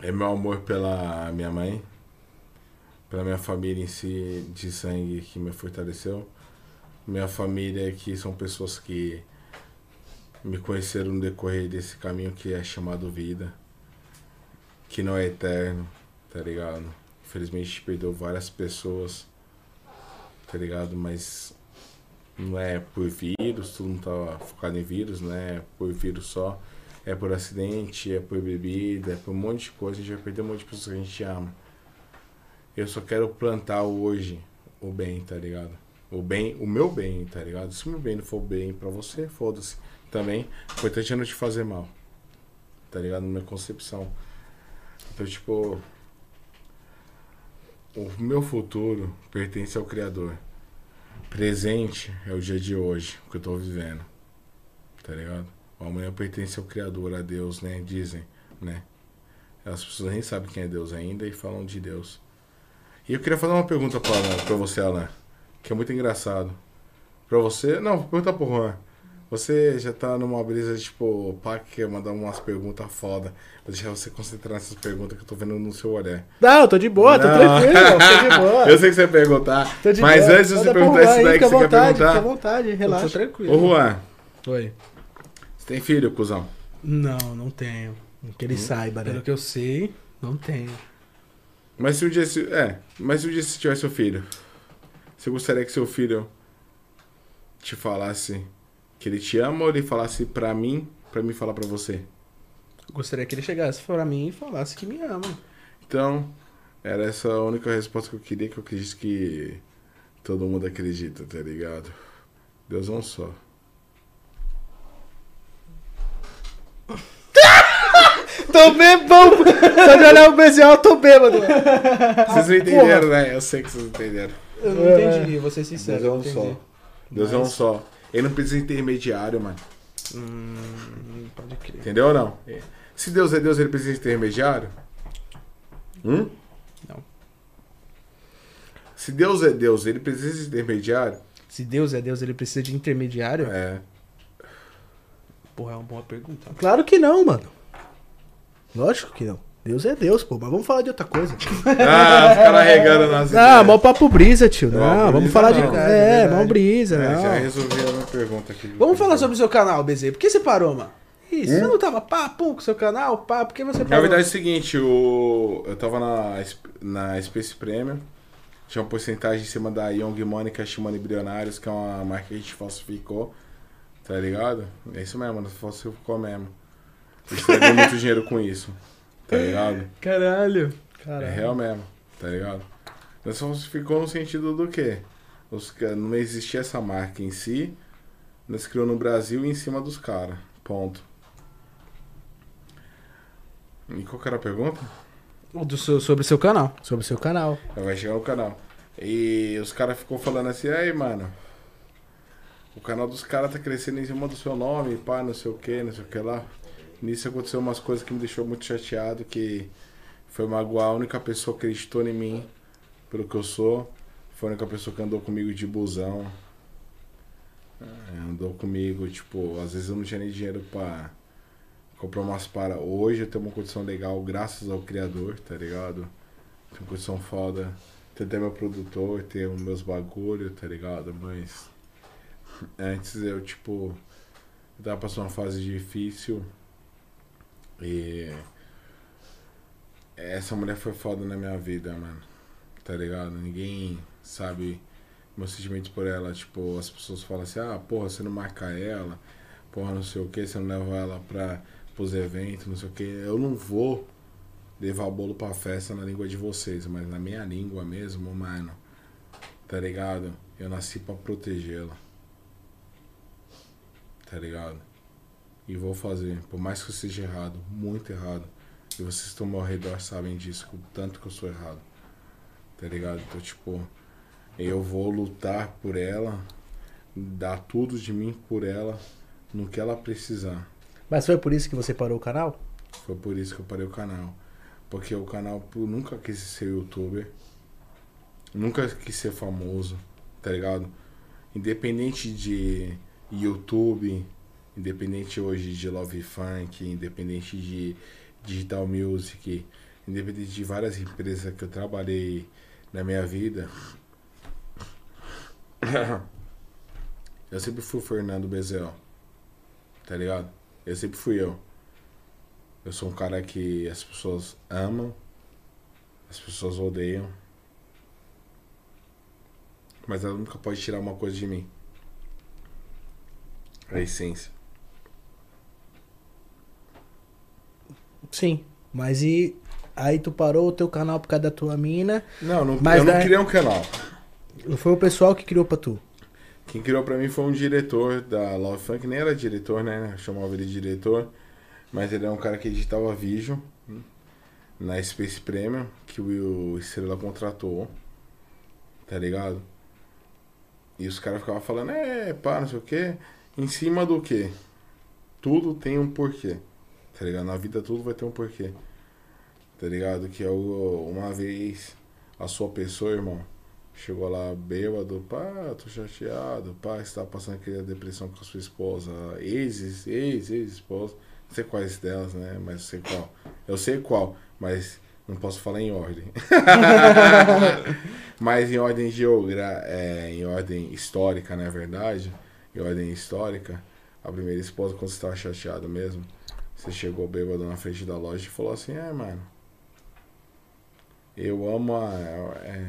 é meu amor pela minha mãe, pela minha família em si, de sangue que me fortaleceu. Minha família, que são pessoas que me conheceram no decorrer desse caminho que é chamado vida, que não é eterno, tá ligado? Infelizmente perdeu várias pessoas, tá ligado? Mas não é por vírus, todo mundo tá focado em vírus, não é por vírus só. É por acidente, é por bebida, é por um monte de coisa. A gente vai perder um monte de pessoas que a gente ama. Eu só quero plantar hoje o bem, tá ligado? O bem, o meu bem, tá ligado? Se o meu bem não for bem pra você, foda-se. Também, o importante é não te fazer mal. Tá ligado? Na minha concepção. Então, tipo. O meu futuro pertence ao Criador. Presente é o dia de hoje, que eu tô vivendo. Tá ligado? O amanhã pertence ao Criador, a Deus, né? Dizem, né? As pessoas nem sabem quem é Deus ainda e falam de Deus. E eu queria fazer uma pergunta pra você, Alan, que é muito engraçado. Pra você. Não, vou perguntar pro Juan. Você já tá numa brisa de, tipo, o pá que quer mandar umas perguntas foda. Vou deixar você concentrar nessas perguntas que eu tô vendo no seu olhar. Não, tô de boa, tô Não. tranquilo, tô de boa. Eu sei que você vai perguntar. Tô de Mas boa. antes de você Manda perguntar isso aí, daí que você à quer vontade, Fica à perguntar. vontade, Eu tô relaxa. tranquilo. Ô Juan, Oi. você tem filho, cuzão? Não, não tenho. Que ele saiba, Pelo né? que eu sei, não tenho. Mas se um dia. Se, é, mas se um dia você tiver seu filho, você gostaria que seu filho te falasse que ele te ama ou ele falasse pra mim, pra mim falar pra você? Eu gostaria que ele chegasse pra mim e falasse que me ama. Então, era essa a única resposta que eu queria, que eu acredito que todo mundo acredita, tá ligado? Deus é um só. Tô bebão! Só de olhar o BZO, eu tô bêbado. Vocês não entenderam, né? Eu sei que vocês entenderam. Eu não entendi, vou ser sincero. Deus é um entendi. só. Deus é um só. Ele não precisa de intermediário, mano. Hum, pode crer. Entendeu ou não? Se Deus é Deus, ele precisa de intermediário? Hum? Não. Se Deus é Deus, ele precisa de intermediário? Se Deus é Deus, ele precisa de intermediário? É. Porra, é uma boa pergunta. Claro que não, mano. Lógico que não. Deus é Deus, pô, mas vamos falar de outra coisa. Ah, fica larregando nas Ah, mó papo brisa, tio. Não, Não, vamos falar de. não. É, Verdade. mó brisa, É, já resolvi a minha pergunta aqui. Vamos falar sobre o seu canal, BZ. Por que você parou, mano? Isso, você não tava pum, com o seu canal, pá, por que você parou? Na verdade é o seguinte, o... eu tava na, na Space Premium, tinha uma porcentagem em cima da Young Money Cash Money Bilionários, que é uma marca que a gente falsificou, tá ligado? É isso mesmo, nós falsificou mesmo. A gente perdeu muito dinheiro com isso, tá ligado? Caralho. É real mesmo, tá ligado? Nós falsificou no sentido do quê? Os, não existia essa marca em si, nós criou no Brasil e em cima dos caras, ponto. E qual que era a pergunta? O do seu- sobre o seu canal. Sobre o seu canal. Vai chegar no canal. E os caras ficou falando assim, aí, mano. O canal dos caras tá crescendo em cima do seu nome, pá, não sei o que, não sei o que lá. Nisso aconteceu umas coisas que me deixou muito chateado, que foi magoar a única pessoa que acreditou em mim, pelo que eu sou. Foi a única pessoa que andou comigo de busão. É, andou comigo, tipo, às vezes eu não tinha nem dinheiro pra comprar umas para. Hoje eu tenho uma condição legal, graças ao Criador, tá ligado? Tenho uma condição foda. Tenho até meu produtor, tenho meus bagulho, tá ligado? Mas antes eu, tipo, eu tava passando uma fase difícil. E essa mulher foi foda na minha vida, mano. Tá ligado? Ninguém sabe meus sentimentos por ela. Tipo, as pessoas falam assim, ah, porra, você não marca ela, porra, não sei o que, você não leva ela pra, pros eventos, não sei o que. Eu não vou levar bolo pra festa na língua de vocês, mas na minha língua mesmo, mano. Tá ligado? Eu nasci pra protegê-la. Tá ligado? E vou fazer, por mais que eu seja errado, muito errado. E vocês estão ao redor sabem disso, o tanto que eu sou errado. Tá ligado? Então, tipo, Eu vou lutar por ela, dar tudo de mim por ela, no que ela precisar. Mas foi por isso que você parou o canal? Foi por isso que eu parei o canal. Porque o canal pô, nunca quis ser youtuber. Nunca quis ser famoso, tá ligado? Independente de YouTube, independente hoje de Love Funk, independente de Digital Music, independente de várias empresas que eu trabalhei na minha vida. Eu sempre fui o Fernando Bezel, tá ligado? Eu sempre fui eu. Eu sou um cara que as pessoas amam, as pessoas odeiam. Mas ela nunca pode tirar uma coisa de mim. A essência. Sim. Mas e. Aí tu parou o teu canal por causa da tua mina. Não, não Mas eu não criei um canal. Foi o pessoal que criou pra tu. Quem criou pra mim foi um diretor da Love Funk, nem era diretor, né? Eu chamava ele de diretor. Mas ele é um cara que editava vídeo hum, na Space Premium, que o Estrela contratou. Tá ligado? E os caras ficavam falando, é, pá, não sei o quê. Em cima do quê? Tudo tem um porquê. Tá ligado? Na vida tudo vai ter um porquê. Tá ligado? Que é uma vez a sua pessoa, irmão, chegou lá bêbado, pá, tô chateado, pá, você tá passando aquela depressão com a sua esposa, ex, ex, ex-esposa. Não sei quais delas, né? Mas sei qual. Eu sei qual, mas não posso falar em ordem. mas em ordem geogra é, em ordem histórica, na verdade, em ordem histórica, a primeira esposa, quando você tava chateado mesmo, você chegou bêbado na frente da loja e falou assim, é, mano. Eu amo a. É,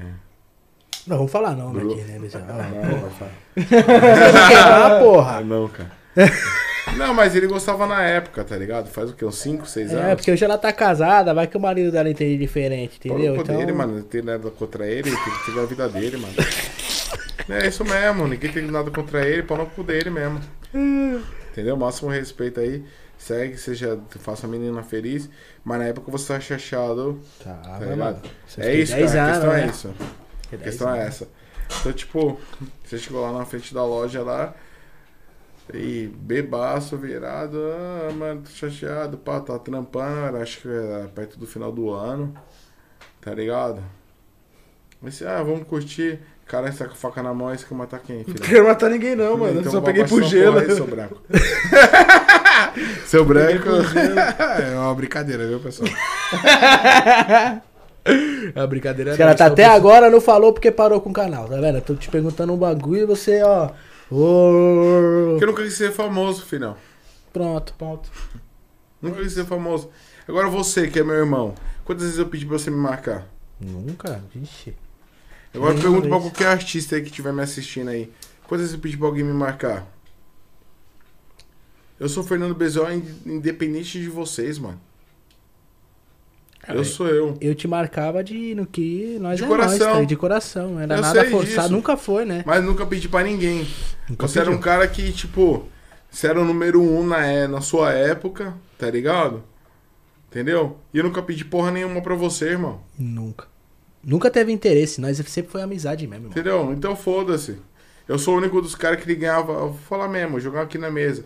Não, vamos falar não, Bru- aqui, né, Bezerra? não, vai falar. Ah, porra! Ah, não, cara. Não, mas ele gostava na época, tá ligado? Faz o quê? Uns 5, 6 anos? É, porque hoje ela tá casada, vai que o marido dela entende diferente, entendeu? Cu Então, dele, mano. Não tem nada contra ele, ele tem que seguir a vida dele, mano. É isso mesmo, ninguém tem nada contra ele, pau no cu dele mesmo. Entendeu? Máximo respeito aí. Segue, seja, faça a menina feliz. Mas na época você tá chateado, Tá, tá mano. É isso, 10 cara. A questão anos, é né? isso. Tem A 10 questão é anos. essa. Então, tipo, você chegou lá na frente da loja lá. E bebaço, virado, ah, mano, tô chateado, pá, tá trampando, acho que era perto do final do ano, tá ligado? Mas, ah, vamos curtir. Cara, essa com a faca na mão, esse que matar quem, filho? Não quero matar ninguém, não, mano. Então só peguei pro gelo. aí, seu branco. seu branco. é uma brincadeira, viu, pessoal? A brincadeira Os caras tá até pra- agora não falou porque parou com o canal, tá vendo? Eu tô te perguntando um bagulho e você, ó. Porque eu nunca quis ser famoso, filhão. Pronto, ponto. Nunca quis ser famoso. Agora você, que é meu irmão, quantas vezes eu pedi pra você me marcar? Nunca, vixe. Agora eu pergunto pra qualquer artista aí que estiver me assistindo aí. Quantas vezes eu pedi pra alguém me marcar? Eu sou o Fernando in- independente de vocês, mano. Cara, Eu sou eu. Eu te marcava de no que nós De é coração. nós, tá? de coração. Era Eu nada forçado, disso. nunca foi, né? Mas nunca pedi pra ninguém. Nunca Você era um pediu. cara que, tipo, você era o número um na, é, na sua época, tá ligado? Entendeu? E eu nunca pedi porra nenhuma pra você, irmão. Nunca. Nunca teve interesse, nós sempre foi amizade mesmo, irmão. Entendeu? Então foda-se. Eu sou o único dos caras que ele ganhava. Vou falar mesmo, jogar aqui na mesa.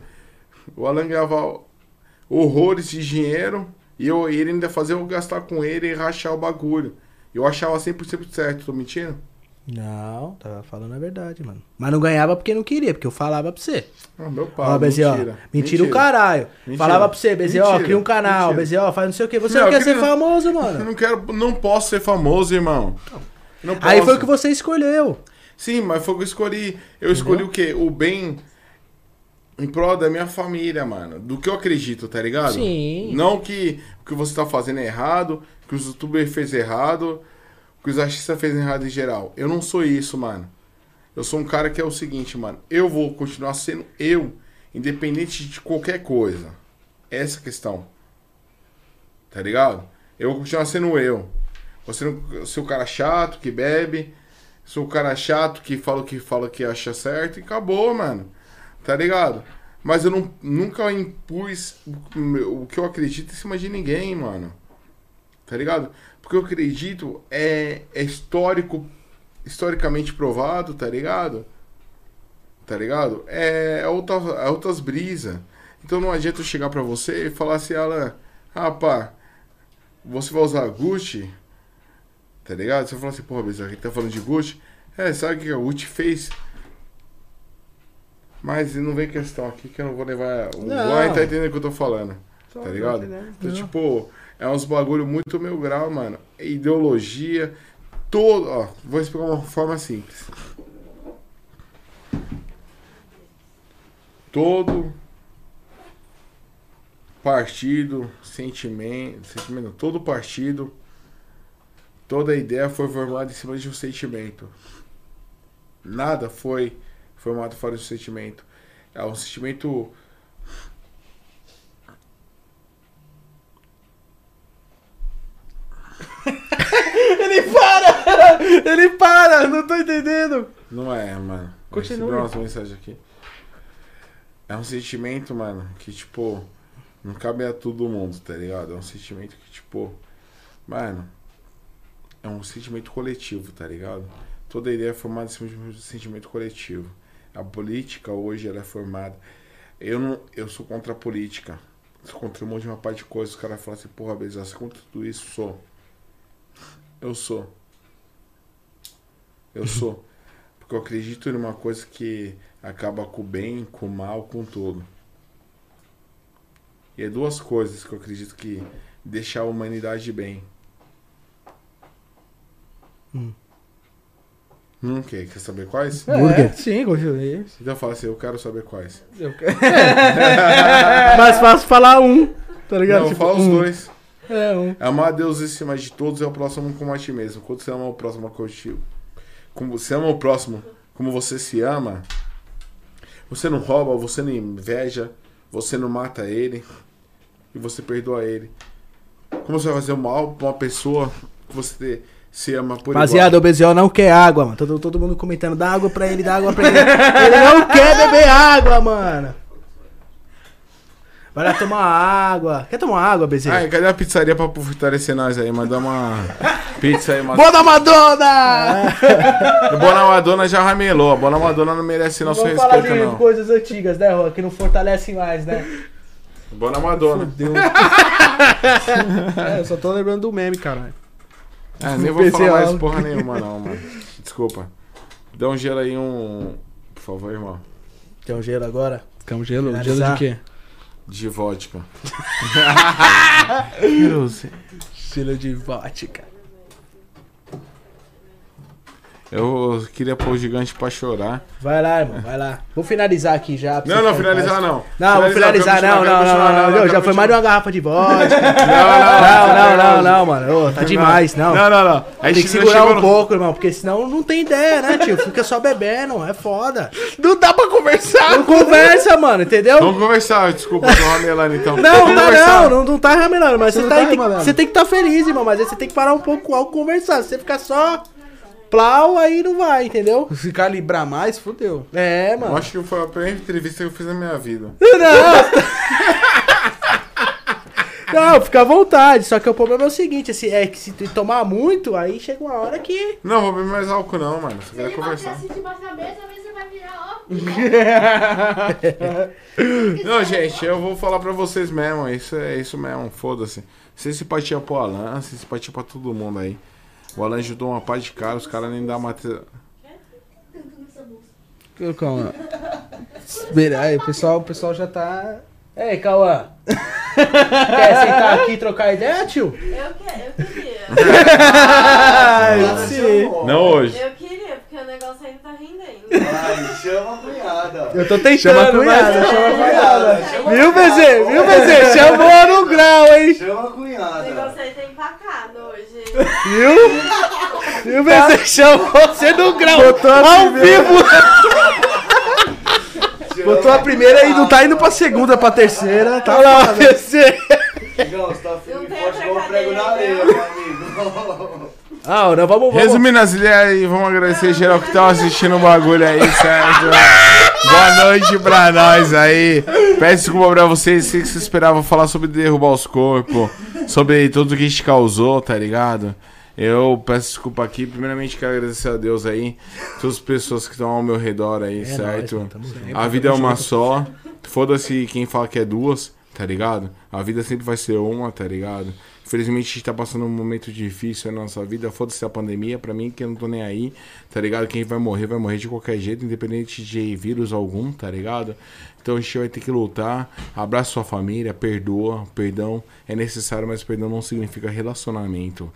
O Alan ganhava horrores de dinheiro e eu, ele ainda fazia eu gastar com ele e rachar o bagulho. Eu achava 100% certo, tô mentindo? Não, tava falando a verdade, mano. Mas não ganhava porque não queria, porque eu falava pra você. Ah, meu pai. Ó, Bezerra, mentira. mentira o caralho. Mentira. Falava pra você, ó, Mentira. cria um canal, Mentira. Ó, faz não sei o que. Você Não, não quer eu ser queria- famoso, Eu mano. não quero, não posso ser famoso, irmão. Aí foi o que você escolheu. Sim, mas foi o que eu escolhi. Eu escolhi o quê? O bem em prol da minha família, mano. Do que eu acredito, tá ligado? Sim. Não que o que você tá fazendo é errado, que os youtubers fez errado, que os artistas fez errado em geral. Eu não sou isso, mano. Eu sou um cara que é o seguinte, mano. Eu vou continuar sendo eu, independente de qualquer coisa. Essa é questão. Tá ligado? Eu vou continuar sendo eu. Você não ser o cara chato que bebe, sou o cara chato que fala o que fala que acha certo e acabou, mano. Tá ligado? Mas eu não, nunca impus o, que eu acredito em cima de ninguém, mano. Tá ligado? Porque eu acredito é, é histórico historicamente provado, tá ligado? Tá ligado? É, é, outra, é outras brisas. Então não adianta eu chegar pra você e falar assim, Alan, rapá, você vai usar Gucci? Tá ligado? Você fala assim, porra, Bezerra, tá falando de Gucci? É, sabe o que a Gucci fez? Mas não vem questão aqui que eu não vou levar. O Não. Tá entendendo o que eu tô falando. Só Tá ligado? entendendo. Então, tipo, é uns bagulho muito meu grau, mano. Ideologia, todo. Ó, vou explicar uma forma simples. Todo partido, sentimento, sentimento, todo partido, toda ideia foi formada em cima de um sentimento. Nada foi formado fora de um sentimento. É um sentimento Ele para! Ele para! Não tô entendendo. Não é, mano. Continue. Recebi umas mensagens aqui. É um sentimento, mano, que, tipo, não cabe a todo mundo, tá ligado? É um sentimento que, tipo, mano, é um sentimento coletivo, tá ligado? Toda ideia é formada em cima de um sentimento coletivo. A política hoje, ela é formada. Eu não, eu sou contra a política. Sou contra um monte de uma parte de coisas. Os caras falam assim, porra, Bezerra, você contra tudo isso? Sou. Eu sou. Eu sou. Porque eu acredito numa coisa que acaba com o bem, com o mal, com tudo. E é duas coisas que eu acredito que deixar a humanidade bem. Hum, quer, quer saber quais? Burger. sim, continue. Então fala assim, eu quero saber quais. Mais fácil falar um, tá ligado? Não, Tipo, fala os um. dois. É, um. Amar a Deus acima de todos é o próximo como a ti mesmo. Quando você ama o próximo como você ama o próximo como você se ama, você não rouba, você não inveja, você não mata ele e você perdoa ele. Como você vai fazer o mal pra uma pessoa que você se ama por Rapaziada, o Beziel não quer água, mano. Todo, todo mundo comentando, dá água pra ele, dá água pra ele. ele não quer beber água, mano. Vai lá tomar água. Quer tomar água, Beziel? Ai, cadê a pizzaria pra fortalecer nós aí? Mandar uma pizza aí, uma... Boa da Madonna! O Bona Madonna já ramelou. A Bona Madonna não merece nosso Vamos falar respeito, de não. coisas antigas, né, Rô? Que não fortalecem mais, né? Bona Madonna. É, eu só tô lembrando do meme, caralho. Ah, nem vou falar mais porra nenhuma, não, mano. Desculpa. Dá um gelo aí, um. Por favor, irmão. Tem um gelo agora? Quer um gelo? Gelo Finalizar. de quê? De vodka. Gelo de vodka. Eu queria pôr o gigante pra chorar. Vai lá, irmão, vai lá. Vou finalizar aqui já. Não, não, finalizar não. Não, vou finalizar, não, não, não, não, já foi mais de uma garrafa de vodka. Não, Não, não, não, não, mano. Tá demais, não. Não, não, não. Tem que segurar um no- pouco, irmão, porque senão não tem ideia, né, tio? Fica só bebendo, é foda. Não dá pra conversar. Não conversa, mano, entendeu? Vamos conversar, desculpa, tô ramelando então. Não, tá não, não, não tá ramelando, mas você, tá, tá aí, tem, que- ramelando. você tem que estar feliz, irmão, mas aí você tem que parar um pouco ao conversar. Se você ficar só plau, aí não vai, entendeu? Se calibrar mais, fodeu. É, Eu mano. acho que foi a primeira entrevista que eu fiz na minha vida. Não, fica à vontade, só que o problema é o seguinte, assim, é que se tu tomar muito, aí chega uma hora que... Não, vou beber mais álcool não, mano. Se ele bater conversar. assim mesa, às vezes você vai virar, ó. Não, gente, eu vou falar pra vocês mesmo. Isso é isso mesmo, foda-se. Você simpatia pro Alan, você simpatia pra todo mundo aí. O Alan ajudou uma parte de cara, os caras nem dão uma. Calma. Espera aí, o pessoal, o pessoal já tá. Ei, Cauã, quer sentar aqui e trocar ideia, tio? Eu, que, eu queria. Ai, sim. Não hoje. Eu queria, porque o negócio ainda tá rendendo. Ai, chama a cunhada. Eu tô tentando, Chama a cunhada, mas- chama a cunhada. Viu, BZ? Viu, BZ? Chamou no grau, hein? Chama a cunhada. negócio aí tá empacado Viu? Viu, BZ? Chamou você no grau. Ao vivo. Botou a primeira e não tá indo pra segunda, pra terceira. Tá Olha lá, BZ. Digão, você tá firme Não forte igual um prego na areia, meu amigo. Ah, não, vamos, vamos. Resumindo as ideias aí, vamos agradecer geral que tá assistindo o bagulho aí, certo? Boa noite pra nós aí. Peço desculpa pra vocês, sei que vocês esperavam falar sobre derrubar os corpos, sobre tudo que a gente causou, tá ligado? Eu peço desculpa aqui. Primeiramente, quero agradecer a Deus aí, todas as pessoas que estão ao meu redor aí, É certo? nóis, mano, a vida é uma só. Foda-se quem fala que é duas, tá ligado? A vida sempre vai ser uma, tá ligado? Infelizmente a gente tá passando um momento difícil na nossa vida. Foda-se a pandemia, pra mim que eu não tô nem aí, tá ligado? Quem vai morrer, vai morrer de qualquer jeito, independente de vírus algum, tá ligado? Então a gente vai ter que lutar. Abraça sua família, perdoa. Perdão é necessário, mas perdão não significa relacionamento.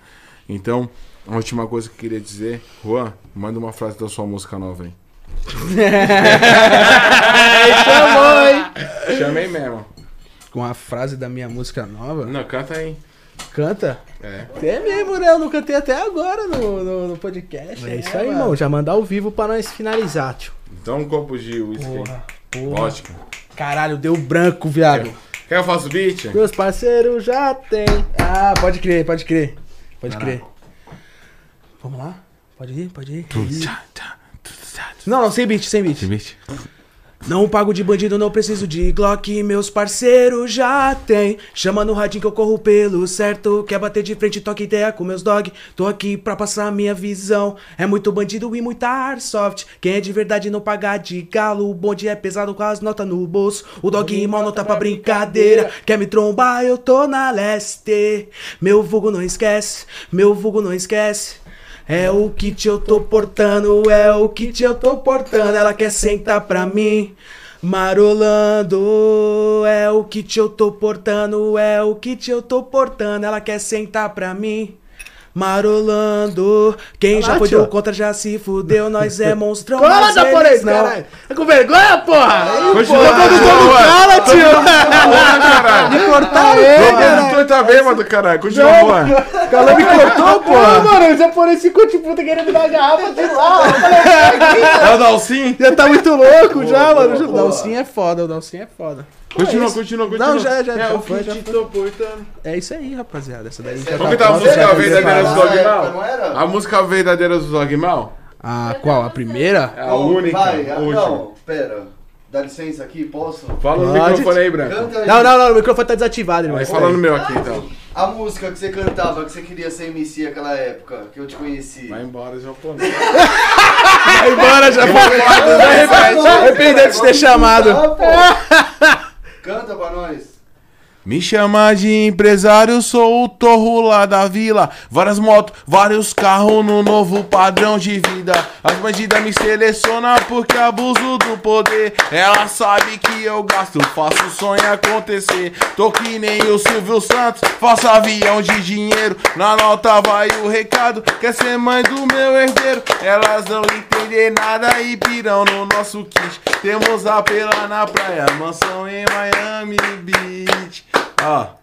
Então, a última coisa que eu queria dizer, Juan, manda uma frase da sua música nova aí. Chamou, hein? Chamei mesmo. Com a frase da minha música nova. Não, canta aí. Canta. É. É mesmo, né? Eu não cantei até agora no, no, no podcast. É né, isso aí, mano? irmão. Já mandar ao vivo pra nós finalizar, tio. Então um copo de uísque. Porra, porra. Vodka. Caralho, deu branco, viado. Quer que eu faça o beat? Meus parceiros já tem. Ah, pode crer, pode crer. Pode crer. Vamos lá? Pode ir, pode ir. Não, não, sem beat, sem beat. beat. Não pago de bandido, não preciso de Glock, meus parceiros já tem. Chama no radinho que eu corro pelo certo. Quer bater de frente, toque ideia com meus dog. Tô aqui pra passar minha visão. É muito bandido e muita airsoft. Quem é de verdade não paga de galo. O bonde é pesado com as notas no bolso. O dog mal não tá pra brincadeira. Quer me trombar, eu tô na leste. Meu vulgo não esquece, meu vulgo não esquece. É o kit eu tô portando, é o kit eu tô portando. Ela quer sentar pra mim, marolando. É o kit eu tô portando, é o kit eu tô portando. Ela quer sentar pra mim, marolando. Quem já Olha lá, foi do contra já se fudeu, nós é monstrão. Cola, japonês, eles não. caralho. Tá com vergonha, porra? Ih, Continua, porra, todo Juan. cala, tio. Me cortar ele, O caralho. tá bêbado, caralho. Continua, Juan. Calou me cortou, porra. mano, o japonês ficou tipo, puta querendo me dar garrafa de lá. Eu falei, É o Dalcin? já tá muito louco já, mano. O Dalcinho é foda, o Dalcinho é foda. Continua, continua, continua. Não, já- já- é, já o foi, já portando. É isso aí, rapaziada. Essa daí já Vamos tá cantar a pronta, música tá verdadeira do preparada. Dog época, Mal? não era? A música verdadeira do Dog Mal? Ah, qual? A primeira? É a única. Vai, a não, pera. Dá licença aqui, posso? Fala no microfone aí, Branco. Não, não, não, o microfone tá desativado, irmão. Vai fala no meu aqui, então. A música que você cantava, que você queria ser MC naquela época, que eu te conheci. Vai embora, japonês. Vai embora, já foi. Arrependendo de ter chamado. Canta pra nós. Me chama de empresário, sou o torro lá da vila. Várias motos, vários carros no novo padrão de vida. As bandidas me selecionam porque abuso do poder. Ela sabe que eu gasto, faço o sonho acontecer. Tô que nem o Silvio Santos, faço avião de dinheiro. Na nota vai o recado, quer ser mãe do meu herdeiro. Elas não entendem nada e pirão no nosso kit. Temos apela na praia, mansão em Miami Beach. Ó.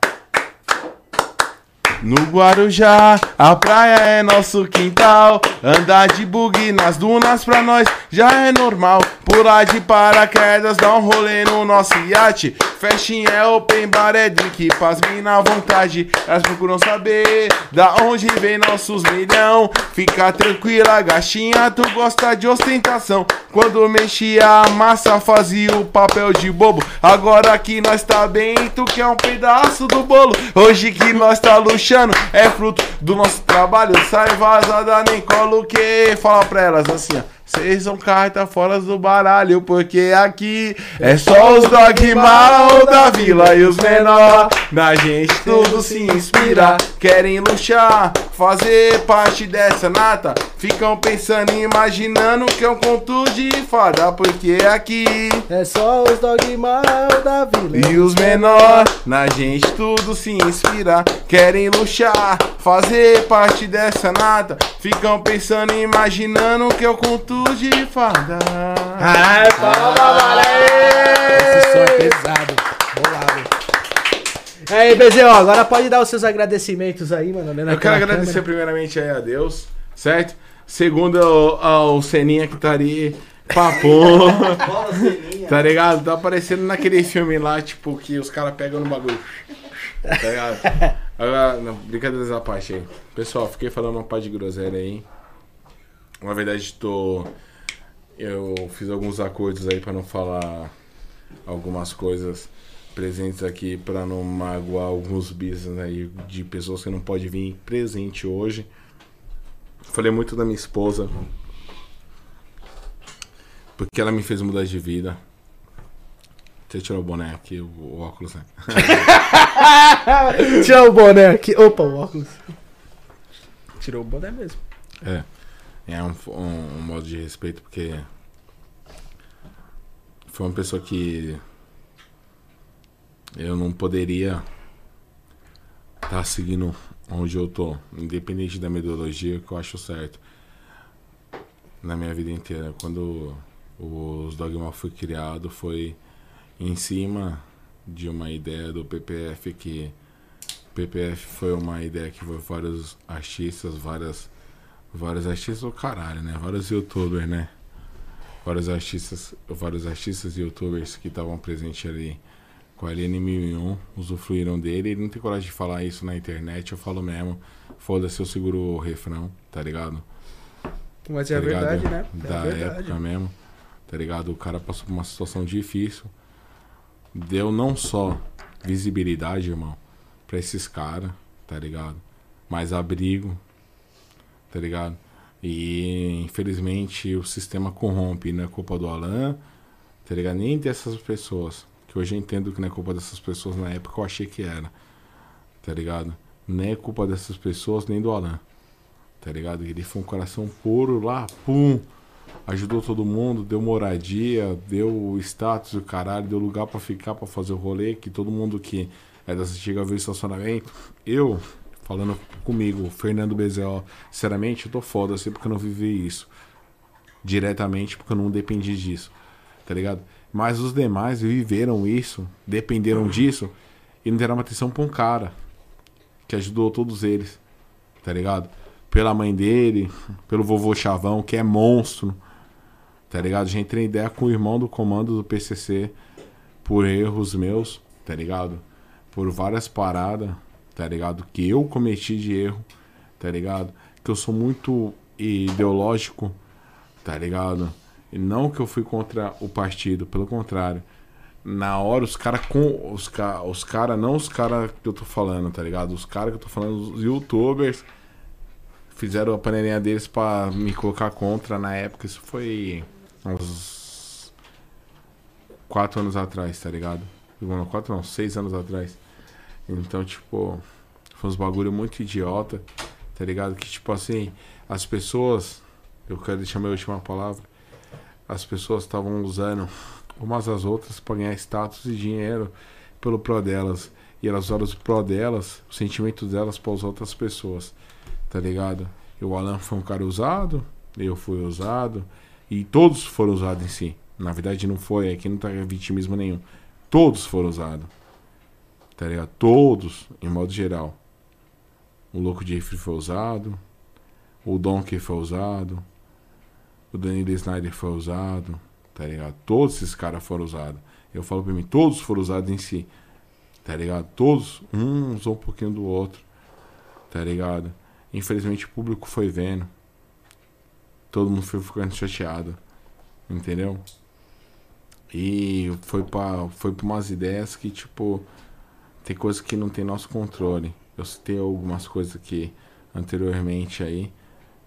No Guarujá, a praia é nosso quintal. Andar de bug nas dunas pra nós já é normal. Pular de paraquedas, dar um rolê no nosso iate. Festinha é open bar, é drink, paz na vontade. Elas procuram saber da onde vem nossos milhão. Fica tranquila, gatinha, tu gosta de ostentação. Quando mexia a massa, fazia o papel de bobo. Agora que nós tá bem, tu quer um pedaço do bolo. Hoje que nós tá é fruto do nosso trabalho. Sai vazada, nem colo que. Fala pra elas assim, ó. Vocês são carta fora do baralho, porque aqui é só os dog mal da vila e os menor. Na gente tudo se inspira, querem luxar, fazer parte dessa nata. Ficam pensando e imaginando que é um conto de fada, porque aqui É só os dog mal da vila. e os menor, na gente tudo se inspira, querem luxar, fazer parte dessa nata. Ficam pensando e imaginando que eu conto de fada. Ai, palma, Esse som é valeu! pesado. Bolado. Aí, Bezerro, agora pode dar os seus agradecimentos aí, mano. né, Eu quero agradecer câmera. primeiramente aí a Deus, certo? Segundo ao, ao Seninha que tá ali, ceninha. tá ligado? Tá aparecendo naquele filme lá, tipo, que os caras pegam no bagulho. Tá ligado? Agora, não, brincadeiras à parte aí. Pessoal, fiquei falando uma parte de groselha aí. Na verdade, tô. Eu fiz alguns acordos aí pra não falar algumas coisas presentes aqui pra não magoar alguns business aí de pessoas que não podem vir presente hoje. Falei muito da minha esposa. Porque ela me fez mudar de vida. Eu tirar o boné aqui, o, o óculos, né? Tirar o boné aqui. Opa, o óculos. Tirou o boné mesmo. É. É um, um, um modo de respeito, porque. Foi uma pessoa que. Eu não poderia. Estar seguindo onde eu tô. Independente da metodologia, que eu acho certo. Na minha vida inteira. Quando os Dogma foi criado, foi em cima de uma ideia do PPF que. PPF foi uma ideia que foi vários artistas, várias vários artistas do caralho, né? Vários youtubers, né? Vários artistas, vários artistas e youtubers que estavam presentes ali com a LN 1001 usufruíram dele. Ele não tem coragem de falar isso na internet, eu falo mesmo. Foda-se, eu seguro o refrão, tá ligado? Mas é Tá ligado? verdade, né? É Da verdade. época mesmo, tá ligado? O cara passou por uma situação difícil. Deu não só visibilidade, irmão, pra esses caras, tá ligado? Mas abrigo, tá ligado? E infelizmente o sistema corrompe, não é culpa do Alan, tá ligado? Nem dessas pessoas. Que hoje eu entendo que não é culpa dessas pessoas, na época eu achei que era, tá ligado? Não é culpa dessas pessoas nem do Alan, tá ligado? Ele foi um coração puro lá, pum, ajudou todo mundo, deu moradia, deu status do caralho, deu lugar pra ficar, pra fazer o rolê, que todo mundo que é das antigas viu o estacionamento. Eu, falando comigo, Fernando Bezel, sinceramente, eu tô foda assim porque eu não vivi isso diretamente, porque eu não dependi disso, tá ligado? Mas os demais viveram isso, dependeram disso e não deram atenção pra um cara que ajudou todos eles, tá ligado? Pela mãe dele, pelo vovô Chavão, que é monstro, tá ligado? Já entrei em ideia com o irmão do comando do PCC por erros meus, tá ligado? Por várias paradas, tá ligado? Que eu cometi de erro, tá ligado? Que eu sou muito ideológico, tá ligado? E não que eu fui contra o partido, pelo contrário. Na hora, os caras com. Os caras, os cara, não os caras que eu tô falando, tá ligado? Os caras que eu tô falando, os youtubers, fizeram a panelinha deles pra me colocar contra na época. Isso foi uns. Quatro anos atrás, tá ligado? Quatro não, seis anos atrás. Então, tipo, foi uns bagulho muito idiota, tá ligado? Que, tipo assim, as pessoas. Eu quero deixar minha última palavra. As pessoas estavam usando umas às outras pra ganhar status e dinheiro pelo pró delas. E elas usaram o pró delas, o sentimento delas para as outras pessoas, tá ligado? E o Alan foi um cara usado, eu fui usado, e todos foram usados em si. Na verdade, não foi, aqui não tá vitimismo nenhum. Todos foram usados, tá ligado? Todos, em modo geral. O Louco de Rifle foi usado, o Donkey foi usado, o Danilo Snyder foi usado, tá ligado? Todos esses caras foram usados. Eu falo pra mim, todos foram usados em si, tá ligado? Todos, um usou um pouquinho do outro, tá ligado? Infelizmente o público foi vendo, todo mundo foi ficando chateado, entendeu? E foi pra, foi pra umas ideias que, tipo, tem coisas que não tem nosso controle. Eu citei algumas coisas aqui anteriormente aí,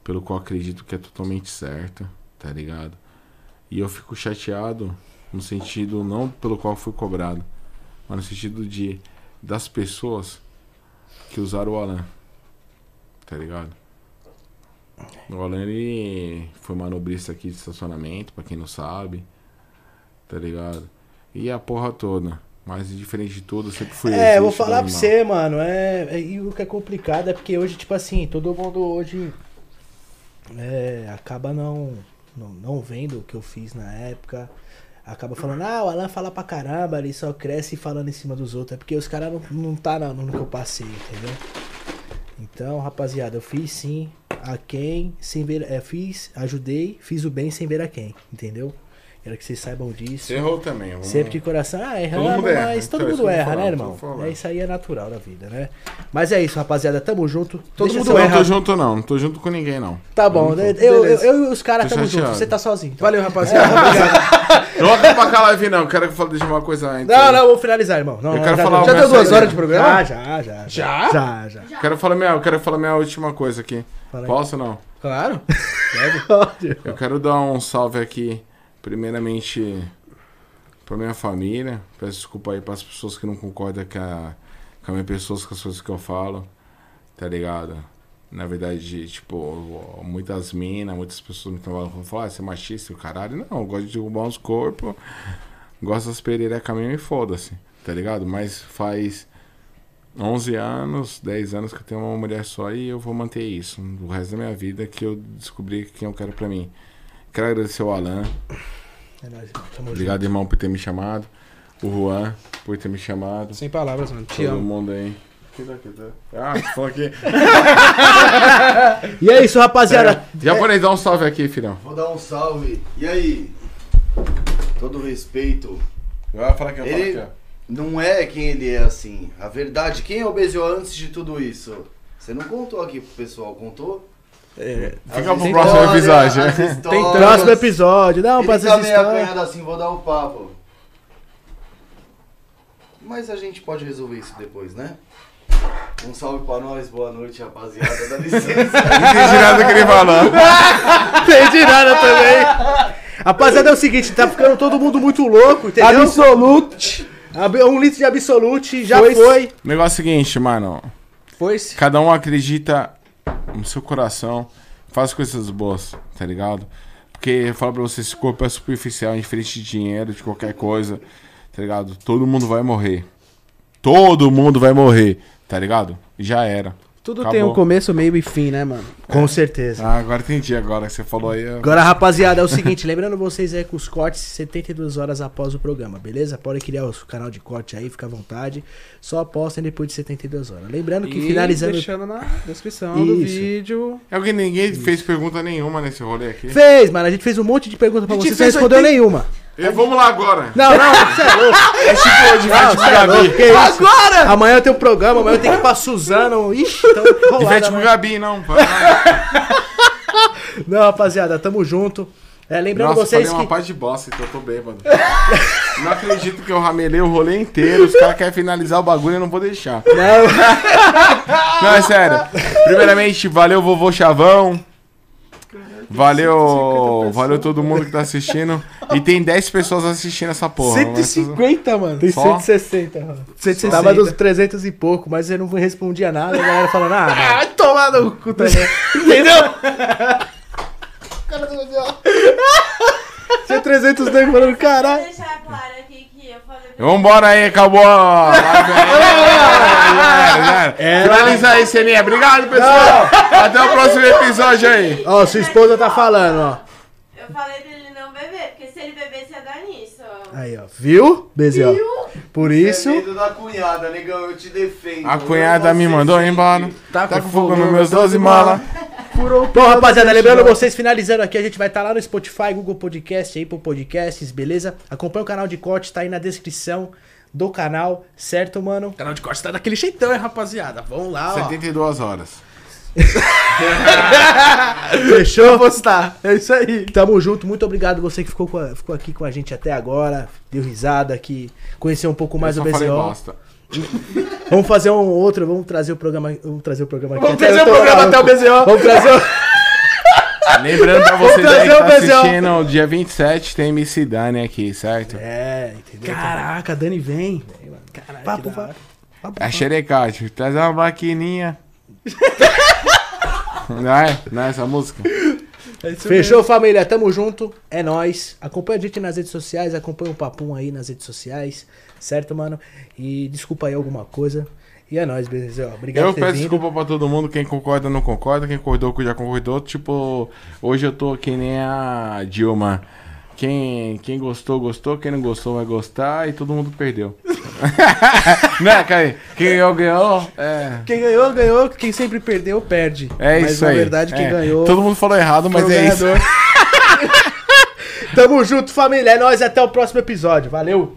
pelo qual acredito que é totalmente certo, tá ligado? E eu fico chateado no sentido não pelo qual fui cobrado, mas no sentido de das pessoas que usaram o Alan. Tá ligado? O Alan ele foi manobrista aqui de estacionamento, pra quem não sabe. Tá ligado? E a porra toda. Mas diferente de tudo, eu sempre fui É, eu vou falar pra você, mano. É, é- e o que é complicado é porque hoje, tipo assim, todo mundo hoje é, acaba não, não, não vendo o que eu fiz na época. Acaba falando, ah, o Alan fala pra caramba, ele só cresce falando em cima dos outros. É porque os caras não, não tá na- no que eu passei, entendeu? Então, rapaziada, eu fiz sim a quem sem ver. É, fiz, ajudei, fiz o bem sem ver a quem, entendeu? Quero que vocês saibam disso. Você errou também. vamos- Sempre de coração. Ah, Todo erramos, mundo erra, mas todo então, mundo eu erra, né, irmão? É, isso aí é natural da vida, né? Mas é isso, rapaziada. Tamo junto. Todo Deixa mundo Eu não erra. tô junto, não. Não tô junto com ninguém, não. Tá bom, né? eu, eu, Beleza. eu e os caras tamo junto. Você tá sozinho. então. Valeu, rapaziada. Não vou acabar com a live, não. Quero que eu fale de uma coisa antes. Não, não, vou finalizar, irmão. Não, Eu não, quero já falar Já deu duas horas de programa? Já, já, já. Já? Já, já. Quero falar minha, eu quero falar minha última coisa aqui. Posso ou não? Claro. Eu quero dar um salve aqui, primeiramente, pra minha família. Peço desculpa aí pras pessoas que não concordam com a, com a minha pessoa, com as coisas que eu falo. Tá ligado? Na verdade, tipo, muitas minas, muitas pessoas me falam, falar, ah, você é machista, o caralho. Não, eu gosto de derrubar uns corpos. Gosto das pereirecas mesmo e foda-se, tá ligado? Mas faz 11 anos, 10 anos que eu tenho uma mulher só e eu vou manter isso. O resto da minha vida que eu descobri quem eu quero pra mim. Quero agradecer o Alan. É nóis, tamo junto. Obrigado, irmão, por ter me chamado. O Juan, por ter me chamado. Sem palavras, mano. Te Todo amo. mundo aí. Que daqui, tá? Ah, falou aqui. E é isso, rapaziada. Japonês, dá um salve aqui, filhão. Vou dar um salve. E aí? Todo respeito. Vai falar que eu Ele- falo aqui, Não é quem ele é assim. A verdade, quem é o Bezio antes de tudo isso? Você não contou aqui pro pessoal, contou? É. Fica pro próximo episódio. as né? histórias. Próximo episódio. Não, Ele pra tá meio histórias. acanhado assim, vou dar um papo. Mas a gente pode resolver isso depois, né? Um salve pra nós, boa noite, rapaziada. Dá licença. Não entendi nada que ele falou. Entendi nada também. Rapaziada, é o seguinte, tá ficando todo mundo muito louco, entendeu? Absolute. Ab- Um litro de Absolute já Foi. foi. O negócio é o seguinte, mano. Foi-se. Cada um acredita no seu coração, faz coisas boas, tá ligado? Porque eu falo pra você, esse corpo é superficial, indiferente de dinheiro, de qualquer coisa, tá ligado? Todo mundo vai morrer. Todo mundo vai morrer, tá ligado? Já era. Tudo Acabou. tem um começo, meio e fim, né, mano? Com certeza. Ah, agora entendi agora que você falou aí. eu- Agora, rapaziada, é o seguinte, lembrando vocês aí com os cortes 72 horas após o programa, beleza? Podem criar o canal de corte aí, fica à vontade. Só postem depois de 72 horas. Lembrando que E finalizando. deixando na descrição do Isso. vídeo. É que ninguém fez pergunta nenhuma nesse rolê aqui. Fez, mano. A gente fez um monte de perguntas pra você, você respondeu 80 nenhuma. E vamos lá agora. Não, não, você é louco. É tipo hoje, Não, Ivete você é louco. Gabi. Que isso? Agora! Amanhã eu tenho um programa, amanhã eu tenho que ir pra Suzano. Ixi, enrolada, Ivete com mano. Gabi, não. Não, rapaziada, tamo junto. É, lembrando Nossa, vocês falei uma que. parte de bosta, então eu tô bêbado. não acredito que eu ramelei o rolê inteiro. Os caras querem finalizar o bagulho e eu não vou deixar. Não, Não, é sério. Primeiramente, valeu, vovô Chavão. Valeu, valeu todo mundo que tá assistindo. E tem 10 pessoas assistindo essa porra. mas- 150, mano. tem Só? 160, mano. 160. Tava dos 300 e pouco, mas eu não respondia nada. A galera falando, ah. Vai tomar no cu também. entendeu? Tinha 300 nego falando, Vou caralho. deixar claro aqui que eu falei pra Vambora aí, acabou aí. Já era. Finaliza aí, Celinha. Obrigado, pessoal. Até o próximo episódio aí. Ó, sua esposa tá falando, ó. Eu falei pra ele não beber, porque se ele bebesse ia dar nisso. Aí, ó. Viu, Bezerra? Por isso. É medo da cunhada, negão, eu te defendo. A cunhada me mandou embora. Tá Tá com fogo nos meus 12 malas. Bom, rapaziada, lembrando vocês, finalizando aqui, a gente vai estar lá no Spotify, Google Podcast, Apple Podcasts, beleza? Acompanha o canal de corte, tá aí na descrição do canal, certo, mano? O canal de corte tá daquele jeitão, hein, rapaziada. Vamos lá, ó. 72 horas. Fechou? postar. É isso aí. Tamo junto, muito obrigado você que ficou, com a- ficou aqui com a gente até agora, deu risada aqui, conheceu um pouco mais eu o BZO. bosta. Vamos fazer um outro, vamos trazer o programa, vamos trazer o programa aqui. Vamos trazer o programa até o BZO. Vamos trazer o... Lembrando pra vocês aí que o tá assistindo, dia 27 tem MC Dani aqui, certo? É, entendeu? Caraca, Dani vem. Caralho, Papo, da hora. É xerecate, traz uma maquininha. não é? Não é essa música? É Fechou, família? Tamo junto. É nóis. Acompanha a gente nas redes sociais. Acompanha o Papum aí nas redes sociais. Certo, mano? E desculpa aí alguma coisa. E é nóis, beleza? Obrigado Eu peço vindo. desculpa pra todo mundo, quem concorda não concorda, quem concordou já concordou. Tipo, hoje eu tô que nem a Dilma. Quem, quem gostou, gostou, quem não gostou vai gostar e todo mundo perdeu. né, Caí? Quem ganhou, ganhou. É, Quem ganhou, ganhou. Quem sempre perdeu, perde. é Mas isso na aí. verdade, quem É. ganhou. Todo mundo falou errado, mas é isso. ganhador. Tamo junto, família. É nóis. Até o próximo episódio. Valeu.